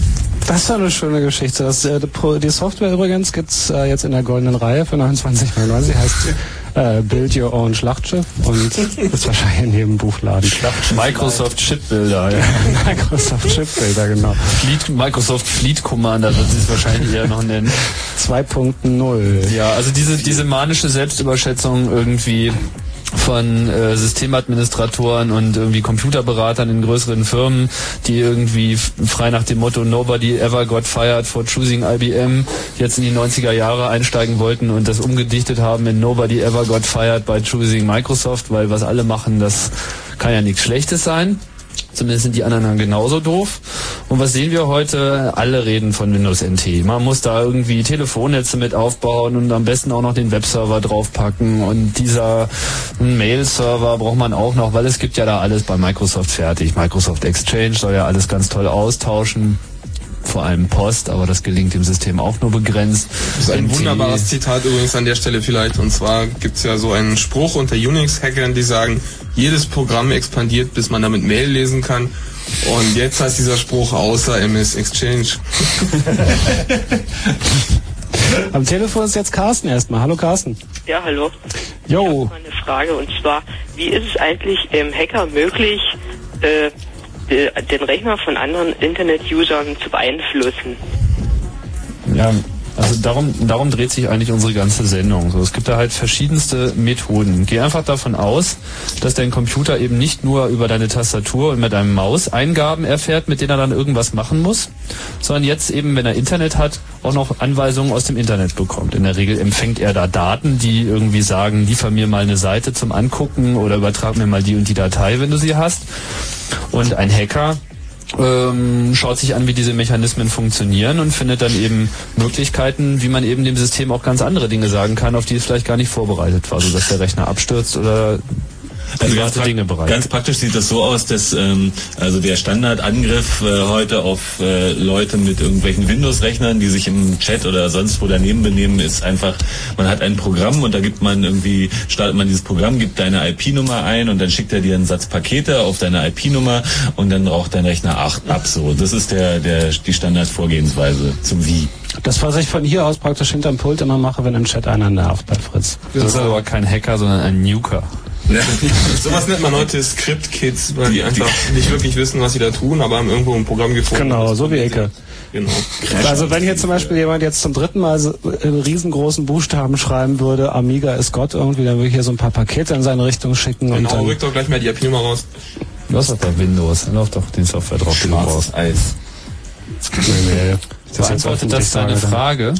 Das war eine schöne Geschichte. Das, äh, die Software übrigens gibt's äh, jetzt in der goldenen Reihe für 29,99. Heißt äh, Build Your Own Schlachtschiff und ist wahrscheinlich in jedem Buchladen. Microsoft Chipbuilder, ja. Microsoft Chipbuilder, genau. Fleet, Microsoft Fleet Commander wird sie es wahrscheinlich eher noch nennen. 2.0. Ja, also diese, diese manische Selbstüberschätzung irgendwie von äh, Systemadministratoren und irgendwie Computerberatern in größeren Firmen, die irgendwie frei nach dem Motto Nobody ever got fired for choosing IBM jetzt in die 90er Jahre einsteigen wollten und das umgedichtet haben in Nobody ever got fired by choosing Microsoft, weil was alle machen, das kann ja nichts Schlechtes sein. Zumindest sind die anderen genauso doof. Und was sehen wir heute? Alle reden von Windows NT. Man muss da irgendwie Telefonnetze mit aufbauen und am besten auch noch den Webserver draufpacken. Und dieser Mail-Server braucht man auch noch, weil es gibt ja da alles bei Microsoft fertig. Microsoft Exchange soll ja alles ganz toll austauschen. Vor allem Post, aber das gelingt dem System auch nur begrenzt. Das ist ein NT wunderbares Zitat übrigens an der Stelle vielleicht. Und zwar gibt's ja so einen Spruch unter Unix-Hackern, die sagen, jedes Programm expandiert, bis man damit Mail lesen kann. Und jetzt heißt dieser Spruch außer MS Exchange. Am Telefon ist jetzt Carsten erstmal. Hallo Carsten. Ja, hallo. Jo. Ich habe eine Frage und zwar, wie ist es eigentlich im Hacker möglich, äh, den Rechner von anderen Internet-Usern zu beeinflussen? Ja, Also darum, darum dreht sich eigentlich unsere ganze Sendung. So, es gibt da halt verschiedenste Methoden. Geh einfach davon aus, dass dein Computer eben nicht nur über deine Tastatur und mit einem Maus Eingaben erfährt, mit denen er dann irgendwas machen muss, sondern jetzt eben, wenn er Internet hat, auch noch Anweisungen aus dem Internet bekommt. In der Regel empfängt er da Daten, die irgendwie sagen, liefer mir mal eine Seite zum Angucken oder übertrag mir mal die und die Datei, wenn du sie hast. Und ein Hacker ähm, schaut sich an, wie diese Mechanismen funktionieren und findet dann eben Möglichkeiten, wie man eben dem System auch ganz andere Dinge sagen kann, auf die es vielleicht gar nicht vorbereitet war, sodass der Rechner abstürzt oder Also ganz, prak Dinge bereitet. ganz praktisch sieht das so aus, dass ähm, also der Standardangriff äh, heute auf äh, Leute mit irgendwelchen Windows-Rechnern, die sich im Chat oder sonst wo daneben benehmen, ist einfach, man hat ein Programm und da gibt man irgendwie, startet man dieses Programm, gibt deine IP-Nummer ein und dann schickt er dir einen Satz Pakete auf deine IP-Nummer und dann raucht dein Rechner acht ab. So, das ist der, der die Standardvorgehensweise zum Wie. Das, was ich von hier aus praktisch hinterm Pult immer mache, wenn im Chat einer nervt bei Fritz. Das ist aber kein Hacker, sondern ein Nuker. Ja. Sowas nennt man heute Script-Kids, weil die einfach nicht wirklich wissen, was sie da tun, aber haben irgendwo ein Programm gefunden. Genau, so wie Ecke. Genau. Also wenn hier zum Beispiel jemand jetzt zum dritten Mal so in riesengroßen Buchstaben schreiben würde, Amiga ist Gott irgendwie, dann würde ich hier so ein paar Pakete in seine Richtung schicken und Genau, dann rück doch gleich mal die IP-Nummer raus. Du hast doch bei Windows, dann läuft doch die Software drauf, die du brauchst. Eis. Nee, So beantwortet das deine Frage?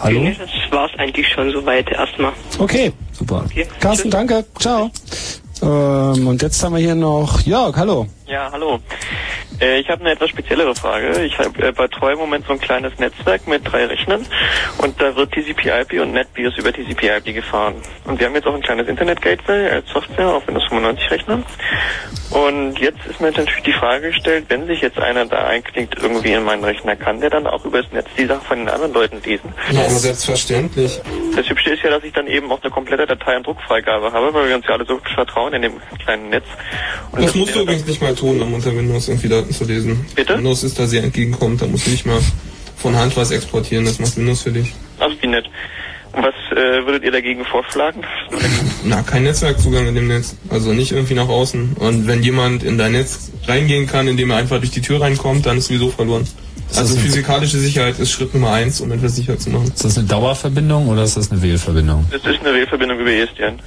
Hallo? Nee, das war's eigentlich schon soweit erstmal. Okay, super. Okay. Carsten, danke. Ciao. Ähm, und jetzt haben wir hier noch Jörg, hallo. Ja, hallo. Äh, ich habe eine etwas speziellere Frage. Ich hab, äh, betreue im Moment so ein kleines Netzwerk mit drei Rechnern und da wird TCP/IP und NetBIOS über TCP/IP gefahren. Und wir haben jetzt auch ein kleines Internet-Gateway als Software auf Windows 95 Rechnern. Und jetzt ist mir natürlich die Frage gestellt, wenn sich jetzt einer da einklingt irgendwie in meinen Rechner, kann der dann auch über das Netz die Sachen von den anderen Leuten lesen? Ja, aber selbstverständlich. Das Hübsche ist ja, dass ich dann eben auch eine komplette Datei- und Druckfreigabe habe, weil wir uns ja alle so vertrauen in dem kleinen Netz. Und Das musst du übrigens nicht mal tun, um unter Windows irgendwie Daten zu lesen. Bitte? Windows ist da sehr entgegenkommend, da musst du nicht mal von Hand was exportieren, das macht Windows für dich. Ach, wie nett. Und was äh, würdet ihr dagegen vorschlagen? Na, kein Netzwerkzugang in dem Netz. Also nicht irgendwie nach außen. Und wenn jemand in dein Netz reingehen kann, indem er einfach durch die Tür reinkommt, dann ist sowieso verloren. Also ein- physikalische Sicherheit ist Schritt Nummer eins, um etwas sicher zu machen. Ist das eine Dauerverbindung oder ist das eine Wählverbindung? Das ist eine Wählverbindung über ESDN.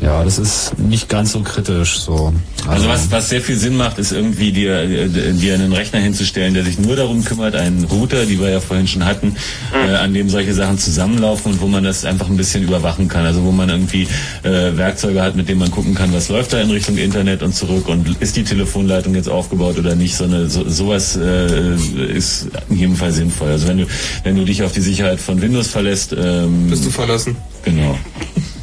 Ja, das ist nicht ganz so kritisch so. Also was, was sehr viel Sinn macht, ist irgendwie dir, äh, dir einen Rechner hinzustellen, der sich nur darum kümmert, einen Router, die wir ja vorhin schon hatten, äh, an dem solche Sachen zusammenlaufen und wo man das einfach ein bisschen überwachen kann. Also wo man irgendwie äh, Werkzeuge hat, mit denen man gucken kann, was läuft da in Richtung Internet und zurück und ist die Telefonleitung jetzt aufgebaut oder nicht. So eine, so, sowas äh, ist in jedem Fall sinnvoll. Also wenn du, wenn du dich auf die Sicherheit von Windows verlässt, ähm, Bist du verlassen. Genau.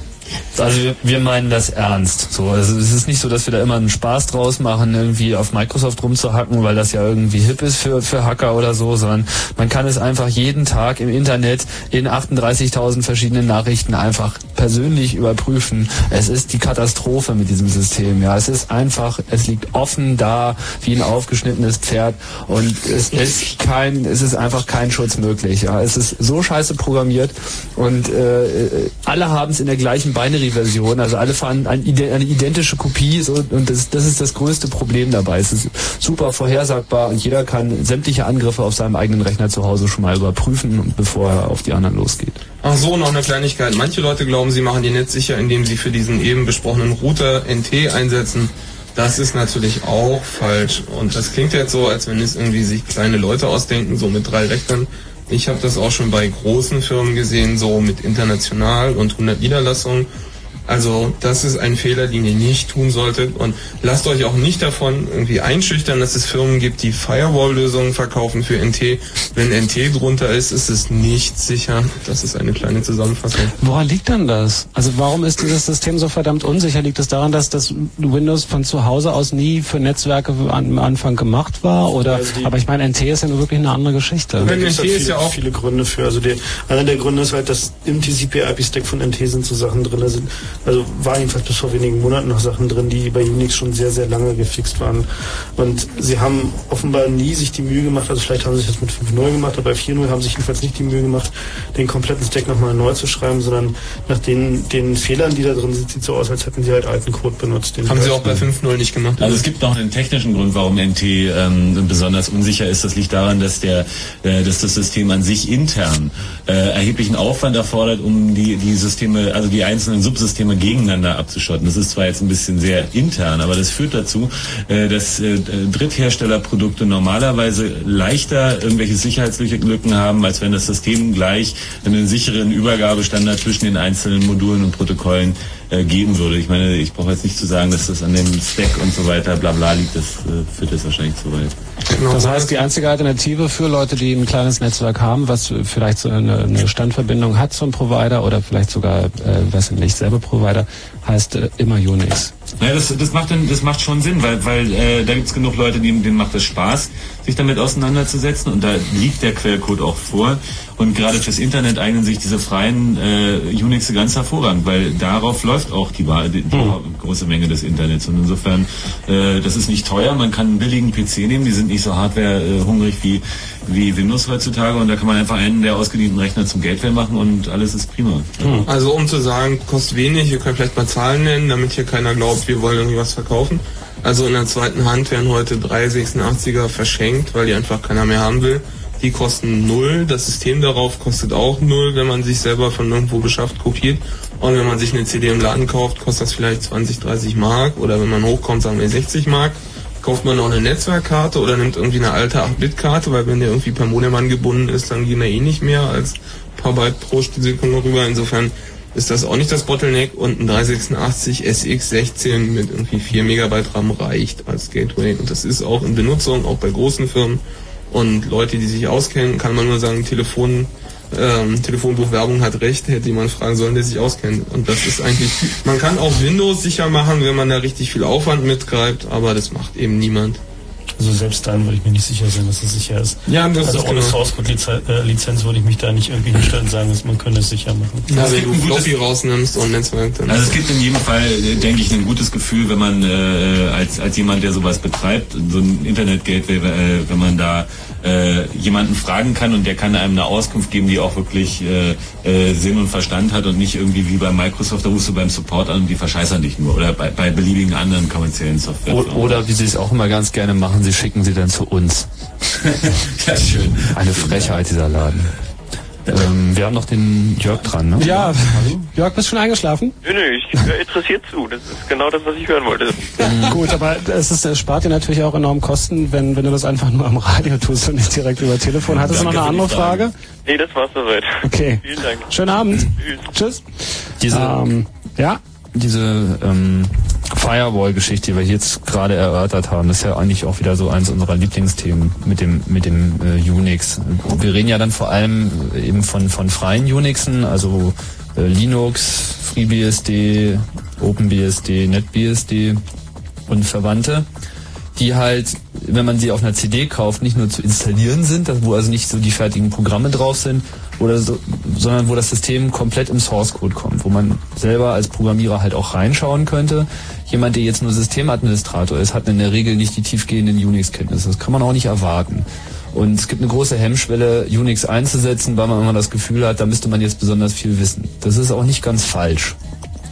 Also wir, meinen das ernst. So, also es ist nicht so, dass wir da immer einen Spaß draus machen, irgendwie auf Microsoft rumzuhacken, weil das ja irgendwie hip ist für, für Hacker oder so, sondern man kann es einfach jeden Tag im Internet in 38.000 verschiedenen Nachrichten einfach persönlich überprüfen. Es ist die Katastrophe mit diesem System. Ja, es ist einfach, es liegt offen da wie ein aufgeschnittenes Pferd und es ist kein, es ist einfach kein Schutz möglich. Ja, es ist so scheiße programmiert und äh, alle haben es in der gleichen Binary-Version. Also alle fahren eine identische Kopie und das, das ist das größte Problem dabei. Es ist super vorhersagbar und jeder kann sämtliche Angriffe auf seinem eigenen Rechner zu Hause schon mal überprüfen, bevor er auf die anderen losgeht. Ach so, noch eine Kleinigkeit. Manche Leute glauben, sie machen ihr Netz sicher, indem sie für diesen eben besprochenen Router NT einsetzen. Das ist natürlich auch falsch. Und das klingt jetzt so, als wenn es irgendwie sich kleine Leute ausdenken, so mit drei Rechnern. Ich habe das auch schon bei großen Firmen gesehen, so mit international und 100 Niederlassungen. Also das ist ein Fehler, den ihr nicht tun solltet. Und lasst euch auch nicht davon irgendwie einschüchtern, dass es Firmen gibt, die Firewall-Lösungen verkaufen für NT. Wenn NT drunter ist, ist es nicht sicher. Das ist eine kleine Zusammenfassung. Woran liegt denn das? Also warum ist dieses System so verdammt unsicher? Liegt es daran, dass das Windows von zu Hause aus nie für Netzwerke am Anfang gemacht war? Oder? Also aber ich meine, NT ist ja nur wirklich eine andere Geschichte. Da gibt es halt viele, viele Gründe für. Also der, einer der Gründe ist halt, dass im TCP-IP-Stack von NT sind so Sachen drin, sind, also war jedenfalls bis vor wenigen Monaten noch Sachen drin, die bei Unix schon sehr, sehr lange gefixt waren. Und sie haben offenbar nie sich die Mühe gemacht, also vielleicht haben sie es jetzt mit 5.0 gemacht, aber bei 4.0 haben sie sich jedenfalls nicht die Mühe gemacht, den kompletten Stack nochmal neu zu schreiben, sondern nach den, den Fehlern, die da drin sind, sieht es so aus, als hätten sie halt alten Code benutzt. Den Haben sie auch bei 5.0 nicht gemacht. Also es gibt noch einen technischen Grund, warum NT ähm, besonders unsicher ist. Das liegt daran, dass der, äh, dass das System an sich intern äh, erheblichen Aufwand erfordert, um die die Systeme, also die einzelnen Subsysteme gegeneinander abzuschotten. Das ist zwar jetzt ein bisschen sehr intern, aber das führt dazu, äh, dass äh, Drittherstellerprodukte normalerweise leichter irgendwelche Sicherheitslücken haben, als wenn das System gleich einen sicheren Übergabestandard zwischen den einzelnen Modulen und Protokollen äh, geben würde. Ich meine, ich brauche jetzt nicht zu sagen, dass das an dem Stack und so weiter bla bla liegt, das äh, führt jetzt wahrscheinlich zu weit. Das heißt, die einzige Alternative für Leute, die ein kleines Netzwerk haben, was vielleicht so eine, eine Standverbindung hat zum Provider oder vielleicht sogar, äh, weiß ich nicht, selber Provider, heißt äh, immer Unix. Ja, das, das macht dann, das macht schon Sinn, weil, weil äh, da gibt's genug Leute, die, denen macht es Spaß, sich damit auseinanderzusetzen und da liegt der Quellcode auch vor. Und gerade fürs Internet eignen sich diese freien äh, Unix ganz hervorragend, weil darauf läuft auch die, Wahl- die, die große Menge des Internets. Und insofern, äh, das ist nicht teuer, man kann einen billigen PC nehmen, die sind nicht so hardware-hungrig wie, wie Windows heutzutage und da kann man einfach einen der ausgedienten Rechner zum Gateway machen und alles ist prima. Also um zu sagen, kostet wenig, ihr könnt vielleicht mal Zahlen nennen, damit hier keiner glaubt, wir wollen irgendwie was verkaufen. Also in der zweiten Hand werden heute drei 86er verschenkt, weil die einfach keiner mehr haben will. Die kosten null, das System darauf kostet auch null, wenn man sich selber von irgendwo beschafft, kopiert. Und wenn man sich eine CD im Laden kauft, kostet das vielleicht 20, 30 Mark oder wenn man hochkommt, sagen wir 60 Mark. Kauft man noch eine Netzwerkkarte oder nimmt irgendwie eine alte 8-Bit-Karte, weil wenn der irgendwie per Modem angebunden ist, dann gehen da eh nicht mehr als ein paar Byte pro Sekunde rüber. Insofern ist das auch nicht das Bottleneck und ein 386 SX16 mit irgendwie 4 Megabyte RAM reicht als Gateway und das ist auch in Benutzung, auch bei großen Firmen und Leute, die sich auskennen, kann man nur sagen, Telefon, ähm, Telefonbuchwerbung hat recht, hätte jemand fragen sollen, der sich auskennt. Und das ist eigentlich, man kann auch Windows sicher machen, wenn man da richtig viel Aufwand mitgreift, aber das macht eben niemand. Also selbst dann würde ich mir nicht sicher sein, dass es sicher ist. Ja, das also ist ohne genau. Source Code Lizenz, äh, Lizenz würde ich mich da nicht irgendwie hinstellen und sagen, dass man könnte es sicher machen. Ja, wenn du Floppy rausnimmst und Netzwerk, dann. Also es gibt in jedem Fall, denke ich, ein gutes Gefühl, wenn man äh, als, als jemand, der sowas betreibt, so ein Internet-Gateway, äh, wenn man da äh, jemanden fragen kann und der kann einem eine Auskunft geben, die auch wirklich äh, äh, Sinn und Verstand hat und nicht irgendwie wie bei Microsoft, da rufst du beim Support an und die verscheißern dich nur. Oder bei, bei beliebigen anderen kommerziellen Software. O oder wie sie es auch immer ganz gerne machen, sie schicken sie dann zu uns. ja, schön. Eine Frechheit, dieser Laden. Ähm, wir haben noch den Jörg dran, ne? Ja, Jörg, bist du schon eingeschlafen? Nö, nö, ich höre interessiert zu. Das ist genau das, was ich hören wollte. Gut, aber es ist, es spart dir natürlich auch enorm Kosten, wenn, wenn du das einfach nur am Radio tust und nicht direkt über Telefon. Hattest du noch eine andere Frage? Nee, das war's soweit. Okay. Vielen Dank. Schönen Abend. Tschüss. Diese, Ähm, ja? Diese ähm, Firewall-Geschichte, die wir jetzt gerade erörtert haben, ist ja eigentlich auch wieder so eins unserer Lieblingsthemen mit dem mit dem äh, Unix. Wir reden ja dann vor allem eben von von freien Unixen, also äh, Linux, FreeBSD, OpenBSD, NetBSD und Verwandte, die halt, wenn man sie auf einer CD kauft, nicht nur zu installieren sind, wo also nicht so die fertigen Programme drauf sind, oder so, sondern wo das System komplett im Source Code kommt, wo man selber als Programmierer halt auch reinschauen könnte. Jemand, der jetzt nur Systemadministrator ist, hat in der Regel nicht die tiefgehenden Unix-Kenntnisse. Das kann man auch nicht erwarten. Und es gibt eine große Hemmschwelle, Unix einzusetzen, weil man immer das Gefühl hat, da müsste man jetzt besonders viel wissen. Das ist auch nicht ganz falsch.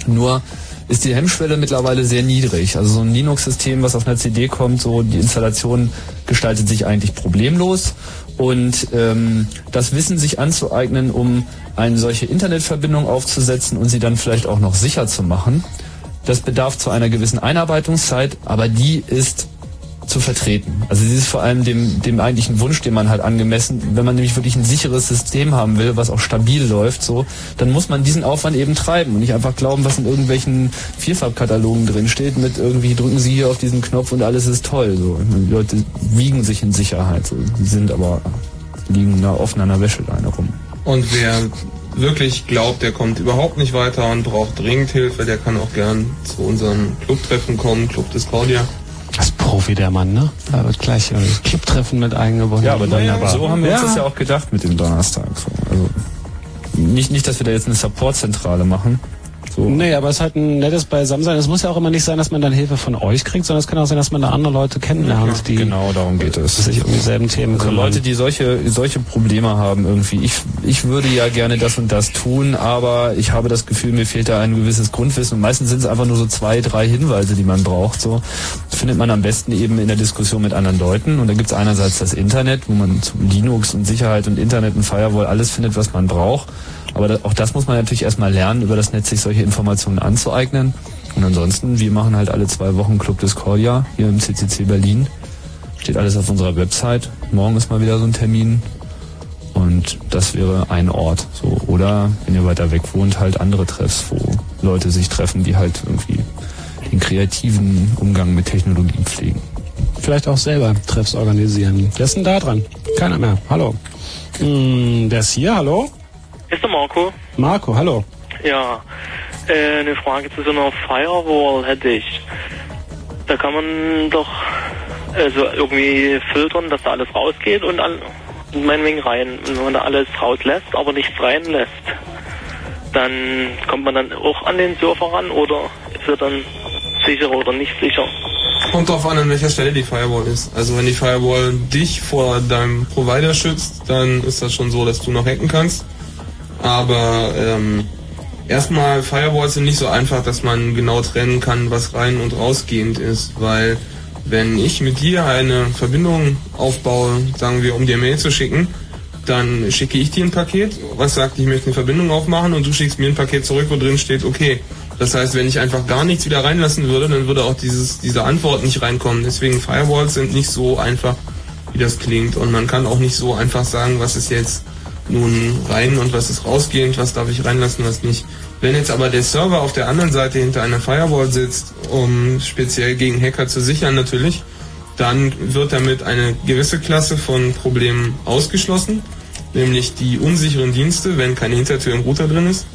Nur ist die Hemmschwelle mittlerweile sehr niedrig. Also so ein Linux-System, was auf einer CD kommt, so die Installation gestaltet sich eigentlich problemlos. Und ähm, das Wissen sich anzueignen, um eine solche Internetverbindung aufzusetzen und sie dann vielleicht auch noch sicher zu machen, das bedarf zu einer gewissen Einarbeitungszeit, aber die ist zu vertreten. Also sie ist vor allem dem, dem eigentlichen Wunsch, den man halt angemessen, wenn man nämlich wirklich ein sicheres System haben will, was auch stabil läuft, so, dann muss man diesen Aufwand eben treiben und nicht einfach glauben, was in irgendwelchen Vierfarbkatalogen drin steht, mit irgendwie drücken Sie hier auf diesen Knopf und alles ist toll. So. Die Leute wiegen sich in Sicherheit, so. die sind aber liegen da offen an der Wäscheleine rum. Und wer wirklich glaubt, der kommt überhaupt nicht weiter und braucht dringend Hilfe, der kann auch gern zu unserem Clubtreffen kommen, Club Discordia. Das Profi, der Mann, ne? Da wird gleich äh, Clubtreffen mit eingebunden. Ja, aber dann Wunderbar. so haben wir uns das ja auch gedacht mit dem Donnerstag. So. Also nicht, nicht, dass wir da jetzt eine Supportzentrale machen, So. Nee, aber es ist halt ein nettes Beisammensein. Es muss ja auch immer nicht sein, dass man dann Hilfe von euch kriegt, sondern es kann auch sein, dass man da andere Leute kennenlernt, die genau darum geht es. sich um dieselben Themen Also kümmern. Leute, die solche, solche Probleme haben irgendwie. Ich, ich würde ja gerne das und das tun, aber ich habe das Gefühl, mir fehlt da ein gewisses Grundwissen. Und meistens sind es einfach nur so zwei, drei Hinweise, die man braucht. So das findet man am besten eben in der Diskussion mit anderen Leuten. Und da gibt es einerseits das Internet, wo man zu Linux und Sicherheit und Internet und Firewall alles findet, was man braucht. Aber auch das muss man natürlich erstmal lernen, über das Netz sich solche Informationen anzueignen. Und ansonsten, wir machen halt alle zwei Wochen Club Discordia hier im CCC Berlin. Steht alles auf unserer Website. Morgen ist mal wieder so ein Termin. Und das wäre ein Ort. So. Oder wenn ihr weiter weg wohnt, halt andere Treffs, wo Leute sich treffen, die halt irgendwie den kreativen Umgang mit Technologien pflegen. Vielleicht auch selber Treffs organisieren. Wer ist denn da dran? Keiner mehr. Hallo. Hm, der ist hier, hallo? Ist der Marco? Marco, hallo. Ja, äh, eine Frage zu so einer Firewall hätte ich. Da kann man doch also irgendwie filtern, dass da alles rausgeht und, und meinetwegen rein. Und wenn man da alles rauslässt, aber nichts reinlässt, dann kommt man dann auch an den Server ran oder ist er dann sicher oder nicht sicher? Kommt drauf an, an welcher Stelle die Firewall ist. Also wenn die Firewall dich vor deinem Provider schützt, dann ist das schon so, dass du noch hacken kannst. Aber ähm, erstmal, Firewalls sind nicht so einfach, dass man genau trennen kann, was rein und rausgehend ist, weil wenn ich mit dir eine Verbindung aufbaue, sagen wir, um dir Mail zu schicken, dann schicke ich dir ein Paket, was sagt, ich möchte eine Verbindung aufmachen und du schickst mir ein Paket zurück, wo drin steht, okay. Das heißt, wenn ich einfach gar nichts wieder reinlassen würde, dann würde auch dieses, diese Antwort nicht reinkommen. Deswegen Firewalls sind nicht so einfach, wie das klingt. Und man kann auch nicht so einfach sagen, was ist jetzt nun rein und was ist rausgehend, was darf ich reinlassen, was nicht. Wenn jetzt aber der Server auf der anderen Seite hinter einer Firewall sitzt, um speziell gegen Hacker zu sichern natürlich, dann wird damit eine gewisse Klasse von Problemen ausgeschlossen, nämlich die unsicheren Dienste, wenn keine Hintertür im Router drin ist.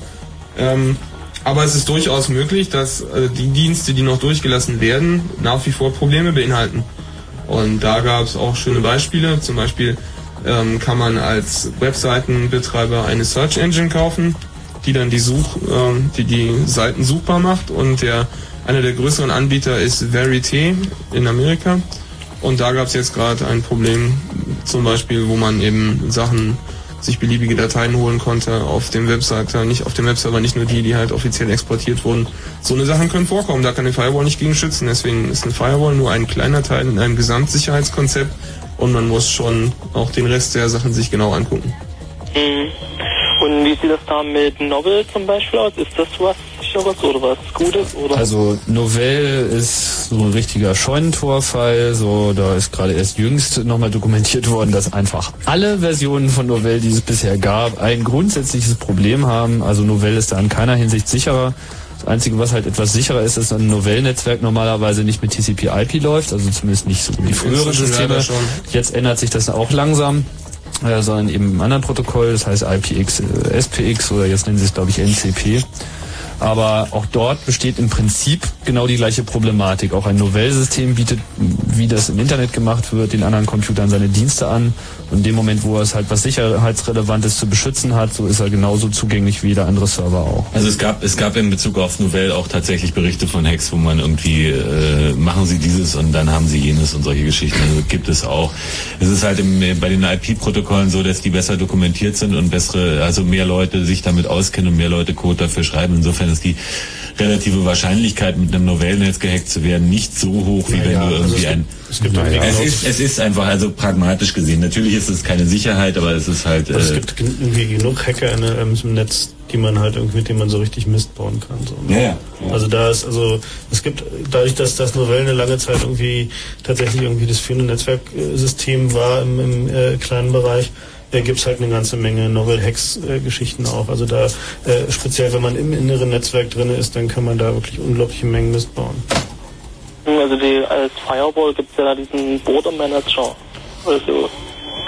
Ähm, aber es ist durchaus möglich, dass äh, die Dienste, die noch durchgelassen werden, nach wie vor Probleme beinhalten. Und da gab es auch schöne Beispiele. Zum Beispiel ähm, kann man als Webseitenbetreiber eine Search Engine kaufen, die dann die Such, ähm, die die Seiten suchbar macht. Und der einer der größeren Anbieter ist Verité in Amerika. Und da gab es jetzt gerade ein Problem, zum Beispiel, wo man eben Sachen sich beliebige Dateien holen konnte auf dem Webseite, nicht auf dem Webserver, nicht nur die, die halt offiziell exportiert wurden. So eine Sachen können vorkommen, da kann eine Firewall nicht gegen schützen. Deswegen ist eine Firewall nur ein kleiner Teil in einem Gesamtsicherheitskonzept und man muss schon auch den Rest der Sachen sich genau angucken. Mhm. Und wie sieht das da mit Novel zum Beispiel aus? Ist das was sicheres oder was Gutes? Oder? Also Novell ist so ein richtiger Scheunentorfall. So, da ist gerade erst jüngst nochmal dokumentiert worden, dass einfach alle Versionen von Novell, die es bisher gab, ein grundsätzliches Problem haben. Also Novell ist da in keiner Hinsicht sicherer. Das Einzige, was halt etwas sicherer ist, ist, dass ein Novell-Netzwerk normalerweise nicht mit TCP/IP läuft, also zumindest nicht so wie frühere Systeme. Jetzt ändert sich das auch langsam äh, sondern eben im anderen Protokoll, das heißt IPX, äh, SPX oder jetzt nennen sie es glaube ich NCP. Aber auch dort besteht im Prinzip genau die gleiche Problematik. Auch ein Novell-System bietet, wie das im Internet gemacht wird, den anderen Computern seine Dienste an. Und in dem Moment, wo er es halt was Sicherheitsrelevantes zu beschützen hat, so ist er genauso zugänglich wie jeder andere Server auch. Also es gab es gab in Bezug auf Novell auch tatsächlich Berichte von Hacks, wo man irgendwie äh, machen Sie dieses und dann haben Sie jenes und solche Geschichten. Also gibt es auch. Es ist halt im, bei den IP-Protokollen so, dass die besser dokumentiert sind und bessere, also mehr Leute sich damit auskennen und mehr Leute Code dafür schreiben. Insofern ist die relative Wahrscheinlichkeit, mit einem Novellnetz gehackt zu werden, nicht so hoch, wie wenn Naja, du also irgendwie es ein. gibt- es gibt Naja. es, ist, es ist einfach, also pragmatisch gesehen. Natürlich ist es keine Sicherheit, aber es ist halt. Also es Äh, gibt gen- irgendwie genug Hacker in, der- im Netz, die man halt irgendwie, mit denen man so richtig Mist bauen kann. So, ne? Ja, ja. Also da ist, also es gibt, dadurch, dass das Novell eine lange Zeit irgendwie tatsächlich irgendwie das führende Netzwerksystem war im, im äh, kleinen Bereich, äh, gibt es halt eine ganze Menge Novel-Hacks-Geschichten auch. Also da, äh, speziell wenn man im inneren Netzwerk drin ist, dann kann man da wirklich unglaubliche Mengen Mist bauen. Also die, als Firewall gibt es ja da diesen Border Manager. Also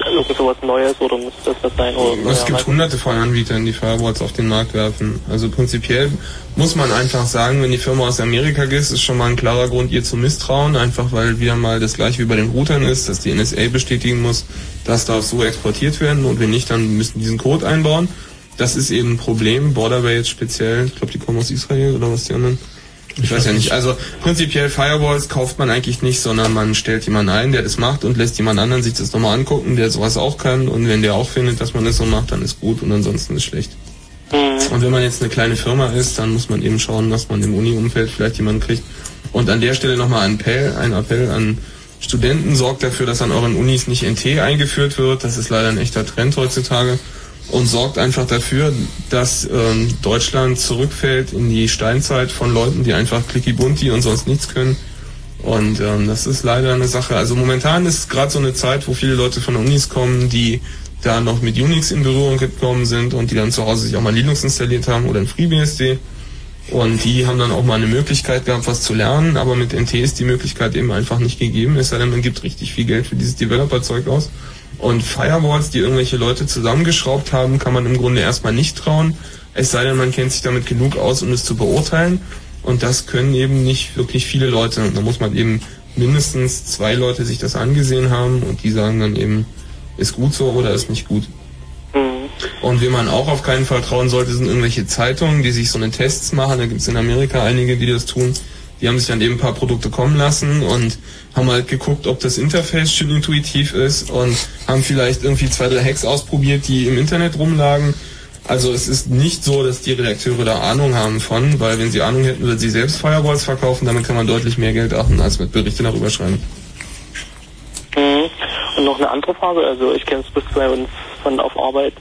irgend sowas Neues oder muss das das sein? Oder, Es gibt hunderte von Anbietern, die Firewalls auf den Markt werfen. Also prinzipiell muss man einfach sagen, wenn die Firma aus Amerika ist, ist schon mal ein klarer Grund, ihr zu misstrauen, einfach weil wieder mal das gleiche wie bei den Routern ist, dass die NSA bestätigen muss, das darf so exportiert werden und wenn nicht, dann müssen die diesen Code einbauen. Das ist eben ein Problem. Borderway jetzt speziell. Ich glaube, die kommen aus Israel oder was die anderen. Ich weiß ja nicht. Also prinzipiell Firewalls kauft man eigentlich nicht, sondern man stellt jemanden ein, der das macht und lässt jemand anderen sich das nochmal angucken, der sowas auch kann. Und wenn der auch findet, dass man das so macht, dann ist gut und ansonsten ist schlecht. Und wenn man jetzt eine kleine Firma ist, dann muss man eben schauen, dass man im Uni-Umfeld vielleicht jemanden kriegt. Und an der Stelle nochmal ein Appell, ein Appell an Studenten, sorgt dafür, dass an euren Unis nicht NT eingeführt wird. Das ist leider ein echter Trend heutzutage. Und sorgt einfach dafür, dass ähm, Deutschland zurückfällt in die Steinzeit von Leuten, die einfach clicky bunti und sonst nichts können. Und ähm, das ist leider eine Sache. Also momentan ist gerade so eine Zeit, wo viele Leute von Unis kommen, die da noch mit Unix in Berührung gekommen sind und die dann zu Hause sich auch mal Linux installiert haben oder ein FreeBSD. Und die haben dann auch mal eine Möglichkeit gehabt, was zu lernen, aber mit NT ist die Möglichkeit eben einfach nicht gegeben, es sei denn, man gibt richtig viel Geld für dieses Developer-Zeug aus. Und Firewalls, die irgendwelche Leute zusammengeschraubt haben, kann man im Grunde erstmal nicht trauen, es sei denn, man kennt sich damit genug aus, um es zu beurteilen. Und das können eben nicht wirklich viele Leute. Und da muss man eben mindestens zwei Leute sich das angesehen haben und die sagen dann eben, ist gut so oder ist nicht gut. Und wem man auch auf keinen Fall trauen sollte, sind irgendwelche Zeitungen, die sich so eine Tests machen. Da gibt es in Amerika einige, die das tun. Die haben sich dann eben ein paar Produkte kommen lassen und haben halt geguckt, ob das Interface schön intuitiv ist und haben vielleicht irgendwie zwei, drei Hacks ausprobiert, die im Internet rumlagen. Also es ist nicht so, dass die Redakteure da Ahnung haben von, weil wenn sie Ahnung hätten, würden sie selbst Firewalls verkaufen, damit kann man deutlich mehr Geld achten, als mit Berichte darüber schreiben. Mhm. Und noch eine andere Frage, also ich kenne es bis bei uns von auf Arbeit.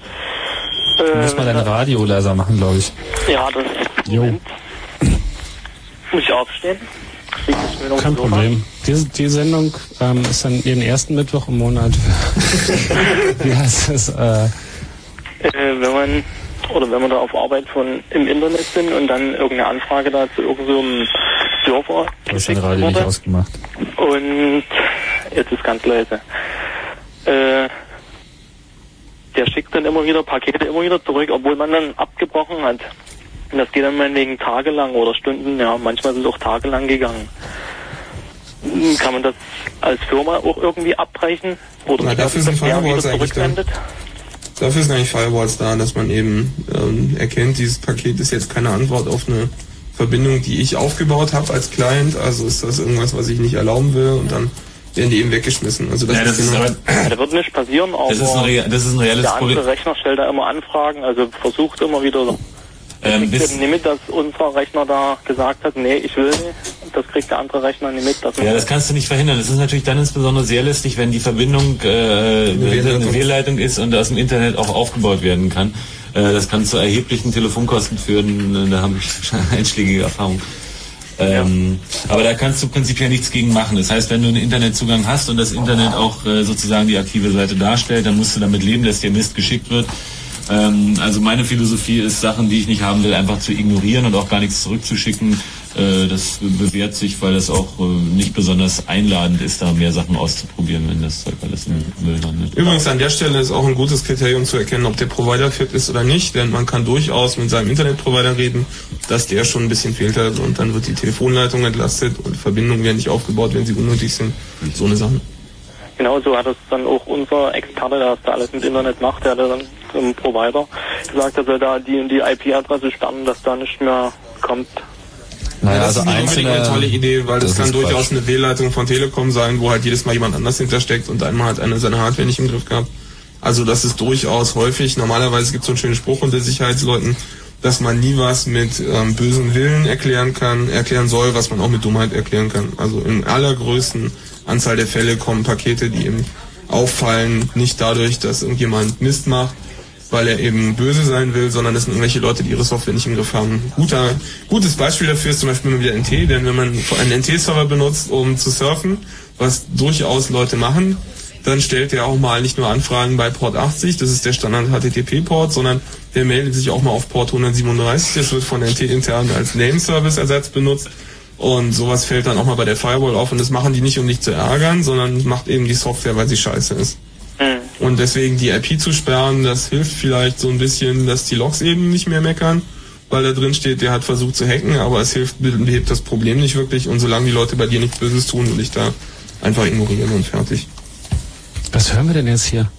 Du musst mal deinen Radio leiser machen, glaube ich. Ja, das Jo. Muss ich aufstehen. Kein so? Problem. Die, die Sendung ähm, ist dann jeden ersten Mittwoch im Monat. Wie heißt es? Äh, Äh, wenn man oder wenn man da auf Arbeit von im Internet sind und dann irgendeine Anfrage da zu irgendeinem Server Du hast dein Radio nicht ausgemacht. und jetzt ist ganz leise. Äh, der schickt dann immer wieder Pakete immer wieder zurück, obwohl man dann abgebrochen hat. Und das geht dann meinetwegen tagelang oder Stunden, ja, manchmal ist es auch tagelang gegangen. Kann man das als Firma auch irgendwie abbrechen? Oder Na, dafür das sind Firewalls eigentlich da. Dafür sind eigentlich Firewalls da, dass man eben ähm, erkennt, dieses Paket ist jetzt keine Antwort auf eine Verbindung, die ich aufgebaut habe als Client. Also ist das irgendwas, was ich nicht erlauben will und dann werden die eben weggeschmissen. Also das, Ja, das ist ist genau, aber- Da wird nichts passieren, aber Das ist ein das ist ein reales der andere Problem. Rechner stellt da immer Anfragen, also versucht immer wieder. Ähm, eben nicht mit, dass unser Rechner da gesagt hat, nee, ich will nicht. Das kriegt der andere Rechner nicht mit. Ja, das kannst du nicht verhindern. Es ist natürlich dann insbesondere sehr lästig, wenn die Verbindung äh, eine Wehrleitung. Wehrleitung ist und aus dem Internet auch aufgebaut werden kann. Äh, das kann zu erheblichen Telefonkosten führen. Da habe ich schon einschlägige Erfahrungen. Ähm, Aber da kannst du prinzipiell nichts gegen machen. Das heißt, wenn du einen Internetzugang hast und das Internet auch äh, sozusagen die aktive Seite darstellt, dann musst du damit leben, dass dir Mist geschickt wird. Ähm, also meine Philosophie ist, Sachen, die ich nicht haben will, einfach zu ignorieren und auch gar nichts zurückzuschicken. Äh, das bewährt sich, weil das auch äh, nicht besonders einladend ist, da mehr Sachen auszuprobieren, wenn das Zeug alles im Müll landet. Übrigens an der Stelle ist auch ein gutes Kriterium zu erkennen, ob der Provider fit ist oder nicht, denn man kann durchaus mit seinem Internetprovider reden, dass der schon ein bisschen fehlt hat und dann wird die Telefonleitung entlastet und Verbindungen werden nicht aufgebaut, wenn sie unnötig sind. So eine Sache. Genau so hat es dann auch unser Experte, der das da alles mit Internet macht, der hat dann zum Provider gesagt, dass er da die und die IP-Adresse sperren, dass da nicht mehr kommt. Naja, das also ist nicht unbedingt einzelne- eine tolle Idee, weil das, das kann durchaus Quatsch. eine Wählleitung von Telekom sein, wo halt jedes Mal jemand anders hintersteckt und einmal hat einer seine Hardware nicht im Griff gehabt. Also das ist durchaus häufig. Normalerweise gibt es so einen schönen Spruch unter Sicherheitsleuten, dass man nie was mit ähm, bösem Willen erklären kann, erklären soll, was man auch mit Dummheit erklären kann. Also in allergrößten Anzahl der Fälle kommen Pakete, die eben auffallen, nicht dadurch, dass irgendjemand Mist macht, weil er eben böse sein will, sondern es sind irgendwelche Leute, die ihre Software nicht im Griff haben. Guter, gutes Beispiel dafür ist zum Beispiel immer wieder NT, denn wenn man einen NT-Server benutzt, um zu surfen, was durchaus Leute machen, dann stellt er auch mal nicht nur Anfragen bei Port 80, das ist der Standard HTTP-Port, sondern der meldet sich auch mal auf Port 137, das wird von NT intern als Name-Service-Ersatz benutzt. Und sowas fällt dann auch mal bei der Firewall auf und das machen die nicht, um dich zu ärgern, sondern macht eben die Software, weil sie scheiße ist. Und deswegen die IP zu sperren, das hilft vielleicht so ein bisschen, dass die Logs eben nicht mehr meckern, weil da drin steht, der hat versucht zu hacken, aber es hilft, behebt das Problem nicht wirklich und solange die Leute bei dir nichts Böses tun, will ich da einfach ignorieren und fertig. was hören wir denn jetzt hier?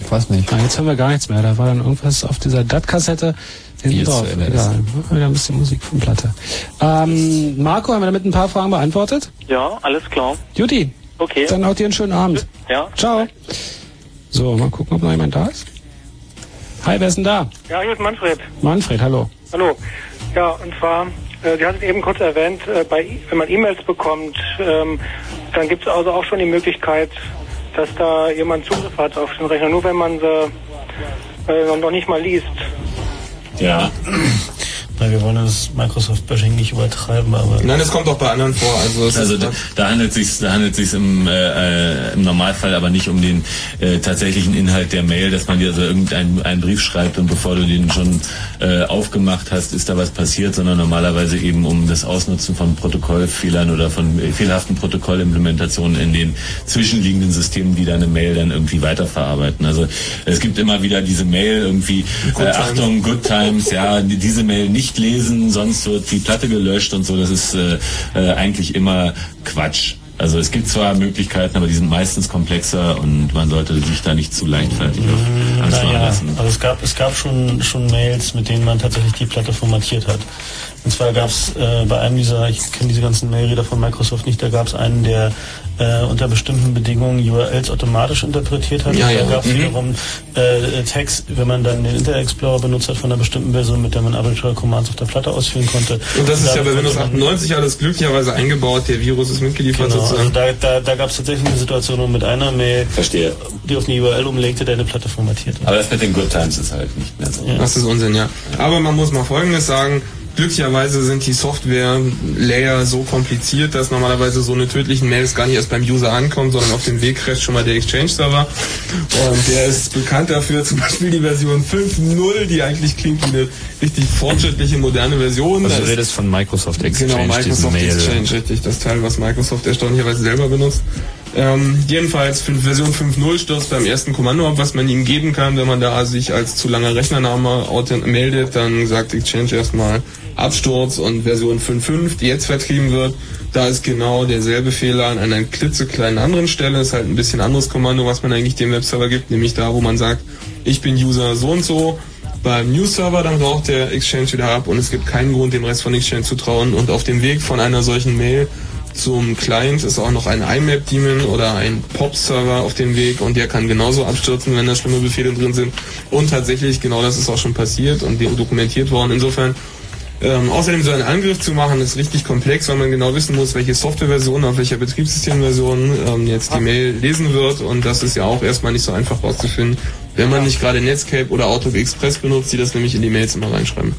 Ich weiß nicht. Na, jetzt hören wir gar nichts mehr. Da war dann irgendwas auf dieser DAT-Kassette hinten drauf. Egal. Wieder ein bisschen Musik von Platte. Ähm, Marco, haben wir damit ein paar Fragen beantwortet? Ja, alles klar. Juti. Okay. Dann haut dir einen schönen Abend. Ja. Ciao. So, mal gucken, ob noch jemand da ist. Hi, wer ist denn da? Ja, hier ist Manfred. Manfred, hallo. Hallo. Ja, und zwar, äh, Sie hatten es eben kurz erwähnt, äh, bei, wenn man E-Mails bekommt, ähm, dann gibt es also auch schon die Möglichkeit, dass da jemand Zugriff hat auf den Rechner, nur wenn man sie äh, noch nicht mal liest. Ja. Na, wir wollen das Microsoft-Bashing nicht übertreiben, aber. Nein, das kommt auch bei anderen vor. Also, es Also da, da handelt sich da handelt sich im, äh, äh, im Normalfall aber nicht um den äh, tatsächlichen Inhalt der Mail, dass man dir also irgendeinen einen Brief schreibt und bevor du den schon äh, aufgemacht hast, ist da was passiert, sondern normalerweise eben um das Ausnutzen von Protokollfehlern oder von äh, fehlerhaften Protokollimplementationen in den zwischenliegenden Systemen, die deine Mail dann irgendwie weiterverarbeiten. Also es gibt immer wieder diese Mail irgendwie Good äh. Achtung Good Times, ja diese Mail nicht lesen, sonst wird die Platte gelöscht und so. Das ist äh, äh, eigentlich immer Quatsch. Also es gibt zwar Möglichkeiten, aber die sind meistens komplexer und man sollte sich da nicht zu leichtfertig auf Naja, lassen. also es gab, es gab schon, schon Mails, mit denen man tatsächlich die Platte formatiert hat. Und zwar gab es äh, bei einem dieser, ich kenne diese ganzen Mailreader von Microsoft nicht, da gab es einen, der äh, unter bestimmten Bedingungen URLs automatisch interpretiert hat. Ja, Und ja. da gab es Mhm. wiederum äh, Tags, wenn man dann den Internet Explorer benutzt hat von einer bestimmten Version, mit der man arbitrary Commands auf der Platte ausführen konnte. Und das ist ja bei Windows konnte man- 98 alles glücklicherweise eingebaut. Der Virus ist mitgeliefert Genau, also sozusagen. da, da, da gab es tatsächlich eine Situation, wo mit einer Mail, Verstehe. die auf eine URL umlegte, der eine Platte formatiert. Aber das mit den Good Times ist halt nicht mehr so. Das ist Unsinn, ja. Aber man muss mal Folgendes sagen. Glücklicherweise sind die Software-Layer so kompliziert, dass normalerweise so eine tödlichen Mails gar nicht erst beim User ankommt, sondern auf dem Weg crasht schon mal der Exchange-Server. Und der ist bekannt dafür, zum Beispiel die Version 5.0, die eigentlich klingt wie eine richtig fortschrittliche, moderne Version. Also du redest von Microsoft Exchange, Genau, Microsoft. Exchange, richtig. Das Teil, was Microsoft erstaunlicherweise selber benutzt. Ähm, jedenfalls Version 5.0 stürzt beim ersten Kommando ab, was man ihm geben kann, wenn man da sich als zu langer Rechnername meldet, dann sagt Exchange erstmal Absturz und Version 5.5, die jetzt vertrieben wird, da ist genau derselbe Fehler an einer klitzekleinen anderen Stelle, ist halt ein bisschen anderes Kommando, was man eigentlich dem Webserver gibt, nämlich da, wo man sagt, ich bin User so und so, beim News-Server, dann raucht der Exchange wieder ab und es gibt keinen Grund, dem Rest von Exchange zu trauen. Und auf dem Weg von einer solchen Mail zum Client ist auch noch ein IMAP-Daemon oder ein POP-Server auf dem Weg und der kann genauso abstürzen, wenn da schlimme Befehle drin sind. Und tatsächlich, genau das ist auch schon passiert und dokumentiert worden. Insofern, ähm, außerdem so einen Angriff zu machen, ist richtig komplex, weil man genau wissen muss, welche Softwareversion auf welcher Betriebssystemversion ähm, jetzt die Mail lesen wird und das ist ja auch erstmal nicht so einfach rauszufinden, wenn man nicht gerade Netscape oder Outlook Express benutzt, die das nämlich in die Mails immer reinschreiben.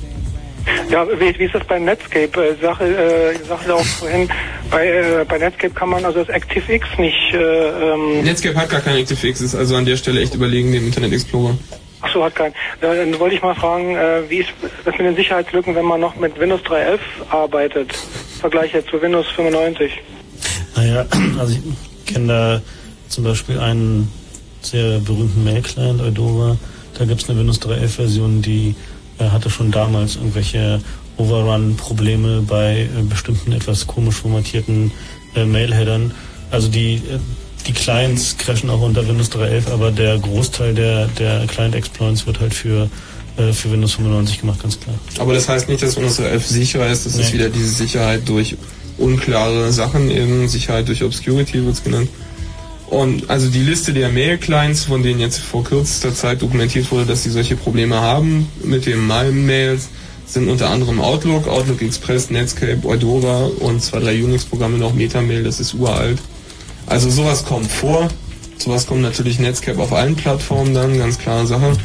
Ja, wie, wie ist das bei Netscape? Äh, Sache, äh, ich sagte auch vorhin, bei, äh, bei Netscape kann man also das ActiveX nicht. Äh, ähm, Netscape hat gar kein ActiveX, ist also an der Stelle echt überlegen dem Internet Explorer. ach so, hat kein. Ja, dann wollte ich mal fragen, äh, wie ist das mit den Sicherheitslücken, wenn man noch mit Windows 3.11 arbeitet? im Vergleich jetzt zu Windows 95. Naja, also ich kenne da zum Beispiel einen sehr berühmten Mail-Client, Eudora. Da gibt es eine Windows 3.11-Version, die äh, hatte schon damals irgendwelche Overrun-Probleme bei äh, bestimmten etwas komisch formatierten äh, Mail-Headern. Also die, äh, die Clients crashen auch unter Windows 3.11, aber der Großteil der, der Client-Exploits wird halt für, äh, für Windows 95 gemacht, ganz klar. Aber das heißt nicht, dass Windows 11 sicherer ist, das ist Nee. wieder diese Sicherheit durch unklare Sachen, eben Sicherheit durch Obscurity wird's genannt. Und also die Liste der Mail-Clients, von denen jetzt vor kürzester Zeit dokumentiert wurde, dass sie solche Probleme haben mit den MIME-Mails, sind unter anderem Outlook, Outlook Express, Netscape, Eudora und zwei, drei Unix-Programme noch Metamail, das ist uralt. Also sowas kommt vor. Sowas kommt natürlich Netscape auf allen Plattformen dann, ganz klare Sache.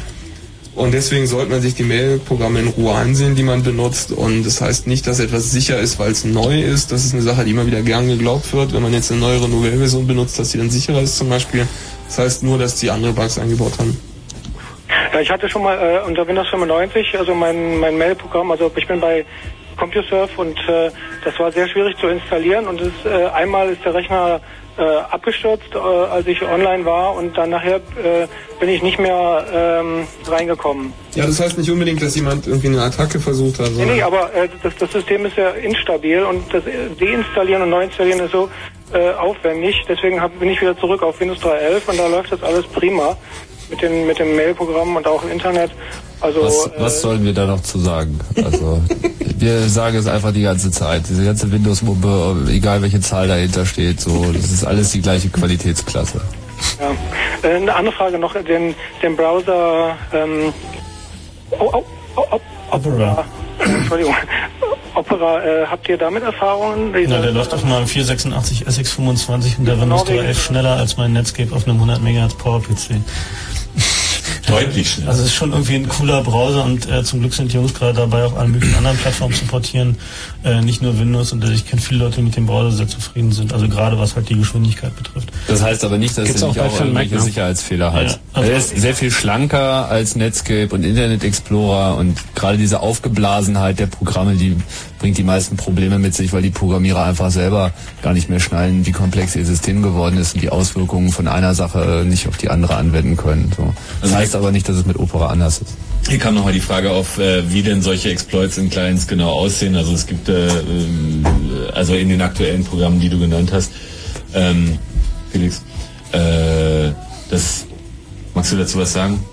Und deswegen sollte man sich die Mail-Programme in Ruhe ansehen, die man benutzt. Und das heißt nicht, dass etwas sicher ist, weil es neu ist. Das ist eine Sache, die immer wieder gern geglaubt wird. Wenn man jetzt eine neuere Novell-Version benutzt, dass sie dann sicherer ist zum Beispiel. Das heißt nur, dass die andere Bugs eingebaut haben. Ja, ich hatte schon mal äh, unter Windows 95, also mein, mein Mail-Programm, also ich bin bei CompuServe und äh, das war sehr schwierig zu installieren und es, äh, einmal ist der Rechner äh, abgestürzt, äh, als ich online war und dann nachher äh, bin ich nicht mehr ähm, reingekommen. Ja, das heißt nicht unbedingt, dass jemand irgendwie eine Attacke versucht hat. Nee, sondern- nee, aber äh, das, das System ist ja instabil und das Deinstallieren und Neuinstallieren ist so äh, aufwendig. Deswegen hab, bin ich wieder zurück auf Windows 3.11 und da läuft das alles prima. mit den mit dem Mailprogramm und auch im Internet. Also Was, äh, was sollen wir da noch zu sagen? Also, wir sagen es einfach die ganze Zeit. Diese ganze Windows-Mumpe, egal welche Zahl dahinter steht, so, das ist alles die gleiche Qualitätsklasse. Ja. Äh, eine andere Frage noch, den, den Browser ähm, oh, oh, oh, oh, Opera. Entschuldigung. Opera, äh, habt ihr damit Erfahrungen? Na, der läuft auf meinem 486 SX25 und der Windows 3 wegen- ist schneller als mein Netscape auf einem 100 MHz Power-PC. Deutlich schneller. Also es ist schon irgendwie ein cooler Browser und äh, zum Glück sind die Jungs gerade dabei, auch alle möglichen anderen Plattformen zu portieren. Äh, nicht nur Windows und äh, ich kenne viele Leute, die mit dem Browser sehr zufrieden sind. Also gerade was halt die Geschwindigkeit betrifft. Das heißt aber nicht, dass Gibt's er auch nicht auch den Mac, irgendwelche ne? Sicherheitsfehler hat. Ja, also- er ist sehr viel schlanker als Netscape und Internet Explorer und gerade diese Aufgeblasenheit der Programme, die bringt die meisten Probleme mit sich, weil die Programmierer einfach selber gar nicht mehr schnallen, wie komplex ihr System geworden ist und die Auswirkungen von einer Sache äh, nicht auf die andere anwenden können. So. Das heißt aber nicht, dass es mit Opera anders ist. Hier kam nochmal die Frage auf, äh, wie denn solche Exploits in Clients genau aussehen. Also es gibt, äh, ähm, also in den aktuellen Programmen, die du genannt hast, ähm, Felix, das, magst du dazu was sagen?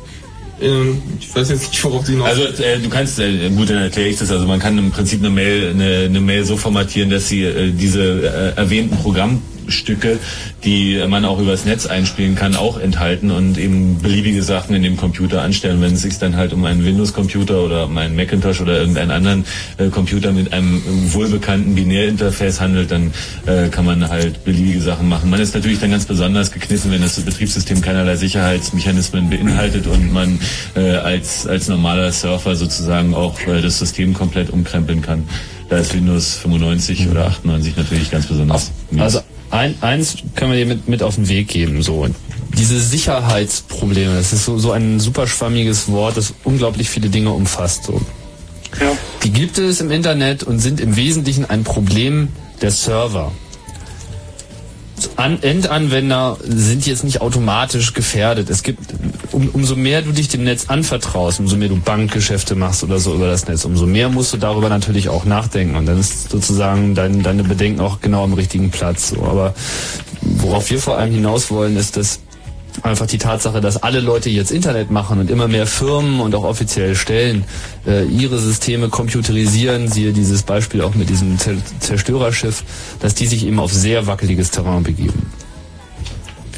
Ähm, ich weiß jetzt nicht, worauf die noch. Also äh, du kannst, äh, gut, dann erkläre ich das. Also man kann im Prinzip eine Mail, eine, eine Mail so formatieren, dass sie äh, diese äh, erwähnten Programmstücke, die man auch übers Netz einspielen kann, auch enthalten und eben beliebige Sachen in dem Computer anstellen. Wenn es sich dann halt um einen Windows-Computer oder um einen Macintosh oder irgendeinen anderen äh, Computer mit einem wohlbekannten Binärinterface handelt, dann äh, kann man halt beliebige Sachen machen. Man ist natürlich dann ganz besonders gekniffen, wenn das Betriebssystem keinerlei Sicherheitsmechanismen beinhaltet und man äh, als, als normaler Surfer sozusagen auch äh, das System komplett umkrempeln kann. Da ist Windows 95 oder 98 natürlich ganz besonders. Also ein, eins können wir dir mit, mit auf den Weg geben. So diese Sicherheitsprobleme, das ist so, so ein super schwammiges Wort, das unglaublich viele Dinge umfasst. So. Die gibt es im Internet und sind im Wesentlichen ein Problem der Server. An Endanwender sind jetzt nicht automatisch gefährdet. Es gibt, um, umso mehr du dich dem Netz anvertraust, umso mehr du Bankgeschäfte machst oder so über das Netz, umso mehr musst du darüber natürlich auch nachdenken. Und dann ist sozusagen dein, deine Bedenken auch genau am richtigen Platz. So. Aber worauf wir vor allem hinaus wollen, ist, dass einfach die Tatsache, dass alle Leute jetzt Internet machen und immer mehr Firmen und auch offiziell Stellen äh, ihre Systeme computerisieren, siehe dieses Beispiel auch mit diesem Zer Zerstörerschiff, dass die sich eben auf sehr wackeliges Terrain begeben.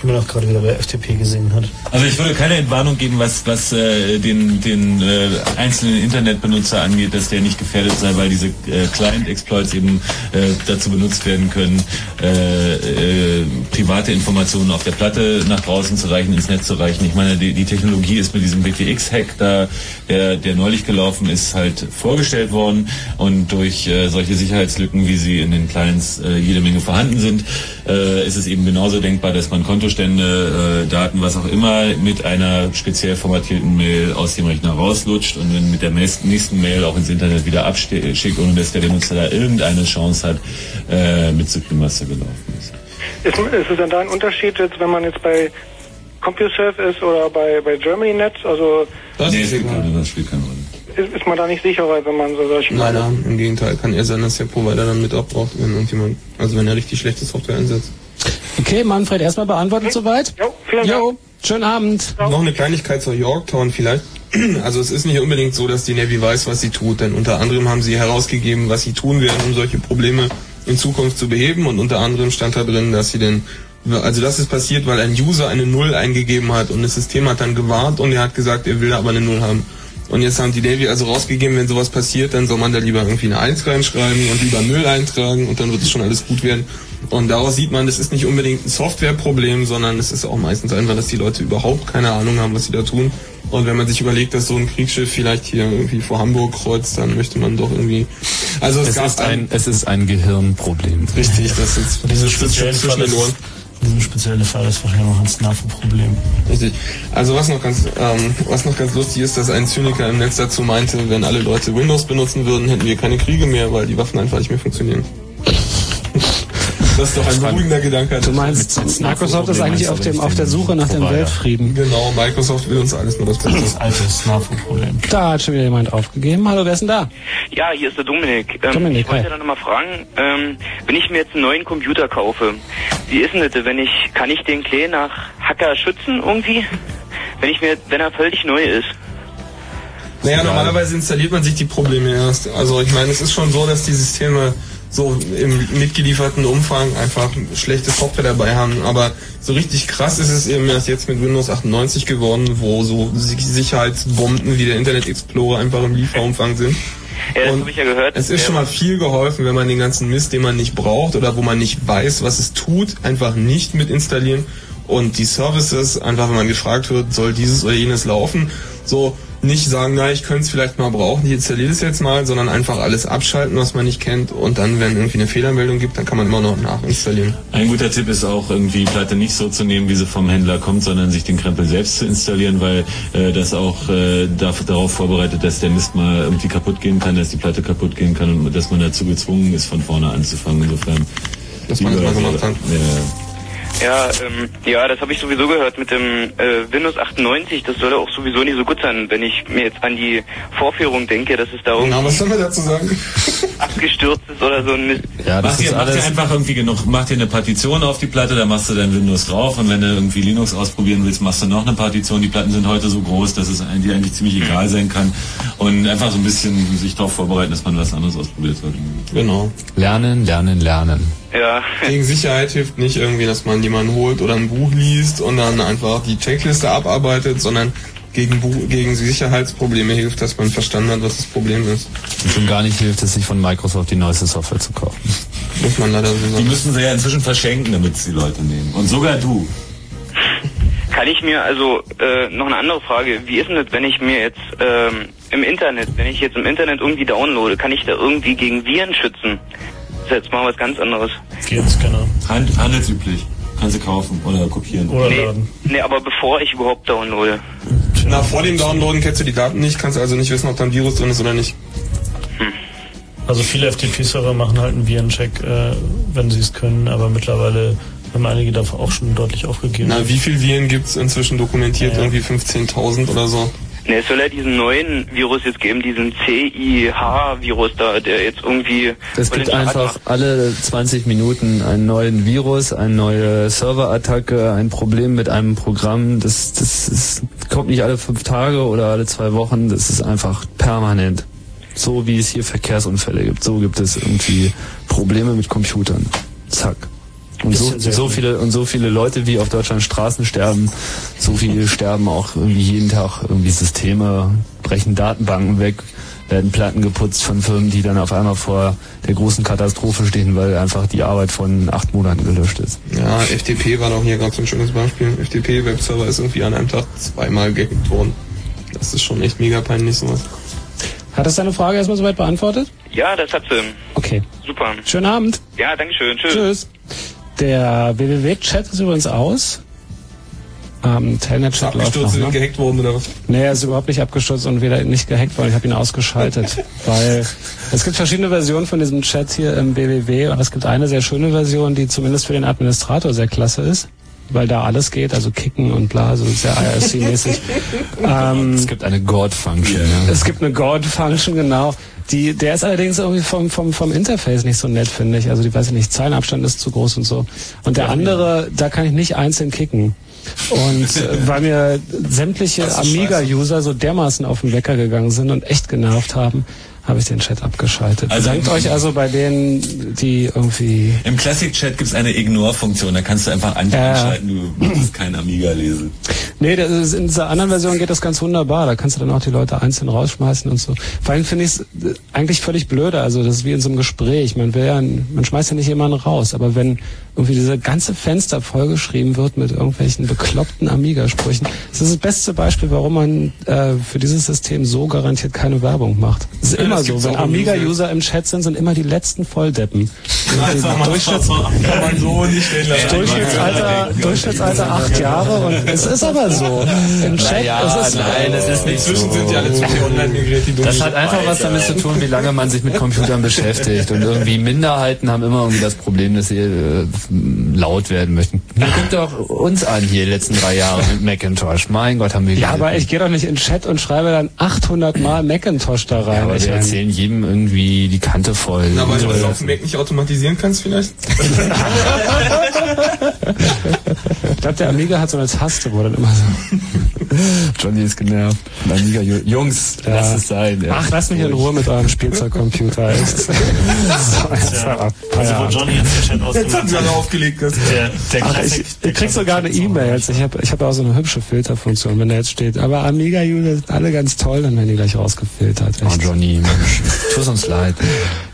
Wie man auch gerade wieder bei FTP gesehen hat. Also ich würde keine Entwarnung geben, was, was äh, den, den äh, einzelnen Internetbenutzer angeht, dass der nicht gefährdet sei, weil diese äh, Client-Exploits eben äh, dazu benutzt werden können, äh, äh, private Informationen auf der Platte nach draußen zu reichen, ins Netz zu reichen. Ich meine, die, die Technologie ist mit diesem BTX-Hack da, der, der neulich gelaufen ist, halt vorgestellt worden und durch solche Sicherheitslücken, wie sie in den Clients jede Menge vorhanden sind, ist es eben genauso denkbar, dass man Kontostände, äh, Daten, was auch immer, mit einer speziell formatierten Mail aus dem Rechner rauslutscht und dann mit der nächsten Mail auch ins Internet wieder abschickt, ohne dass der Benutzer da irgendeine Chance hat, äh, mitzukriegen, was da gelaufen ist. Ist, ist es denn da ein Unterschied, jetzt, wenn man jetzt bei CompuServe ist oder bei, bei GermanyNet? Also Das nee, ist spielt keine, das spielt keine Rolle. ist, ist man da nicht sicherer, wenn man so solche... Nein, nein, im Gegenteil. Kann eher sein, dass der Provider dann mit abbraucht, wenn irgendjemand, also wenn er richtig schlechte Software einsetzt. Okay, Manfred, erstmal beantwortet soweit? Jo, vielen Jo, schönen Abend. Noch eine Kleinigkeit zur Yorktown vielleicht. Also es ist nicht unbedingt so, dass die Navy weiß, was sie tut, denn unter anderem haben sie herausgegeben, was sie tun werden, um solche Probleme in Zukunft zu beheben und unter anderem stand da drin, dass sie denn also das ist passiert, weil ein User eine Null eingegeben hat und das System hat dann gewarnt und er hat gesagt, er will aber eine Null haben. Und jetzt haben die Navy also rausgegeben, wenn sowas passiert, dann soll man da lieber irgendwie eine Eins reinschreiben und lieber Null eintragen und dann wird es schon alles gut werden. Und daraus sieht man, das ist nicht unbedingt ein Softwareproblem, sondern es ist auch meistens einfach, dass die Leute überhaupt keine Ahnung haben, was sie da tun. Und wenn man sich überlegt, dass so ein Kriegsschiff vielleicht hier irgendwie vor Hamburg kreuzt, dann möchte man doch irgendwie. Also es, Es gab ist ein, es ist ein Gehirnproblem. Richtig, das ist Diese speziellen zwischen Fall den Ohren. ist, diesen speziellen Fall ist wahrscheinlich noch ein SNAFO-Problem. Richtig. Also was noch ganz, ähm, was noch ganz lustig ist, dass ein Zyniker im Netz dazu meinte, wenn alle Leute Windows benutzen würden, hätten wir keine Kriege mehr, weil die Waffen einfach nicht mehr funktionieren. Das ist doch ein beruhigender Gedanke. Du meinst, Microsoft ist eigentlich auf, dem, auf der Suche nach dem Weltfrieden. Genau, Microsoft will uns alles nur das Beste. Das alte SNAFO-Problem. Da hat schon wieder jemand aufgegeben. Hallo, wer ist denn da? Ja, hier ist der Dominik. Ähm, Dominik, ich wollte hi. dann nochmal fragen, ähm, wenn ich mir jetzt einen neuen Computer kaufe, wie ist denn das, wenn ich, kann ich den Klee nach Hacker schützen irgendwie? wenn ich mir, wenn er völlig neu ist. Naja, normalerweise installiert man sich die Probleme erst. Also ich meine, es ist schon so, dass die Systeme so im mitgelieferten Umfang einfach schlechte Software dabei haben. Aber so richtig krass ist es eben erst jetzt mit Windows 98 geworden, wo so Si- Sicherheitsbomben wie der Internet Explorer einfach im Lieferumfang sind. Ja, das Und habe ich ja gehört. Es ist schon mal viel geholfen, wenn man den ganzen Mist, den man nicht braucht oder wo man nicht weiß, was es tut, einfach nicht mit installieren. Und die Services, einfach wenn man gefragt wird, soll dieses oder jenes laufen, so nicht sagen, na, ich könnte es vielleicht mal brauchen, ich installiere es jetzt mal, sondern einfach alles abschalten, was man nicht kennt. Und dann, wenn irgendwie eine Fehlermeldung gibt, dann kann man immer noch nachinstallieren. Ein guter Tipp ist auch irgendwie die Platte nicht so zu nehmen, wie sie vom Händler kommt, sondern sich den Krempel selbst zu installieren, weil äh, das auch äh, darauf vorbereitet, dass der Mist mal irgendwie kaputt gehen kann, dass die Platte kaputt gehen kann und dass man dazu gezwungen ist, von vorne anzufangen. Insofern. Dass man das mal gemacht hat. Ja. Ja, ähm, ja, das habe ich sowieso gehört mit dem äh, Windows 98. Das soll auch sowieso nicht so gut sein, wenn ich mir jetzt an die Vorführung denke, dass es da irgendwie Na, was soll man dazu sagen? abgestürzt ist oder so ein Mist. mach, dir, mach dir einfach irgendwie genug, mach dir eine Partition auf die Platte, da machst du dein Windows drauf und wenn du irgendwie Linux ausprobieren willst, machst du noch eine Partition. Die Platten sind heute so groß, dass es eigentlich, eigentlich ziemlich egal sein kann und einfach so ein bisschen sich darauf vorbereiten, dass man was anderes ausprobiert hat. Genau. Lernen, lernen, lernen. Ja. Gegen Sicherheit hilft nicht irgendwie, dass man jemanden holt oder ein Buch liest und dann einfach die Checkliste abarbeitet, sondern gegen, Bu gegen Sicherheitsprobleme hilft, dass man verstanden hat, was das Problem ist. Und schon gar nicht hilft es sich von Microsoft die neueste Software zu kaufen. Muss man leider so Die sagen. müssen sie ja inzwischen verschenken, damit es die Leute nehmen. Und sogar du. Kann ich mir also äh, noch eine andere Frage? Wie ist denn das, wenn ich mir jetzt ähm, im Internet, wenn ich jetzt im Internet irgendwie downloade, kann ich da irgendwie gegen Viren schützen? Jetzt mal was ganz anderes. Virenscanner. Hand, handelsüblich. Kannst du kaufen oder kopieren. Oder nee, laden. nee, aber bevor ich überhaupt downloade. Na, vor dem Downloaden kennst du die Daten nicht, kannst also nicht wissen, ob da ein Virus drin ist oder nicht. Also viele FTP-Server machen halt einen Virencheck, äh, wenn sie es können, aber mittlerweile haben einige davon auch schon deutlich aufgegeben. Na, wie viel Viren gibt's inzwischen dokumentiert? Irgendwie 15.000 oder so. Ne, es soll ja diesen neuen Virus jetzt geben, diesen CIH-Virus da, der jetzt irgendwie... Es gibt einfach macht. alle 20 Minuten einen neuen Virus, eine neue Serverattacke, ein Problem mit einem Programm. Das, das ist, kommt nicht alle fünf Tage oder alle zwei Wochen. Das ist einfach permanent. So wie es hier Verkehrsunfälle gibt, so gibt es irgendwie Probleme mit Computern. Zack. Und so, so viele und so viele Leute wie auf Deutschland Straßen sterben, so viele sterben auch irgendwie jeden Tag irgendwie Systeme, brechen Datenbanken weg, werden Platten geputzt von Firmen, die dann auf einmal vor der großen Katastrophe stehen, weil einfach die Arbeit von acht Monaten gelöscht ist. Ja, FTP war doch hier gerade so ein schönes Beispiel. FTP-Webserver ist irgendwie an einem Tag zweimal gehackt worden. Das ist schon echt mega peinlich sowas. Hat das deine Frage erstmal soweit beantwortet? Ja, das hat sie. Okay. Super. Schönen Abend. Ja, dankeschön. Tschüss. Tschüss. Der www-Chat ist übrigens aus. Ähm, Telnet-Chat läuft noch, Abgestürzt ne? gehackt worden oder was? Nee, er ist überhaupt nicht abgestürzt und weder nicht gehackt worden. Ich habe ihn ausgeschaltet, weil es gibt verschiedene Versionen von diesem Chat hier im BWW und es gibt eine sehr schöne Version, die zumindest für den Administrator sehr klasse ist, weil da alles geht, also kicken und bla, so sehr IRC-mäßig. ähm, Es gibt eine God-Function. es gibt eine God-Function, genau. Die, der ist allerdings irgendwie vom, vom, vom Interface nicht so nett, finde ich. Also die weiß ich nicht, Zeilenabstand ist zu groß und so. Und der andere, da kann ich nicht einzeln kicken. Und äh, weil mir sämtliche Amiga-User so dermaßen auf den Wecker gegangen sind und echt genervt haben, habe ich den Chat abgeschaltet. Also- Bedankt euch also bei denen, die irgendwie Im Classic-Chat gibt es eine Ignore-Funktion, da kannst du einfach anschalten, du musst kein Amiga lesen. Nee, ist, in dieser anderen Version geht das ganz wunderbar. Da kannst du dann auch die Leute einzeln rausschmeißen und so. Vor allem finde ich es eigentlich völlig blöde. Also das ist wie in so einem Gespräch. Man will ja, man schmeißt ja nicht jemanden raus. Aber wenn irgendwie diese ganze Fenster vollgeschrieben wird mit irgendwelchen bekloppten Amiga-Sprüchen, das ist das beste Beispiel, warum man äh, für dieses System so garantiert keine Werbung macht. Das ist Ja, immer so. Wenn Amiga-User im Chat sind, sind immer die letzten Volldeppen. Durchschnitts so. Durchschnittsalter, Durchschnittsalter acht Jahre und es ist aber so. Im Chat, Naja, es ist, nein, das ist nicht Inzwischen so. sind die alle zu viel online migriert, die Das hat einfach was damit zu tun, wie lange man sich mit Computern beschäftigt. Und irgendwie Minderheiten haben immer irgendwie das Problem, dass sie äh, laut werden möchten. Guckt doch uns an hier die letzten drei Jahre mit Macintosh. Mein Gott, haben wir Ja, gelitten. aber ich gehe doch nicht in den Chat und schreibe dann 800 Mal Macintosh da rein. Ja, aber Ich wir erzählen jedem irgendwie die Kante voll. Na, weil du das auf dem Mac nicht automatisieren kannst vielleicht? ich glaube, der Amiga hat so eine Taste, wo dann immer so. Johnny ist genervt. Amiga, Ju- Jungs, Ja. lasst es sein. ja. Ach, lass mich in Ruhe mit eurem Spielzeugcomputer. Echt. so, jetzt Ja. Also wo. Johnny jetzt den Chat Jetzt hat ausgemacht sie alle aufgelegt. Das. Der, der Ach, ich, ich krieg sogar eine E-Mail. Also ich habe ich hab auch so eine hübsche Filterfunktion, wenn da jetzt steht, aber Amiga sind alle ganz toll, dann werden die gleich rausgefiltert. Oh, Echt. Johnny, Mensch. Tut uns leid.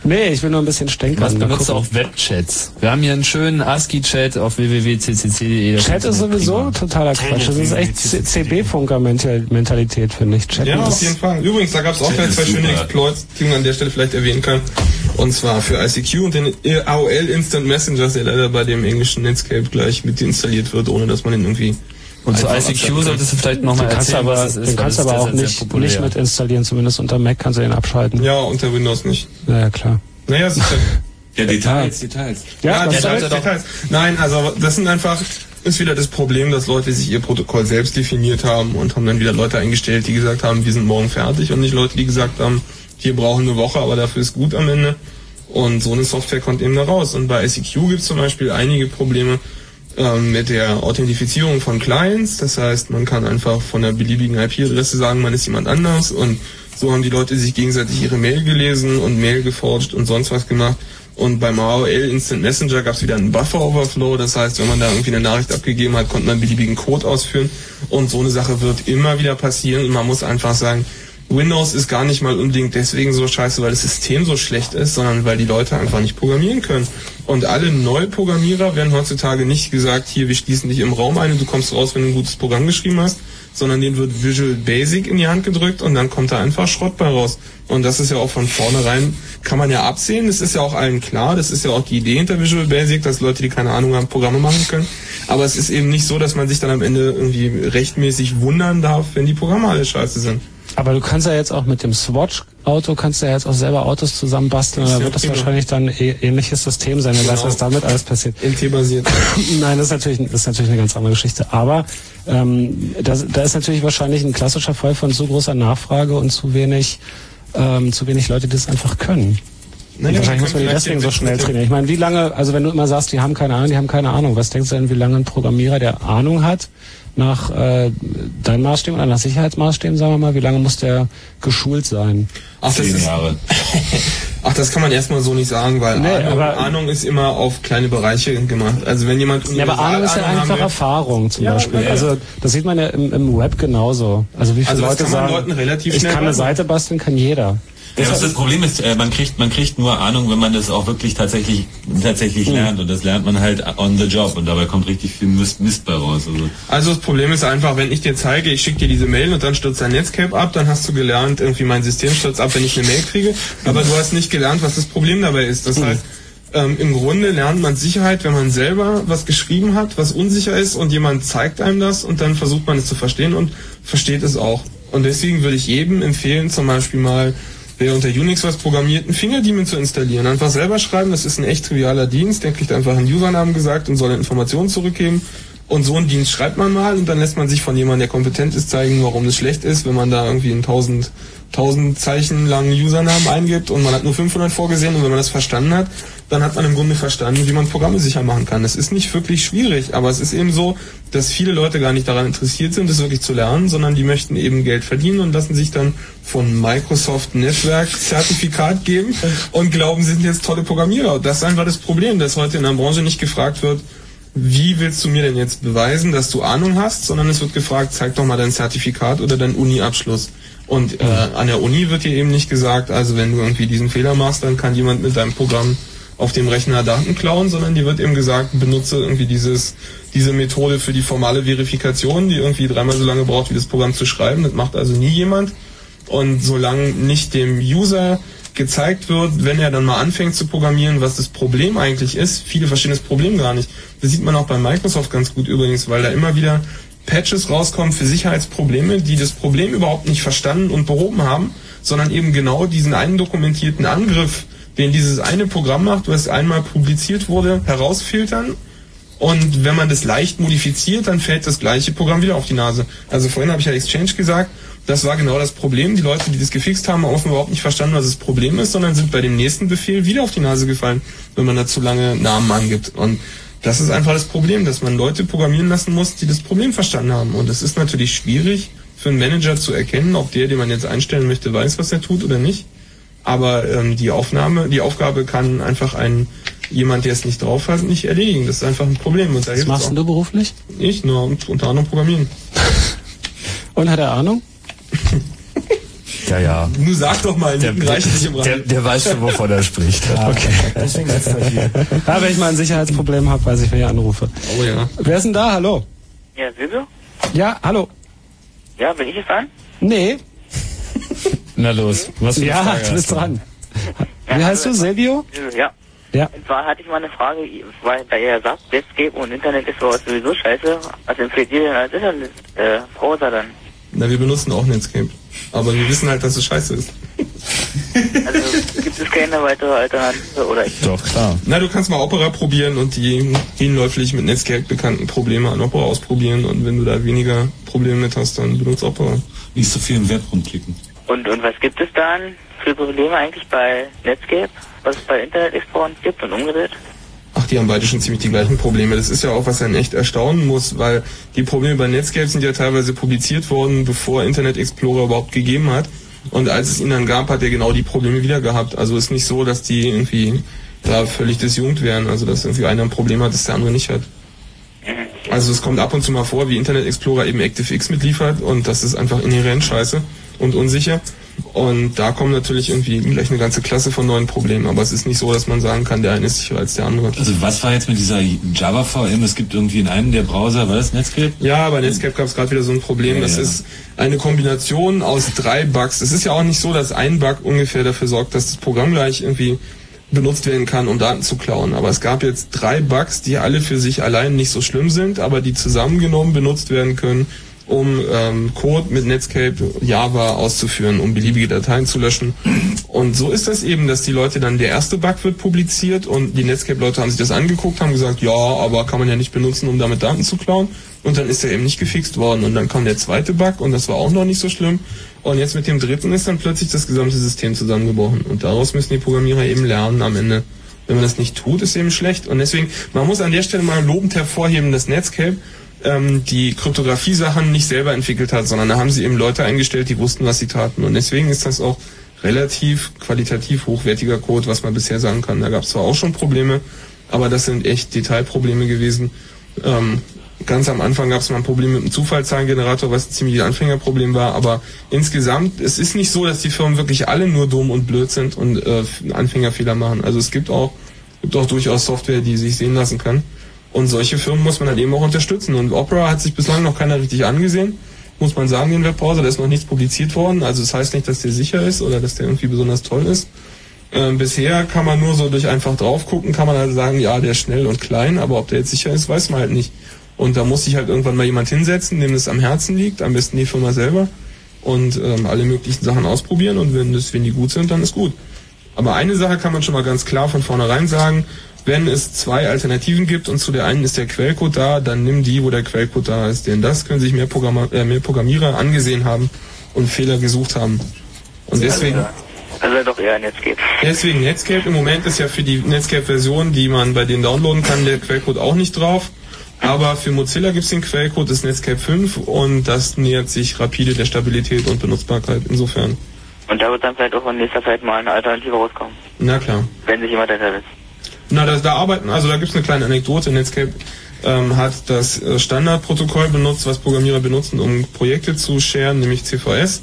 Nee, ich will nur ein bisschen stänkern. Was benutzt auch Webchats? Wir haben hier einen schönen ASCII-Chat auf www.ccc.de. Chat ist sowieso totaler Quatsch. Das ist echt CB-Funker-Mentalität, finde ich. Chat Ja, ist- auf jeden Fall. Übrigens, da gab es auch zwei schöne. Exploits, die man an der Stelle vielleicht erwähnen kann. Und zwar für ICQ und den AOL Instant Messenger, der leider bei dem englischen Netscape gleich mit installiert wird, ohne dass man den irgendwie. Und zu ICQ solltest du vielleicht nochmal Den kannst du erzählen, aber, was es ist. den kannst du aber ist auch nicht, nicht mit installieren, zumindest unter Mac kannst du den abschalten. Ja, unter Windows nicht. Ja, ja klar. Naja, sicher. Ja, Details, Details. Ja, das Details. Details. Nein, also das sind einfach, ist wieder das Problem, dass Leute sich ihr Protokoll selbst definiert haben und haben dann wieder Leute eingestellt, die gesagt haben, wir sind morgen fertig und nicht Leute, die gesagt haben, wir brauchen eine Woche, aber dafür ist gut am Ende. Und so eine Software kommt eben da raus. Und bei ICQ gibt es zum Beispiel einige Probleme ähm, mit der Authentifizierung von Clients. Das heißt, man kann einfach von einer beliebigen IP-Adresse sagen, man ist jemand anders und so haben die Leute sich gegenseitig ihre Mail gelesen und Mail geforged und sonst was gemacht. Und beim AOL Instant Messenger gab es wieder einen Buffer-Overflow. Das heißt, wenn man da irgendwie eine Nachricht abgegeben hat, konnte man beliebigen Code ausführen. Und so eine Sache wird immer wieder passieren. Und man muss einfach sagen, Windows ist gar nicht mal unbedingt deswegen so scheiße, weil das System so schlecht ist, sondern weil die Leute einfach nicht programmieren können. Und alle Neuprogrammierer werden heutzutage nicht gesagt, hier, wir schließen dich im Raum ein und du kommst raus, wenn du ein gutes Programm geschrieben hast, sondern denen wird Visual Basic in die Hand gedrückt und dann kommt da einfach Schrott bei raus. Und das ist ja auch von vornherein, kann man ja absehen, das ist ja auch allen klar, das ist ja auch die Idee hinter Visual Basic, dass Leute, die keine Ahnung haben, Programme machen können. Aber es ist eben nicht so, dass man sich dann am Ende irgendwie rechtmäßig wundern darf, wenn die Programme alle scheiße sind. Aber du kannst ja jetzt auch mit dem Swatch-Auto, kannst du ja jetzt auch selber Autos zusammenbasteln, da wird das wahrscheinlich dann eh, ähnliches System sein, wer weiß, Genau. was damit alles passiert. NT-basiert. Nein, das ist natürlich, das ist natürlich eine ganz andere Geschichte. Aber ähm, das, da ist natürlich wahrscheinlich ein klassischer Fall von zu großer Nachfrage und zu wenig, ähm, zu wenig Leute, die das einfach können. Naja, wahrscheinlich muss man die deswegen so schnell trainieren. Ich meine, wie lange, also wenn du immer sagst, die haben keine Ahnung, die haben keine Ahnung, was denkst du denn, wie lange ein Programmierer, der Ahnung hat, nach äh, deinen Maßstäben oder nach Sicherheitsmaßstäben, sagen wir mal, wie lange muss der geschult sein? Ach, das Zehn Jahre. ach, das kann man erstmal so nicht sagen, weil Nee, Ahnung, aber- Ahnung ist immer auf kleine Bereiche gemacht. Also wenn jemand Ja, aber Ahnung ist ja Universal-Ahnung einfach Erfahrung zum Ja, Beispiel. ja. Also das sieht man ja im, im Web genauso. Also wie viele Also Leute kann man sagen, ich kann eine. Seite basteln, kann jeder. Ja, das Problem ist, äh, man kriegt, man kriegt nur Ahnung, wenn man das auch wirklich tatsächlich, tatsächlich lernt. Und das lernt man halt on the job. Und dabei kommt richtig viel Mist, Mist bei raus. Also, Also das Problem ist einfach, wenn ich dir zeige, ich schicke dir diese Mail und dann stürzt dein Netscape ab, dann hast du gelernt, irgendwie mein System stürzt ab, wenn ich eine Mail kriege, aber du hast nicht gelernt, was das Problem dabei ist. Das heißt, ähm, im Grunde lernt man Sicherheit, wenn man selber was geschrieben hat, was unsicher ist und jemand zeigt einem das und dann versucht man es zu verstehen und versteht es auch. Und deswegen würde ich jedem empfehlen, zum Beispiel mal Wer unter Unix was programmiert, einen Fingerdaemon zu installieren. Einfach selber schreiben, das ist ein echt trivialer Dienst. Der kriegt einfach einen Usernamen gesagt und soll Informationen zurückgeben. Und so einen Dienst schreibt man mal und dann lässt man sich von jemandem, der kompetent ist, zeigen, warum das schlecht ist, wenn man da irgendwie einen 1000, 1000 Zeichen langen Usernamen eingibt und man hat nur 500 vorgesehen und wenn man das verstanden hat, dann hat man im Grunde verstanden, wie man Programme sicher machen kann. Es ist nicht wirklich schwierig, aber es ist eben so, dass viele Leute gar nicht daran interessiert sind, das wirklich zu lernen, sondern die möchten eben Geld verdienen und lassen sich dann von Microsoft Netzwerk Zertifikat geben und glauben, sie sind jetzt tolle Programmierer. Das ist einfach das Problem, dass heute in der Branche nicht gefragt wird, wie willst du mir denn jetzt beweisen, dass du Ahnung hast, sondern es wird gefragt, zeig doch mal dein Zertifikat oder deinen Uni-Abschluss. Und äh, an der Uni wird dir eben nicht gesagt, also wenn du irgendwie diesen Fehler machst, dann kann jemand mit deinem Programm auf dem Rechner Daten klauen, sondern dir wird eben gesagt, benutze irgendwie dieses, diese Methode für die formale Verifikation, die irgendwie dreimal so lange braucht, wie das Programm zu schreiben. Das macht also nie jemand. Und solange nicht dem User gezeigt wird, wenn er dann mal anfängt zu programmieren, was das Problem eigentlich ist, viele verstehen das Problem gar nicht. Das sieht man auch bei Microsoft ganz gut übrigens, weil da immer wieder Patches rauskommen für Sicherheitsprobleme, die das Problem überhaupt nicht verstanden und behoben haben, sondern eben genau diesen einen dokumentierten Angriff, den dieses eine Programm macht, was einmal publiziert wurde, herausfiltern. Und wenn man das leicht modifiziert, dann fällt das gleiche Programm wieder auf die Nase. Also vorhin habe ich ja Exchange gesagt, das war genau das Problem. Die Leute, die das gefixt haben, haben offenbar überhaupt nicht verstanden, was das Problem ist, sondern sind bei dem nächsten Befehl wieder auf die Nase gefallen, wenn man da zu lange Namen angibt. Und das ist einfach das Problem, dass man Leute programmieren lassen muss, die das Problem verstanden haben. Und es ist natürlich schwierig für einen Manager zu erkennen, ob der, den man jetzt einstellen möchte, weiß, was er tut oder nicht. Aber ähm, die Aufnahme, die Aufgabe kann einfach ein jemand, der es nicht drauf hat, nicht erledigen. Das ist einfach ein Problem. Und da Was machst du beruflich? Ich nur unter anderem Programmieren. Und hat er Ahnung? Ja, ja. Nur sag doch mal, Der, reicht nicht im der, Rand. der weiß schon, wovon er spricht. Okay. Deswegen sitzt er hier. Ja, wenn ich mal ein Sicherheitsproblem habe, weiß ich, wer ich anrufe. Oh ja. Wer ist denn da? Hallo? Ja, Silvio? Ja, hallo. Ja, bin ich es dran? Nee. Na los, was für Ja, du bist dran. Wie heißt du? Silvio? Ja. Ja. Und zwar hatte ich mal eine Frage, weil da ihr ja sagt, Netscape und Internet ist sowas sowieso scheiße. Was empfiehlt ihr denn als Internet-Browser dann? Na, wir benutzen auch Netscape. Aber wir wissen halt, dass es scheiße ist. Also gibt es keine weitere Alternative oder ich? Doch, klar. Na, du kannst mal Opera probieren und die hinläufig mit Netscape bekannten Probleme an Opera ausprobieren. Und wenn du da weniger Probleme mit hast, dann benutzt Opera. Nicht so viel im Web rumklicken. Und, und was gibt es dann für Probleme eigentlich bei Netscape, was es bei Internet Explorer gibt und umgedreht? Ach, die haben beide schon ziemlich die gleichen Probleme. Das ist ja auch, was einen echt erstaunen muss, weil die Probleme bei Netscape sind ja teilweise publiziert worden, bevor Internet Explorer überhaupt gegeben hat. Und als es ihn dann gab, hat er genau die Probleme wieder gehabt. Also ist nicht so, dass die irgendwie da völlig disjunkt wären. Also dass irgendwie einer ein Problem hat, das der andere nicht hat. Also es kommt ab und zu mal vor, wie Internet Explorer eben ActiveX mitliefert und das ist einfach inhärent scheiße und unsicher. Und da kommen natürlich irgendwie gleich eine ganze Klasse von neuen Problemen. Aber es ist nicht so, dass man sagen kann, der eine ist sicherer als der andere. Also was war jetzt mit dieser Java VM? Es gibt irgendwie in einem der Browser, war das Netscape? Ja, bei Netscape gab es gerade wieder so ein Problem. Ja, das ja. ist eine Kombination aus drei Bugs. Es ist ja auch nicht so, dass ein Bug ungefähr dafür sorgt, dass das Programm gleich irgendwie benutzt werden kann, um Daten zu klauen. Aber es gab jetzt drei Bugs, die alle für sich allein nicht so schlimm sind, aber die zusammengenommen benutzt werden können, um ähm, Code mit Netscape Java auszuführen, um beliebige Dateien zu löschen. Und so ist das eben, dass die Leute dann, der erste Bug wird publiziert und die Netscape-Leute haben sich das angeguckt, haben gesagt, ja, aber kann man ja nicht benutzen, um damit Daten zu klauen. Und dann ist er eben nicht gefixt worden. Und dann kam der zweite Bug und das war auch noch nicht so schlimm. Und jetzt mit dem dritten ist dann plötzlich das gesamte System zusammengebrochen. Und daraus müssen die Programmierer eben lernen am Ende. Wenn man das nicht tut, ist eben schlecht. Und deswegen, man muss an der Stelle mal lobend hervorheben, dass Netscape ähm, die Kryptographie-Sachen nicht selber entwickelt hat, sondern da haben sie eben Leute eingestellt, die wussten, was sie taten. Und deswegen ist das auch relativ qualitativ hochwertiger Code, was man bisher sagen kann. Da gab es zwar auch schon Probleme, aber das sind echt Detailprobleme gewesen. Ähm, ganz am Anfang gab es mal ein Problem mit dem Zufallszahlengenerator, was ein ziemlich Anfängerproblem war, aber insgesamt, es ist nicht so, dass die Firmen wirklich alle nur dumm und blöd sind und äh, Anfängerfehler machen. Also es gibt auch, gibt auch durchaus Software, die sich sehen lassen kann. Und solche Firmen muss man halt eben auch unterstützen. Und Opera hat sich bislang noch keiner richtig angesehen. Muss man sagen, den Webbrowser, da ist noch nichts publiziert worden. Also das heißt nicht, dass der sicher ist oder dass der irgendwie besonders toll ist. Ähm, bisher kann man nur so durch einfach drauf gucken, kann man halt sagen, ja, der ist schnell und klein, aber ob der jetzt sicher ist, weiß man halt nicht. Und da muss sich halt irgendwann mal jemand hinsetzen, dem das am Herzen liegt, am besten die Firma selber und ähm, alle möglichen Sachen ausprobieren und wenn das, wenn die gut sind, dann ist gut. Aber eine Sache kann man schon mal ganz klar von vornherein sagen, wenn es zwei Alternativen gibt und zu der einen ist der Quellcode da, dann nimm die, wo der Quellcode da ist. Denn das können sich mehr, Programma äh, mehr Programmierer angesehen haben und Fehler gesucht haben. Und deswegen, Also doch eher Netscape. deswegen Netscape im Moment ist ja für die Netscape-Version, die man bei denen downloaden kann, der Quellcode auch nicht drauf. Aber für Mozilla gibt's den Quellcode des Netscape 5 und das nähert sich rapide der Stabilität und Benutzbarkeit insofern. Und da wird dann vielleicht auch in nächster Zeit mal eine Alternative rauskommen, Na klar. wenn sich jemand hintersetzt. Na, da, da arbeiten, also da gibt's eine kleine Anekdote. Netscape ähm, hat das äh, Standardprotokoll benutzt, was Programmierer benutzen, um Projekte zu sharen, nämlich CVS.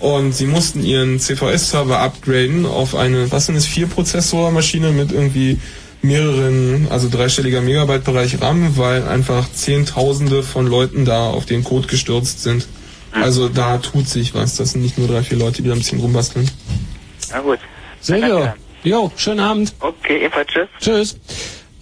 Und sie mussten ihren CVS-Server upgraden auf eine, was sind es, vier Prozessormaschine mit irgendwie mehreren, also dreistelliger Megabyte-Bereich RAM, weil einfach Zehntausende von Leuten da auf den Code gestürzt sind. Also da tut sich was. Das sind nicht nur drei, vier Leute, die da ein bisschen rumbasteln. Na gut. Silvio, jo, schönen Abend. Okay, ebenfalls tschüss. Tschüss.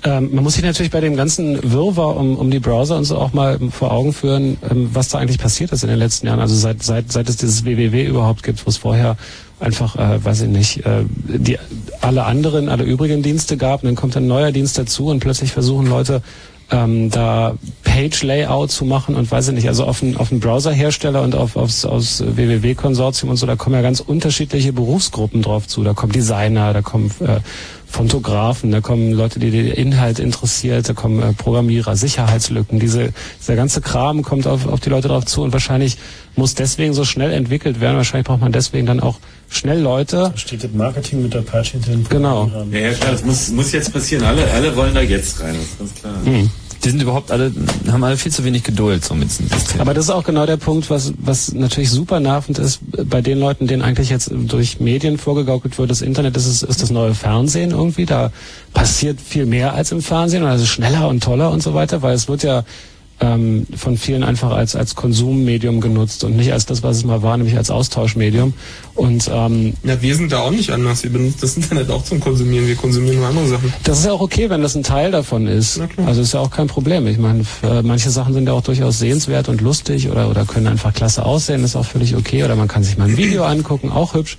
Ähm, man muss sich natürlich bei dem ganzen Wirrwarr um, um die Browser und so auch mal vor Augen führen, ähm, was da eigentlich passiert ist in den letzten Jahren. Also seit, seit, seit es dieses WWW überhaupt gibt, wo es vorher einfach, äh, weiß ich nicht, äh, die, alle anderen, alle übrigen Dienste gab und dann kommt ein neuer Dienst dazu und plötzlich versuchen Leute ähm, da Page-Layout zu machen und weiß ich nicht, also auf einen, auf einen Browser-Hersteller und auf, aufs, aufs WWW-Konsortium und so, da kommen ja ganz unterschiedliche Berufsgruppen drauf zu. Da kommen Designer, da kommen äh, Fotografen, da kommen Leute, die den Inhalt interessiert, da kommen äh, Programmierer, Sicherheitslücken. Diese, dieser ganze Kram kommt auf, auf die Leute drauf zu und wahrscheinlich muss deswegen so schnell entwickelt werden. Wahrscheinlich braucht man deswegen dann auch schnell Leute. Da steht das Marketing mit Apache drin. Genau. Ja, ja klar, das muss, muss jetzt passieren. Alle, alle wollen da jetzt rein, das ist ganz klar. Hm. Die sind überhaupt alle, haben alle viel zu wenig Geduld so mit diesem System. Aber das ist auch genau der Punkt, was, was natürlich super nervend ist bei den Leuten, denen eigentlich jetzt durch Medien vorgegaukelt wird, das Internet ist, ist das neue Fernsehen irgendwie. Da passiert viel mehr als im Fernsehen und also schneller und toller und so weiter, weil es wird ja ähm, von vielen einfach als, als Konsummedium genutzt und nicht als das, was es mal war, nämlich als Austauschmedium. Und ähm, Ja, wir sind da auch nicht anders. Wir benutzen das Internet auch zum Konsumieren. Wir konsumieren nur andere Sachen. Das ist ja auch okay, wenn das ein Teil davon ist. Also ist ja auch kein Problem. Ich meine, äh, manche Sachen sind ja auch durchaus sehenswert und lustig oder, oder können einfach klasse aussehen, ist auch völlig okay. Oder man kann sich mal ein Video angucken, auch hübsch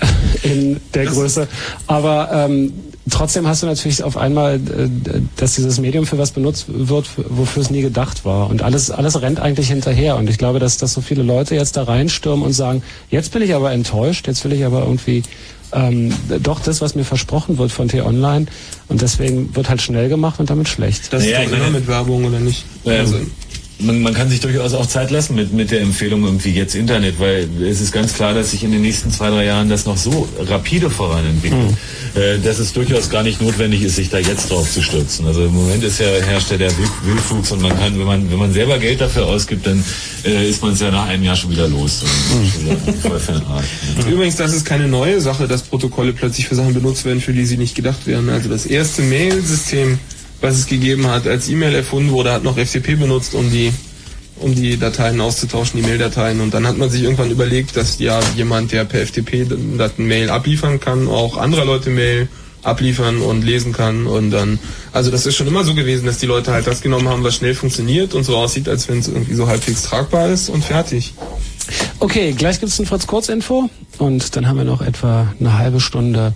in der Größe. Aber ähm, trotzdem hast du natürlich auf einmal, äh, dass dieses Medium für was benutzt wird, für- wofür es nie gedacht war. Und alles, alles rennt eigentlich hinterher. Und ich glaube, dass, dass so viele Leute jetzt da reinstürmen und sagen, jetzt bin ich aber enttäuscht, jetzt will ich aber irgendwie ähm, doch das, was mir versprochen wird von T-Online. Und deswegen wird halt schnell gemacht und damit schlecht. Das Naja, ist doch immer mit Werbung, oder nicht? Ähm, Also, man, man kann sich durchaus auch Zeit lassen mit, mit der Empfehlung irgendwie jetzt Internet, weil es ist ganz klar, dass sich in den nächsten zwei, drei Jahren das noch so rapide voranentwickelt, äh, dass es durchaus gar nicht notwendig ist, sich da jetzt drauf zu stürzen. Also im Moment ist ja herrscht ja der Wild- Wildwuchs und man kann, wenn man, wenn man selber Geld dafür ausgibt, dann äh, ist man es ja nach einem Jahr schon wieder los. Arsch. Übrigens, das ist keine neue Sache, dass Protokolle plötzlich für Sachen benutzt werden, für die sie nicht gedacht werden. Also das erste Mail-System, was es gegeben hat, als E-Mail erfunden wurde, hat noch FTP benutzt, um die um die Dateien auszutauschen, die Mail-Dateien. Und dann hat man sich irgendwann überlegt, dass ja jemand, der per FTP das Mail abliefern kann, auch anderer Leute Mail abliefern und lesen kann. Und dann, also das ist schon immer so gewesen, dass die Leute halt das genommen haben, was schnell funktioniert und so aussieht, als wenn es irgendwie so halbwegs tragbar ist und fertig. Okay, gleich gibt's ein Fritz Kurz-Info und dann haben wir noch etwa eine halbe Stunde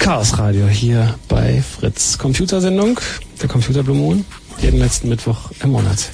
Chaos Radio hier bei Fritz. Computersendung, der Computer Blue Moon, jeden letzten Mittwoch im Monat.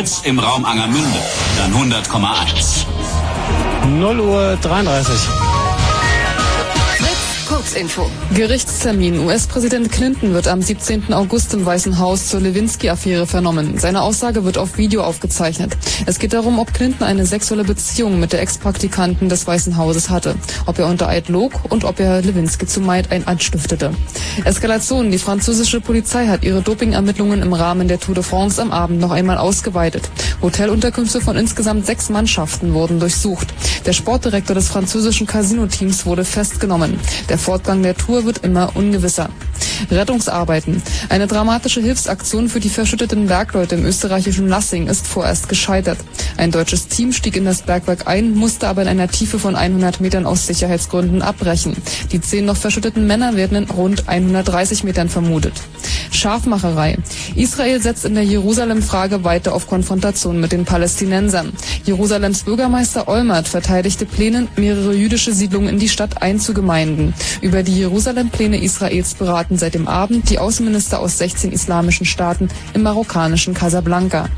Fritz im Raum Angermünde, dann 100,1. 0 Uhr 33. Kurzinfo. Gerichtstermin. US-Präsident Clinton wird am 17. August im Weißen Haus zur Lewinsky-Affäre vernommen. Seine Aussage wird auf Video aufgezeichnet. Es geht darum, ob Clinton eine sexuelle Beziehung mit der Ex-Praktikanten des Weißen Hauses hatte, ob er unter Eid log und ob er Lewinsky zu Maid ein anstiftete. Eskalation. Die französische Polizei hat ihre Dopingermittlungen im Rahmen der Tour de France am Abend noch einmal ausgeweitet. Hotelunterkünfte von insgesamt sechs Mannschaften wurden durchsucht. Der Sportdirektor des französischen Casino-Teams wurde festgenommen. Der Fortgang der Tour wird immer ungewisser. Rettungsarbeiten. Eine dramatische Hilfsaktion für die verschütteten Bergleute im österreichischen Lassing ist vorerst gescheitert. Ein deutsches Team stieg in das Bergwerk ein, musste aber in einer Tiefe von 100 Metern aus Sicherheitsgründen abbrechen. Die zehn noch verschütteten Männer werden in rund 130 Metern vermutet. Schafmacherei. Israel setzt in der Jerusalem-Frage weiter auf Konfrontation mit den Palästinensern. Jerusalems Bürgermeister Olmert verteidigte Pläne, mehrere jüdische Siedlungen in die Stadt einzugemeinden. Über die Jerusalem-Pläne Israels beraten seit dem Abend die Außenminister aus 16 islamischen Staaten im marokkanischen Casablanca.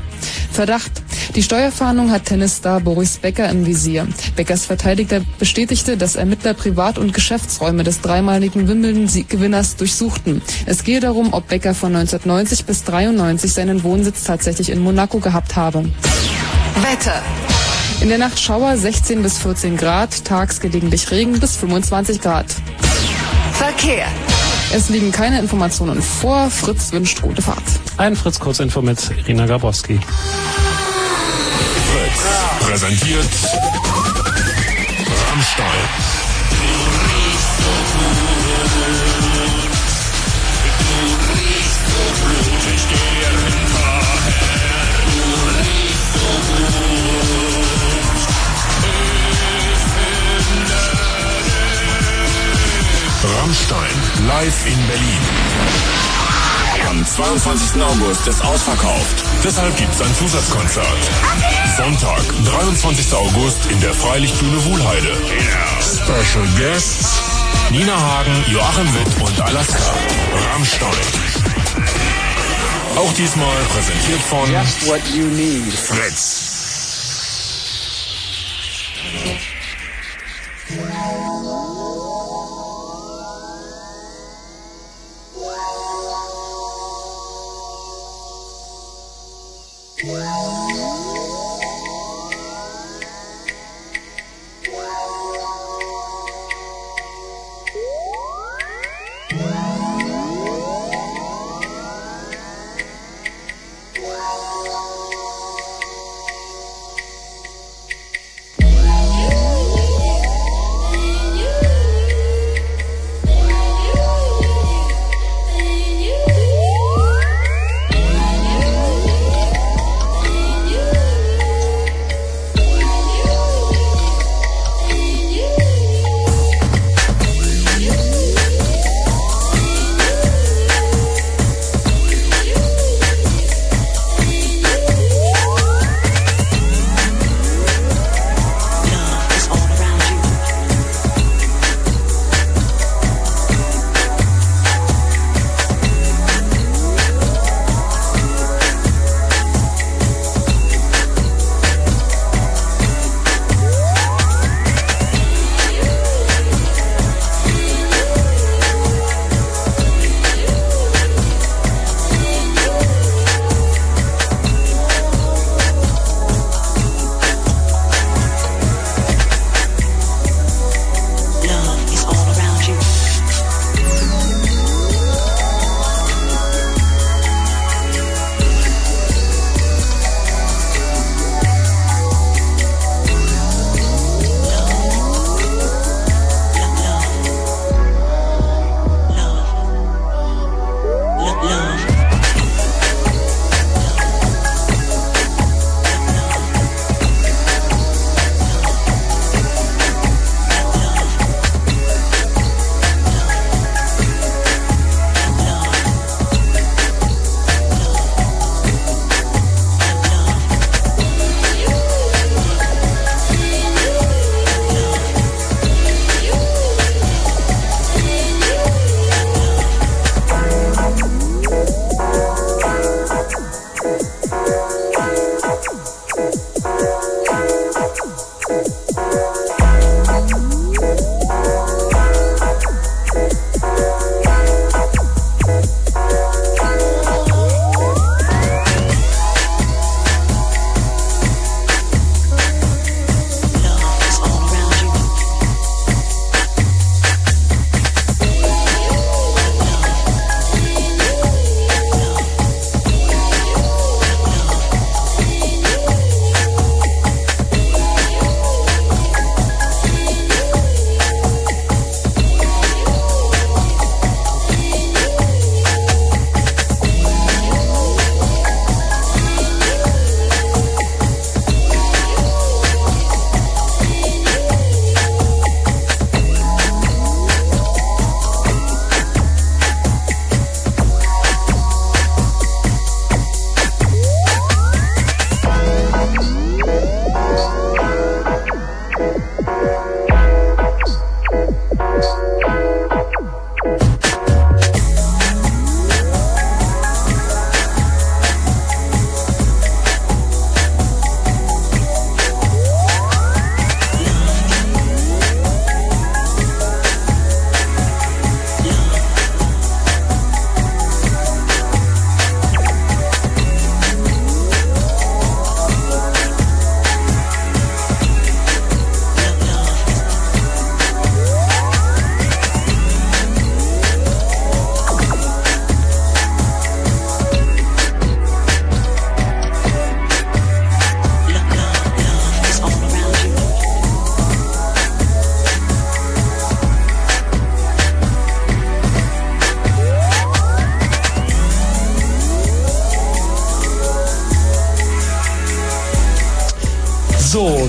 Verdacht. Die Steuerfahndung hat Tennisstar Boris Becker im Visier. Beckers Verteidiger bestätigte, dass Ermittler Privat- und Geschäftsräume des dreimaligen Wimbledon-Gewinners durchsuchten. Es gehe darum, ob Becker von 1990 bis 93 seinen Wohnsitz tatsächlich in Monaco gehabt habe. Wetter. In der Nacht Schauer 16 bis 14 Grad, tags gelegentlich Regen bis 25 Grad. Verkehr. Es liegen keine Informationen vor. Fritz wünscht gute Fahrt. Ein Fritz Kurzinfo mit Irina Grabowski. Fritz präsentiert Rammstein. Rammstein live in Berlin. Am 22. August ist ausverkauft. Deshalb gibt's ein Zusatzkonzert. Sonntag, 23. August in der Freilichtbühne Wuhlheide. Special Guests Nina Hagen, Joachim Witt und Alaska. Rammstein. Auch diesmal präsentiert von Just what you need. Fritz. Música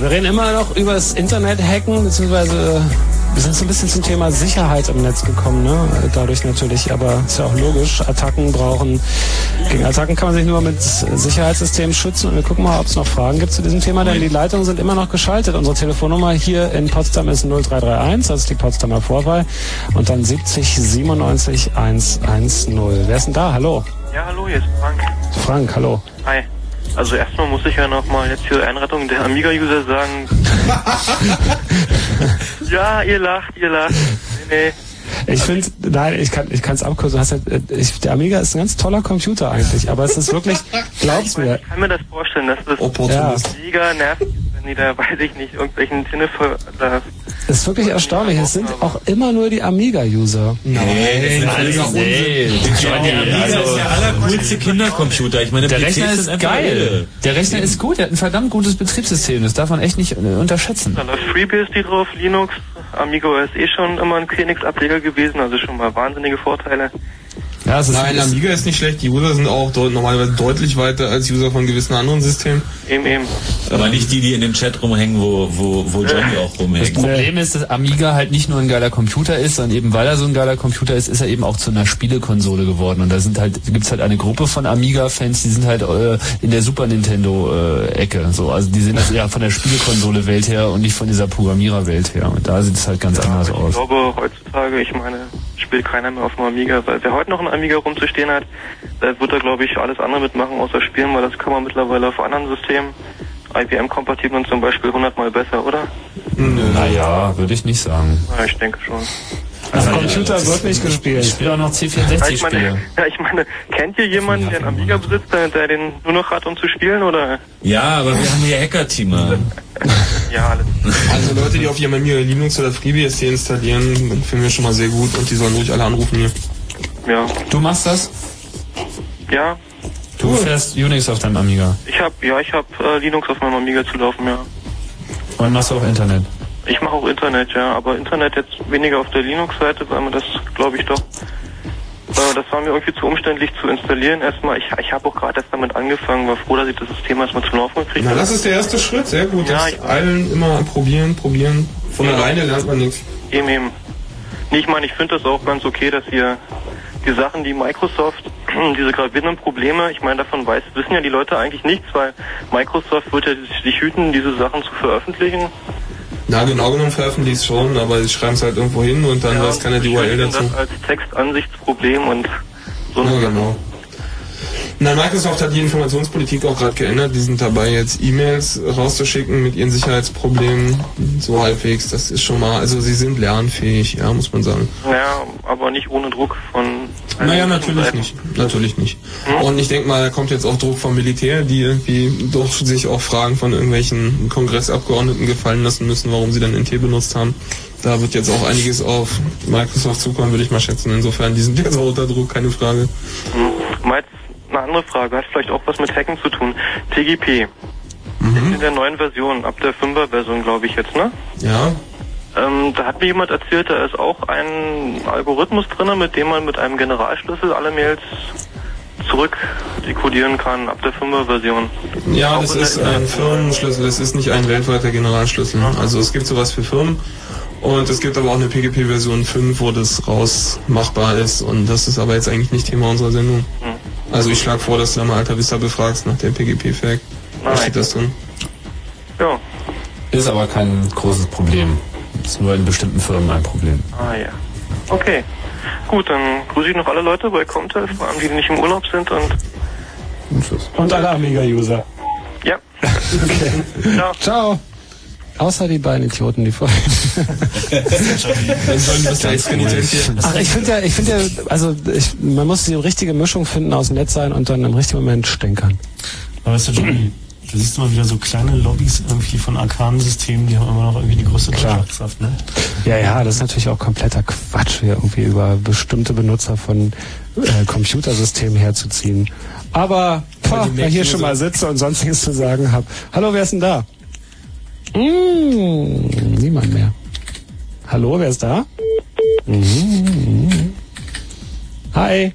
wir reden immer noch über das Internet hacken, beziehungsweise wir sind so ein bisschen zum Thema Sicherheit im Netz gekommen, ne? Dadurch natürlich, aber ist ja auch logisch. Attacken brauchen, gegen Attacken kann man sich nur mit Sicherheitssystemen schützen und wir gucken mal, ob es noch Fragen gibt zu diesem Thema, denn die Leitungen sind immer noch geschaltet. Unsere Telefonnummer hier in Potsdam ist 0331, das ist die Potsdamer Vorwahl und dann 70 97 110. Wer ist denn da? Hallo? Ja, hallo, hier ist Frank. Frank, hallo. Also erstmal muss ich ja nochmal jetzt für Einrettung der Amiga-User sagen. ja, ihr lacht, ihr lacht. Nee, nee. Ich finde, nein, ich kann ich kann es abkürzen. Du hast halt, ich, der Amiga ist ein ganz toller Computer eigentlich, aber es ist wirklich, glaub's mir. Ich kann mir das vorstellen, dass das Opportunist. mega nervig ist, wenn die da, weiß ich nicht, irgendwelchen Sinne für, da Es ist wirklich erstaunlich. Es sind auch immer nur die Amiga-User. Das ist nee. Der Amiga also- ist der allercoolste Kindercomputer. Ich meine, Der PCs Rechner ist geil. Der Rechner ist gut, der hat ein verdammt gutes Betriebssystem. Das darf man echt nicht äh, unterschätzen. Da läuft FreeBSD drauf, Linux, Amiga OS eh schon immer ein Xenix-Ableger gewesen, also schon mal wahnsinnige Vorteile. Ja, es ist, Nein, Amiga ist nicht schlecht. Die User sind auch deut normalerweise deutlich weiter als User von gewissen anderen Systemen. Eben, eben. Aber nicht die, die in dem Chat rumhängen, wo, wo, wo Johnny auch Das rumhängt. Problem ist, dass Amiga halt nicht nur ein geiler Computer ist, sondern eben weil er so ein geiler Computer ist, ist er eben auch zu einer Spielekonsole geworden. Und da sind halt, gibt's halt eine Gruppe von Amiga-Fans, die sind halt äh, in der Super Nintendo-Ecke. so, also die sehen das eher von der Spielekonsole-Welt her und nicht von dieser Programmierer-Welt her. Und da sieht es halt ganz anders Ich aus. glaube, heutzutage, ich meine, spielt keiner mehr auf dem Amiga, weil wer heute noch einen Amiga rumzustehen hat, da wird er, glaube ich, alles andere mitmachen außer spielen, weil das kann man mittlerweile auf anderen Systemen, IBM-kompatiblen zum Beispiel, hundertmal besser, oder? Naja, würde ich nicht sagen. Ja, ich denke schon. Auf Computer wird nicht Ich gespielt. spiele auch noch Ja, ich meine, C64-Spiele. ja, ich meine, kennt ihr jemanden, der einen Amiga besitzt, der, der den nur noch hat, um zu spielen, oder? Ja, aber wir haben hier Hacker-Teamer. Ja, alles. Also Leute, die auf ihrem Amiga Linux oder FreeBSD installieren, finden wir schon mal sehr gut und die sollen ruhig alle anrufen hier. Ja. Du machst das? Ja, Du fährst Unix auf deinem Amiga. ich hab, ja, ich hab äh, Linux auf meinem Amiga zu laufen, ja. Und machst du auch Internet. Ich mache auch Internet, ja, aber Internet jetzt weniger auf der Linux-Seite, weil man das, glaube ich, doch, äh, das war mir irgendwie zu umständlich zu installieren. Erstmal, ich, ich habe auch gerade erst damit angefangen, war froh, dass ich das System erstmal zum Laufen gekriegt Na, habe. das ist der erste Schritt, sehr gut. Ja, ich- allen immer probieren, probieren. Von Ja. alleine lernt man nichts. Eben, eben. Nee, ich meine, ich finde das auch ganz okay, dass hier die Sachen, die Microsoft, diese gravierenden Probleme, ich meine, davon weiß, wissen ja die Leute eigentlich nichts, weil Microsoft wird ja sich hüten, diese Sachen zu veröffentlichen. Na, genau genommen veröffentlichen es schon, aber sie schreiben es halt irgendwo hin und dann weiß keiner die URL dazu. Das als Textansichtsproblem und so Ja, genau. Na, Microsoft hat die Informationspolitik auch gerade geändert. Die sind dabei, jetzt E-Mails rauszuschicken mit ihren Sicherheitsproblemen. So halbwegs. Das ist schon mal, also sie sind lernfähig, ja, muss man sagen. Ja, aber nicht ohne Druck von. Naja, natürlich nicht. Natürlich nicht. Und ich denke mal, da kommt jetzt auch Druck vom Militär, die irgendwie doch sich auch Fragen von irgendwelchen Kongressabgeordneten gefallen lassen müssen, warum sie dann NT benutzt haben. Da wird jetzt auch einiges auf Microsoft zukommen, würde ich mal schätzen. Insofern, die sind jetzt auch unter Druck, keine Frage. Mal jetzt eine andere Frage, hat vielleicht auch was mit Hacken zu tun. TGP. Mhm. Ist in der neuen Version, ab der 5er Version, glaube ich jetzt, ne? Ja. Ähm, da hat mir jemand erzählt, da ist auch ein Algorithmus drin, mit dem man mit einem Generalschlüssel alle Mails zurück dekodieren kann, ab der 5er Version. Ja, Auch das ist ein Firmenschlüssel, das ist nicht ein weltweiter Generalschlüssel. Also es gibt sowas für Firmen und es gibt aber auch eine PGP-Version 5, wo das rausmachbar ist und das ist aber jetzt eigentlich nicht Thema unserer Sendung. Also ich schlage vor, dass du da mal Alta Vista befragst nach der PGP-Fact. Da steht das drin. Ja. Ist aber kein großes Problem. Ist nur in bestimmten Firmen ein Problem. Ah ja. Okay. Gut, dann grüße ich noch alle Leute bei Comtel, vor allem die, die nicht im Urlaub sind und Und alle Amiga-User. ja. Okay. Ciao. Ciao. Außer die beiden Idioten, die vorhin. Ach, ich finde ja, ich finde ja, also ich, man muss die richtige Mischung finden aus nett sein und dann im richtigen Moment stänkern. Aber weißt du, Johnny, da siehst du mal wieder so kleine Lobbys irgendwie von Arkanen-Systemen, die haben immer noch irgendwie die größte Durchschlagskraft, ne? Ja, ja, das ist natürlich auch kompletter Quatsch, hier irgendwie über bestimmte Benutzer von äh, Computersystemen herzuziehen. Aber, die wenn ich hier schon mal sitze und sonst nichts zu sagen habe. Hallo, wer ist denn da? Mm, niemand mehr. Hallo, wer ist da? Mhm. Hi.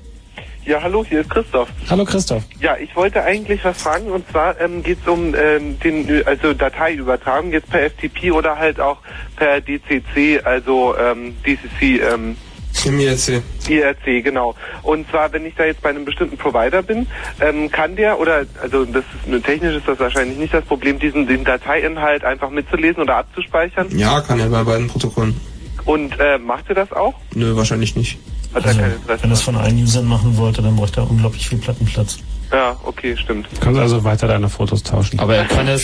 Ja, hallo, hier ist Christoph. Hallo Christoph. Ja, ich wollte eigentlich was fragen und zwar ähm, geht es um ähm, den also Dateiübertragung jetzt per FTP oder halt auch per DCC, also ähm, DCC. Ähm, Im IRC. IRC, genau. Und zwar, wenn ich da jetzt bei einem bestimmten Provider bin, ähm, kann der oder also das ist nur technisch ist das wahrscheinlich nicht das Problem, diesen den Dateiinhalt einfach mitzulesen oder abzuspeichern. Ja, kann er bei beiden Protokollen. Und äh, macht ihr das auch? Nö, wahrscheinlich nicht. Hat er Also, kein Interesse. wenn das von allen Usern machen wollte, dann bräuchte er unglaublich viel Plattenplatz. Ja, okay, stimmt. Kannst also weiter deine Fotos tauschen. Aber er kann es,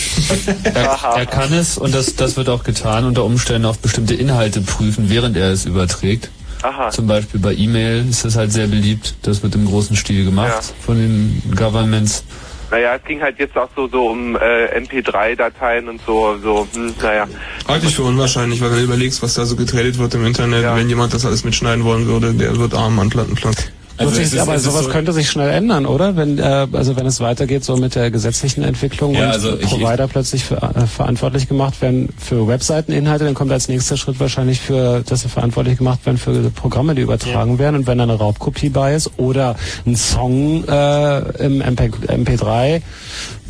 er, er kann es und das, das wird auch getan, unter Umständen auf bestimmte Inhalte prüfen, während er es überträgt. Aha. Zum Beispiel bei E-Mail ist das halt sehr beliebt. Das wird im großen Stil gemacht Ja. von den Governments. Naja, es ging halt jetzt auch so, so um äh, MP3-Dateien und so, so, hm, naja. Halte ich für unwahrscheinlich, weil wenn du überlegst, was da so getradet wird im Internet, wenn jemand das alles mitschneiden wollen würde, der wird arm an Plattenplatz. Also aber sowas könnte sich schnell ändern, oder? Wenn äh, also wenn es weitergeht so mit der gesetzlichen Entwicklung Ja, und also ich- Provider plötzlich für, äh, verantwortlich gemacht werden für Webseiteninhalte, dann kommt als nächster Schritt wahrscheinlich für, dass sie verantwortlich gemacht werden für Programme, die übertragen werden und wenn da eine Raubkopie bei ist oder ein Song äh, im MP, MP3,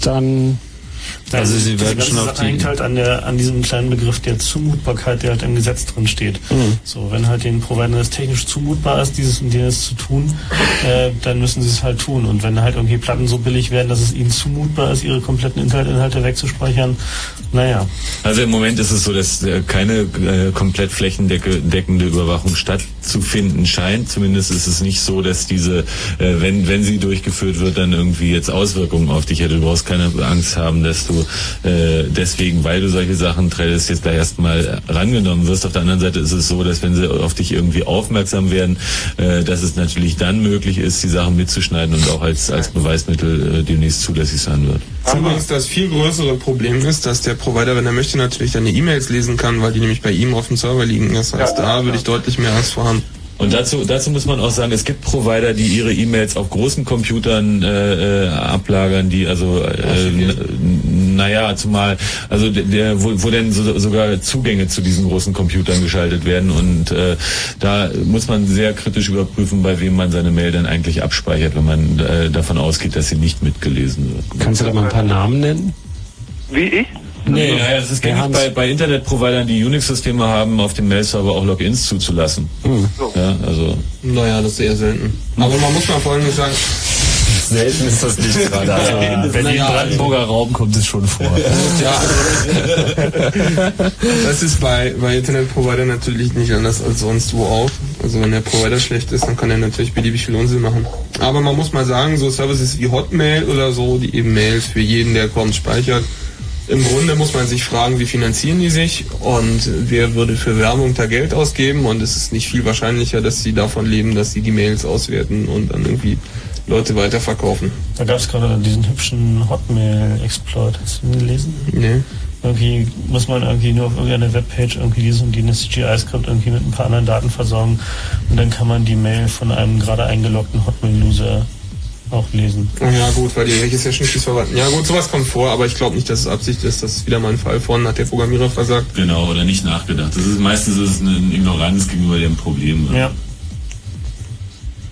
dann Also sie werden schon auf die- hängt halt an der an diesem kleinen Begriff der Zumutbarkeit, der halt im Gesetz drin steht. Mhm. So, wenn halt den Providern das technisch zumutbar ist, dieses und jenes zu tun, äh, dann müssen sie es halt tun. Und wenn halt irgendwie Platten so billig werden, dass es ihnen zumutbar ist, ihre kompletten Internetinhalte wegzuspeichern, naja. Also im Moment ist es so, dass äh, keine äh, komplett flächendeckende Überwachung stattzufinden scheint. Zumindest ist es nicht so, dass diese, äh, wenn, wenn sie durchgeführt wird, dann irgendwie jetzt Auswirkungen auf dich hätte. Du brauchst keine Angst haben, dass du äh, deswegen, weil du solche Sachen trägst, jetzt da erstmal rangenommen wirst. Auf der anderen Seite ist es so, dass wenn sie auf dich irgendwie aufmerksam werden, äh, dass es natürlich dann möglich ist, die Sachen mitzuschneiden und auch als, als Beweismittel äh, demnächst zulässig sein wird. Übrigens das viel größere Problem ist, dass der Provider, wenn er möchte, natürlich deine E-Mails lesen kann, weil die nämlich bei ihm auf dem Server liegen. Das heißt, da würde ich deutlich mehr Angst vor haben. Und dazu, dazu muss man auch sagen, es gibt Provider, die ihre E-Mails auf großen Computern äh, äh, ablagern, die also, äh, naja, zumal, also der- der, wo, wo denn so, sogar Zugänge zu diesen großen Computern geschaltet werden und äh, da muss man sehr kritisch überprüfen, bei wem man seine Mail dann eigentlich abspeichert, wenn man äh, davon ausgeht, dass sie nicht mitgelesen wird. kannst du da mal ein paar Namen nennen? Wie ich? Nee, naja, das ist Wir gängig bei, bei Internetprovidern, die Unix-Systeme haben, auf dem Mail-Server auch Logins zuzulassen. Ja, also Naja, das ist eher selten. Aber man muss mal folgendes sagen. Selten ist das nicht gerade. Also Ja, in Berlin-Brandenburger Raum kommt es schon vor. Ja, das ist bei, bei Internetprovidern natürlich nicht anders als sonst wo auch. Also wenn der Provider schlecht ist, dann kann er natürlich beliebig viel Unsinn machen. Aber man muss mal sagen, so Services wie Hotmail oder so, die eben Mails für jeden, der kommt, speichert. Im Grunde muss man sich fragen, wie finanzieren die sich und wer würde für Werbung da Geld ausgeben und es ist nicht viel wahrscheinlicher, dass sie davon leben, dass sie die Mails auswerten und dann irgendwie Leute weiterverkaufen. Da gab es gerade diesen hübschen Hotmail-Exploit. Hast du den gelesen? Nee. Irgendwie muss man irgendwie nur auf irgendeiner Webpage irgendwie dieses und jenes CGI-Skript irgendwie mit ein paar anderen Daten versorgen und dann kann man die Mail von einem gerade eingeloggten Hotmail-User auch lesen. Oh ja gut, weil die irgendwelche Session Keys verwalten. Ja gut, sowas kommt vor, aber ich glaube nicht, dass es Absicht ist. Das ist wieder mal ein Fall von, hat der Programmierer versagt. Genau, oder nicht nachgedacht. Das ist meistens ist es eine Ignoranz gegenüber dem Problem. Ja.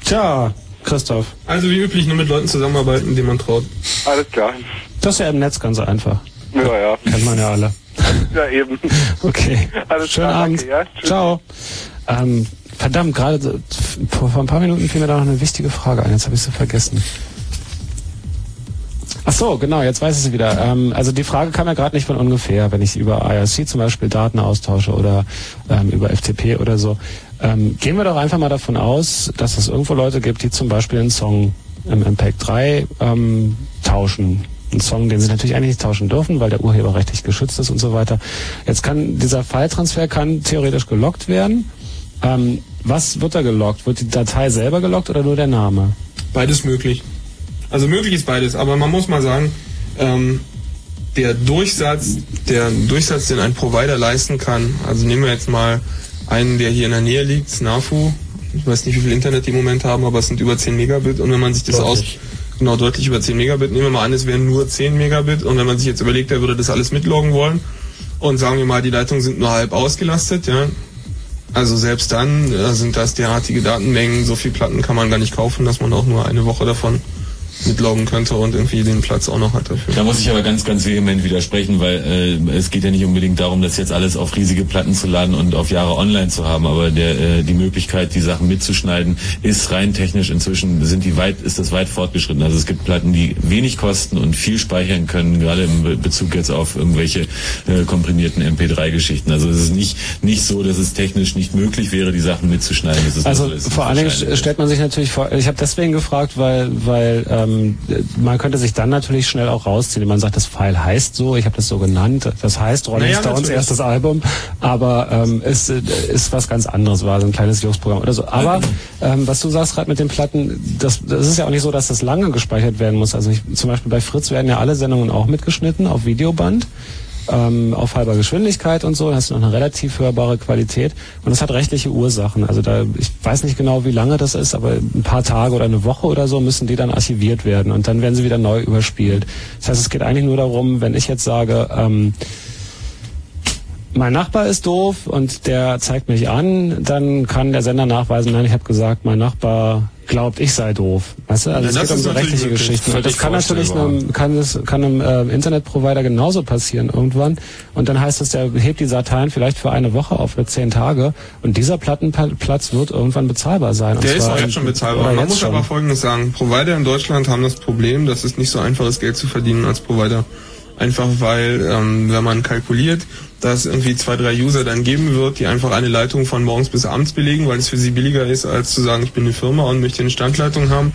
Tja, Christoph. Also wie üblich nur mit Leuten zusammenarbeiten, denen man traut. Alles klar. Das ist ja im Netz ganz einfach. Ja, ja. Kennt man ja alle. Ja, eben. Okay. Alles Schönen klar, Abend. danke, ja. Ciao. Ähm, verdammt, gerade vor ein paar Minuten fiel mir da noch eine wichtige Frage ein. Jetzt habe ich sie vergessen. Ach so, genau, jetzt weiß ich sie wieder. Ähm, also die Frage kam ja gerade nicht von ungefähr, wenn ich über IRC zum Beispiel Daten austausche oder ähm, über FTP oder so. Ähm, gehen wir doch einfach mal davon aus, dass es irgendwo Leute gibt, die zum Beispiel einen Song im Impact 3 ähm, tauschen. Einen Song, den sie natürlich eigentlich nicht tauschen dürfen, weil der urheberrechtlich geschützt ist und so weiter. Jetzt kann dieser File-Transfer kann theoretisch gelockt werden. Ähm, was wird da gelockt? Wird die Datei selber gelockt oder nur der Name? Beides möglich. Also möglich ist beides, aber man muss mal sagen, ähm, der Durchsatz, der Durchsatz, den ein Provider leisten kann, also nehmen wir jetzt mal einen, der hier in der Nähe liegt, Snafu, ich weiß nicht, wie viel Internet die im Moment haben, aber es sind über 10 Megabit. Und wenn man sich das Deutlich. aus, genau, deutlich über 10 Megabit, nehmen wir mal an, es wären nur 10 Megabit. Und wenn man sich jetzt überlegt, er würde das alles mitloggen wollen? Und sagen wir mal, die Leitungen sind nur halb ausgelastet, ja, Also selbst dann äh, sind das derartige Datenmengen, so viel Platten kann man gar nicht kaufen, dass man auch nur eine Woche davon mitloggen könnte und irgendwie den Platz auch noch hat dafür. Da muss ich aber ganz, ganz vehement widersprechen, weil äh, es geht ja nicht unbedingt darum, das jetzt alles auf riesige Platten zu laden und auf Jahre online zu haben, aber der, äh, die Möglichkeit, die Sachen mitzuschneiden, ist rein technisch inzwischen sind die weit, ist das weit fortgeschritten. Also es gibt Platten, die wenig kosten und viel speichern können, gerade im Be- Bezug jetzt auf irgendwelche äh, komprimierten MP3-Geschichten. Also es ist nicht nicht so, dass es technisch nicht möglich wäre, die Sachen mitzuschneiden. Also vor allen Dingen stellt man sich natürlich vor, ich habe deswegen gefragt, weil, weil ähm, man könnte sich dann natürlich schnell auch rausziehen. wenn Man sagt, das File heißt so, ich habe das so genannt, das heißt Rolling Naja, Stones natürlich. erstes Album, aber ähm, es äh, ist was ganz anderes, war so ein kleines Jux-Programm oder so. Aber ähm, was du sagst gerade mit den Platten, das, das ist ja auch nicht so, dass das lange gespeichert werden muss. Also ich, zum Beispiel bei Fritz werden ja alle Sendungen auch mitgeschnitten auf Videoband ähm, auf halber Geschwindigkeit und so, dann hast du noch eine relativ hörbare Qualität und das hat rechtliche Ursachen. Also da, ich weiß nicht genau, wie lange das ist, aber ein paar Tage oder eine Woche oder so müssen die dann archiviert werden und dann werden sie wieder neu überspielt. Das heißt, es geht eigentlich nur darum, wenn ich jetzt sage, ähm, mein Nachbar ist doof und der zeigt mich an, dann kann der Sender nachweisen, nein, ich habe gesagt, mein Nachbar glaubt, ich sei doof. Weißt du? Also Ja, es das geht um so rechtliche. Geschichten. Und das kann natürlich einem, kann es kann einem äh, Internetprovider genauso passieren irgendwann. Und dann heißt es, der hebt die Dateien vielleicht für eine Woche auf oder zehn Tage und dieser Plattenplatz wird irgendwann bezahlbar sein. Der ist auch jetzt schon bezahlbar. Man muss schon. aber Folgendes sagen. Provider in Deutschland haben das Problem, dass es nicht so einfach ist, Geld zu verdienen als Provider. Einfach weil, ähm, wenn man kalkuliert, dass irgendwie zwei, drei User dann geben wird, die einfach eine Leitung von morgens bis abends belegen, weil es für sie billiger ist, als zu sagen, ich bin eine Firma und möchte eine Standleitung haben.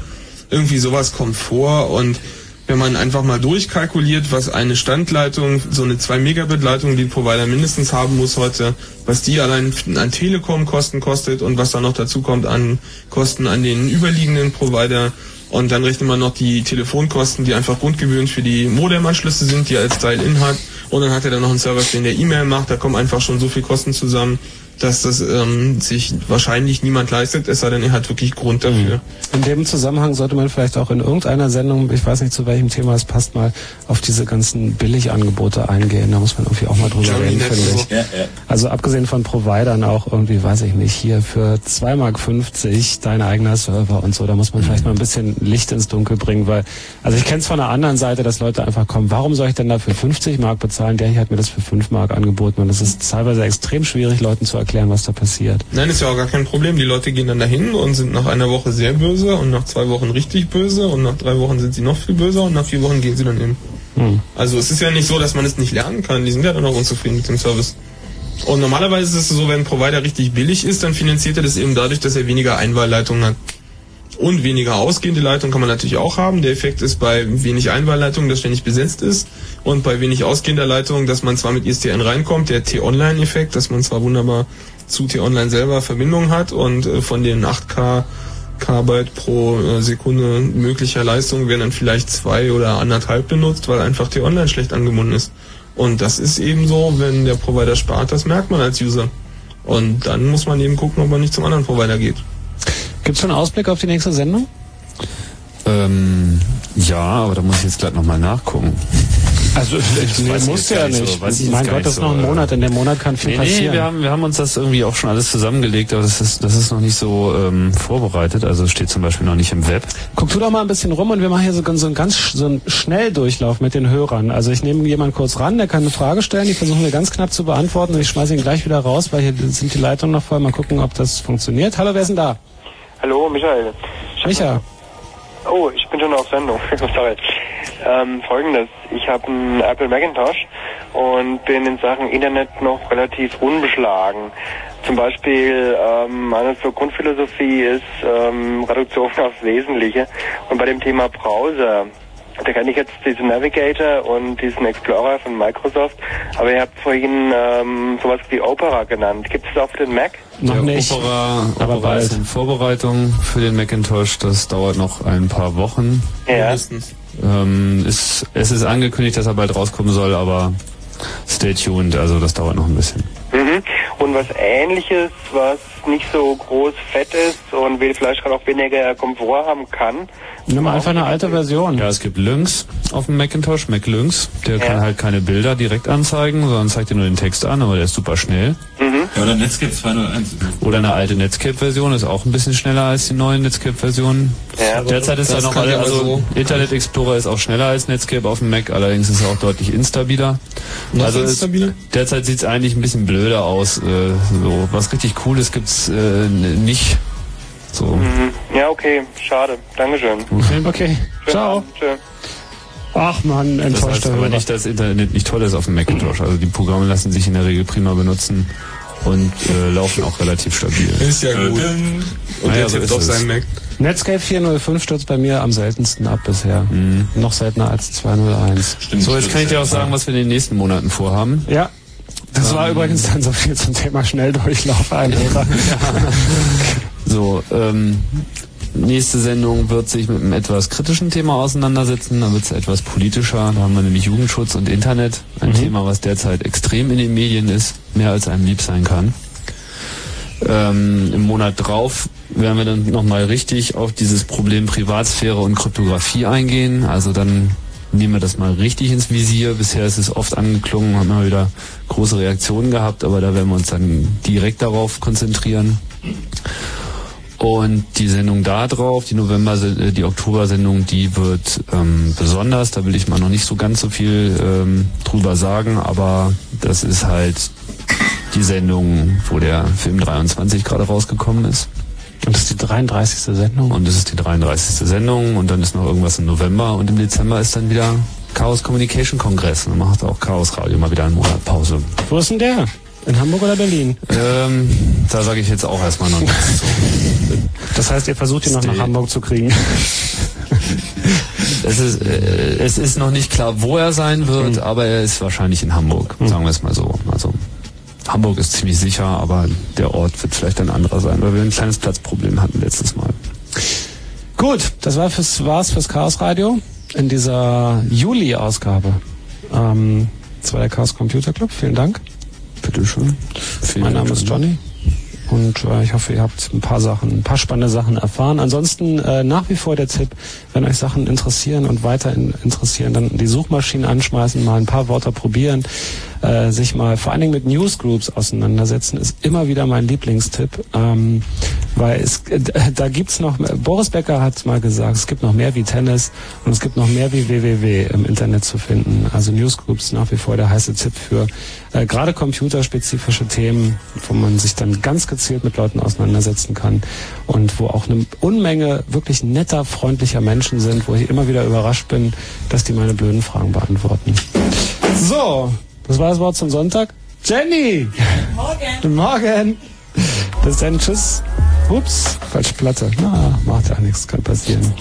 Irgendwie sowas kommt vor und wenn man einfach mal durchkalkuliert, was eine Standleitung, so eine 2 Megabit Leitung, die Provider mindestens haben muss heute, was die allein an Telekom Kosten kostet und was da noch dazu kommt an Kosten an den überliegenden Provider und dann rechnet man noch die Telefonkosten, die einfach Grundgebühren für die Modemanschlüsse sind, die als Teil-In hat und dann hat er dann noch einen Server, den der E-Mail macht, da kommen einfach schon so viel Kosten zusammen, dass das ähm, sich wahrscheinlich niemand leistet, es sei denn, er hat wirklich Grund dafür. In dem Zusammenhang sollte man vielleicht auch in irgendeiner Sendung, ich weiß nicht zu welchem Thema es passt, mal auf diese ganzen Billigangebote eingehen. Da muss man irgendwie auch mal drüber Johnny reden, finde ich. Ja, ja. Also abgesehen von Providern auch irgendwie, weiß ich nicht, hier für 2,50 Mark dein eigener Server und so, da muss man vielleicht mal ein bisschen Licht ins Dunkel bringen, weil, also ich kenne es von der anderen Seite, dass Leute einfach kommen, warum soll ich denn da für 50 Mark bezahlen? Der hier hat mir das für 5 Mark angeboten und es ist teilweise extrem schwierig, Leuten zu erklären, was da passiert. Nein, ist ja auch gar kein Problem. Die Leute gehen dann dahin und sind nach einer Woche sehr böse und nach zwei Wochen richtig böse und nach drei Wochen sind sie noch viel böser und nach vier Wochen gehen sie dann hin. Hm. Also es ist ja nicht so, dass man es nicht lernen kann. Die sind ja dann auch unzufrieden mit dem Service. Und normalerweise ist es so, wenn ein Provider richtig billig ist, dann finanziert er das eben dadurch, dass er weniger Einwahlleitungen hat. Und weniger ausgehende Leitungen kann man natürlich auch haben. Der Effekt ist bei wenig Einwahlleitungen, dass ständig besetzt ist. Und bei wenig ausgehender Leitung, dass man zwar mit ISDN reinkommt, der T-Online-Effekt, dass man zwar wunderbar zu T-Online selber Verbindung hat und äh, von den 8K Kbyte pro äh, Sekunde möglicher Leistung werden dann vielleicht zwei oder anderthalb benutzt, weil einfach T-Online schlecht angebunden ist. Und das ist eben so, wenn der Provider spart, das merkt man als User. Und dann muss man eben gucken, ob man nicht zum anderen Provider geht. Gibt es schon einen Ausblick auf die nächste Sendung? Ähm, ja, aber da muss ich jetzt gleich nochmal nachgucken. Also ich, nee, jetzt ja nicht nicht. so, mein Gott, das ist so, noch ein äh, Monat. In dem Monat kann viel Nee, passieren. nee, wir haben, wir haben uns das irgendwie auch schon alles zusammengelegt, aber das ist, das ist noch nicht so ähm, vorbereitet. Also es steht zum Beispiel noch nicht im Web. Guck du doch mal ein bisschen rum und wir machen hier so, so einen ganz so einen Schnelldurchlauf mit den Hörern. Also ich nehme jemanden kurz ran, der kann eine Frage stellen, die versuchen wir ganz knapp zu beantworten und ich schmeiße ihn gleich wieder raus, weil hier sind die Leitungen noch voll. Mal gucken, ob das funktioniert. Hallo, wer ist denn da? Hallo, Michael. Micha. Oh, ich bin schon auf Sendung. Sorry. Ähm, Folgendes. Ich habe einen Apple Macintosh und bin in Sachen Internet noch relativ unbeschlagen. Zum Beispiel ähm, meine so Grundphilosophie ist ähm, Reduktion aufs Wesentliche. Und bei dem Thema Browser, da kenne ich jetzt diesen Navigator und diesen Explorer von Microsoft, aber ihr habt vorhin ähm, sowas wie Opera genannt. Gibt es das auch für den Mac? Noch Der nicht. Opera, aber Opera ist bald. in Vorbereitung für den Macintosh. Das dauert noch ein paar Wochen. Ja. Ähm, ist, es ist angekündigt, dass er bald rauskommen soll, aber stay tuned. Also das dauert noch ein bisschen. Mhm. Und was ähnliches, was nicht so groß fett ist und vielleicht gerade auch weniger Komfort haben kann. Nimm einfach eine alte Version. Ja, es gibt Lynx auf dem Macintosh, Mac Lynx. Der kann halt keine Bilder direkt anzeigen, sondern zeigt dir nur den Text an, aber der ist super schnell. Ja, oder Netscape 201. Oder eine alte Netscape-Version ist auch ein bisschen schneller als die neuen Netscape-Versionen. Ja, Derzeit ist da noch alle, also so. Internet Explorer ist auch schneller als Netscape auf dem Mac, allerdings ist er auch deutlich instabiler. Was also es- instabiler? derzeit sieht es eigentlich ein bisschen blöder aus. Äh, so was richtig Cooles gibt's äh, n- nicht. So. Mhm. Ja, okay, schade. Dankeschön. Okay. Okay, ciao. Tschö. Ach man, Das enttäuschter heißt aber nicht, dass Internet nicht toll ist auf dem Macintosh. Also die Programme lassen sich in der Regel prima benutzen und äh, laufen auch relativ stabil. Ist ja gut. Und Naja, der so tippt ist auf seinen Mac. Netscape 405 stürzt bei mir am seltensten ab bisher. Noch seltener als 201. So, jetzt kann ich dir auch sagen, was wir in den nächsten Monaten vorhaben. Ja. Das war Ähm, übrigens dann so viel zum Thema Schnelldurchlauf. Ein Hörer. So, ähm, nächste Sendung wird sich mit einem etwas kritischen Thema auseinandersetzen. Da wird es etwas politischer. Da haben wir nämlich Jugendschutz und Internet. Ein Mhm. Thema, was derzeit extrem in den Medien ist, mehr als einem lieb sein kann. Ähm, Im Monat drauf werden wir dann nochmal richtig auf dieses Problem Privatsphäre und Kryptographie eingehen. Also dann nehmen wir das mal richtig ins Visier. Bisher ist es oft angeklungen, haben wir wieder große Reaktionen gehabt, aber da werden wir uns dann direkt darauf konzentrieren. Und die Sendung da drauf, die November, äh, die Oktober-Sendung, die wird ähm, besonders. Da will ich mal noch nicht so ganz so viel ähm, drüber sagen, aber das ist halt die Sendung, wo der Film 23 gerade rausgekommen ist. Und das ist die 33. Sendung. Und das ist die 33. Sendung und dann ist noch irgendwas im November und im Dezember ist dann wieder Chaos Communication Kongress. Und dann macht auch Chaos Radio mal wieder einen Monat Pause. Wo ist denn der? In Hamburg oder Berlin? Ähm, da sage ich jetzt auch erstmal noch nichts. Das heißt, ihr versucht ihn noch nach Hamburg zu kriegen. Es ist, äh, es ist noch nicht klar, wo er sein wird, Hm. aber er ist wahrscheinlich in Hamburg, sagen wir es mal so. Also Hamburg ist ziemlich sicher, aber der Ort wird vielleicht ein anderer sein, weil wir ein kleines Platzproblem hatten letztes Mal. Gut, das war fürs, war's fürs Chaos Radio in dieser Juli-Ausgabe. Ähm, das war der Chaos Computer Club. Vielen Dank. Bitteschön. Mein Name ist Johnny. Und äh, ich hoffe, ihr habt ein paar Sachen, ein paar spannende Sachen erfahren. Ansonsten äh, nach wie vor der Tipp, wenn euch Sachen interessieren und weiter in, interessieren, dann die Suchmaschinen anschmeißen, mal ein paar Wörter probieren, äh, sich mal vor allen Dingen mit Newsgroups auseinandersetzen, ist immer wieder mein Lieblingstipp. Ähm, weil es äh, da gibt's noch. Boris Becker hat mal gesagt, es gibt noch mehr wie Tennis und es gibt noch mehr wie www im Internet zu finden. Also Newsgroups nach wie vor der heiße Tipp für äh, gerade computerspezifische Themen, wo man sich dann ganz gezielt mit Leuten auseinandersetzen kann und wo auch eine Unmenge wirklich netter, freundlicher Menschen sind, wo ich immer wieder überrascht bin, dass die meine blöden Fragen beantworten. So, das war das Wort zum Sonntag. Jenny! Morgen! Guten Morgen! Bis dann, tschüss. Ups, falsche Platte. Na, macht ja nichts, kann passieren.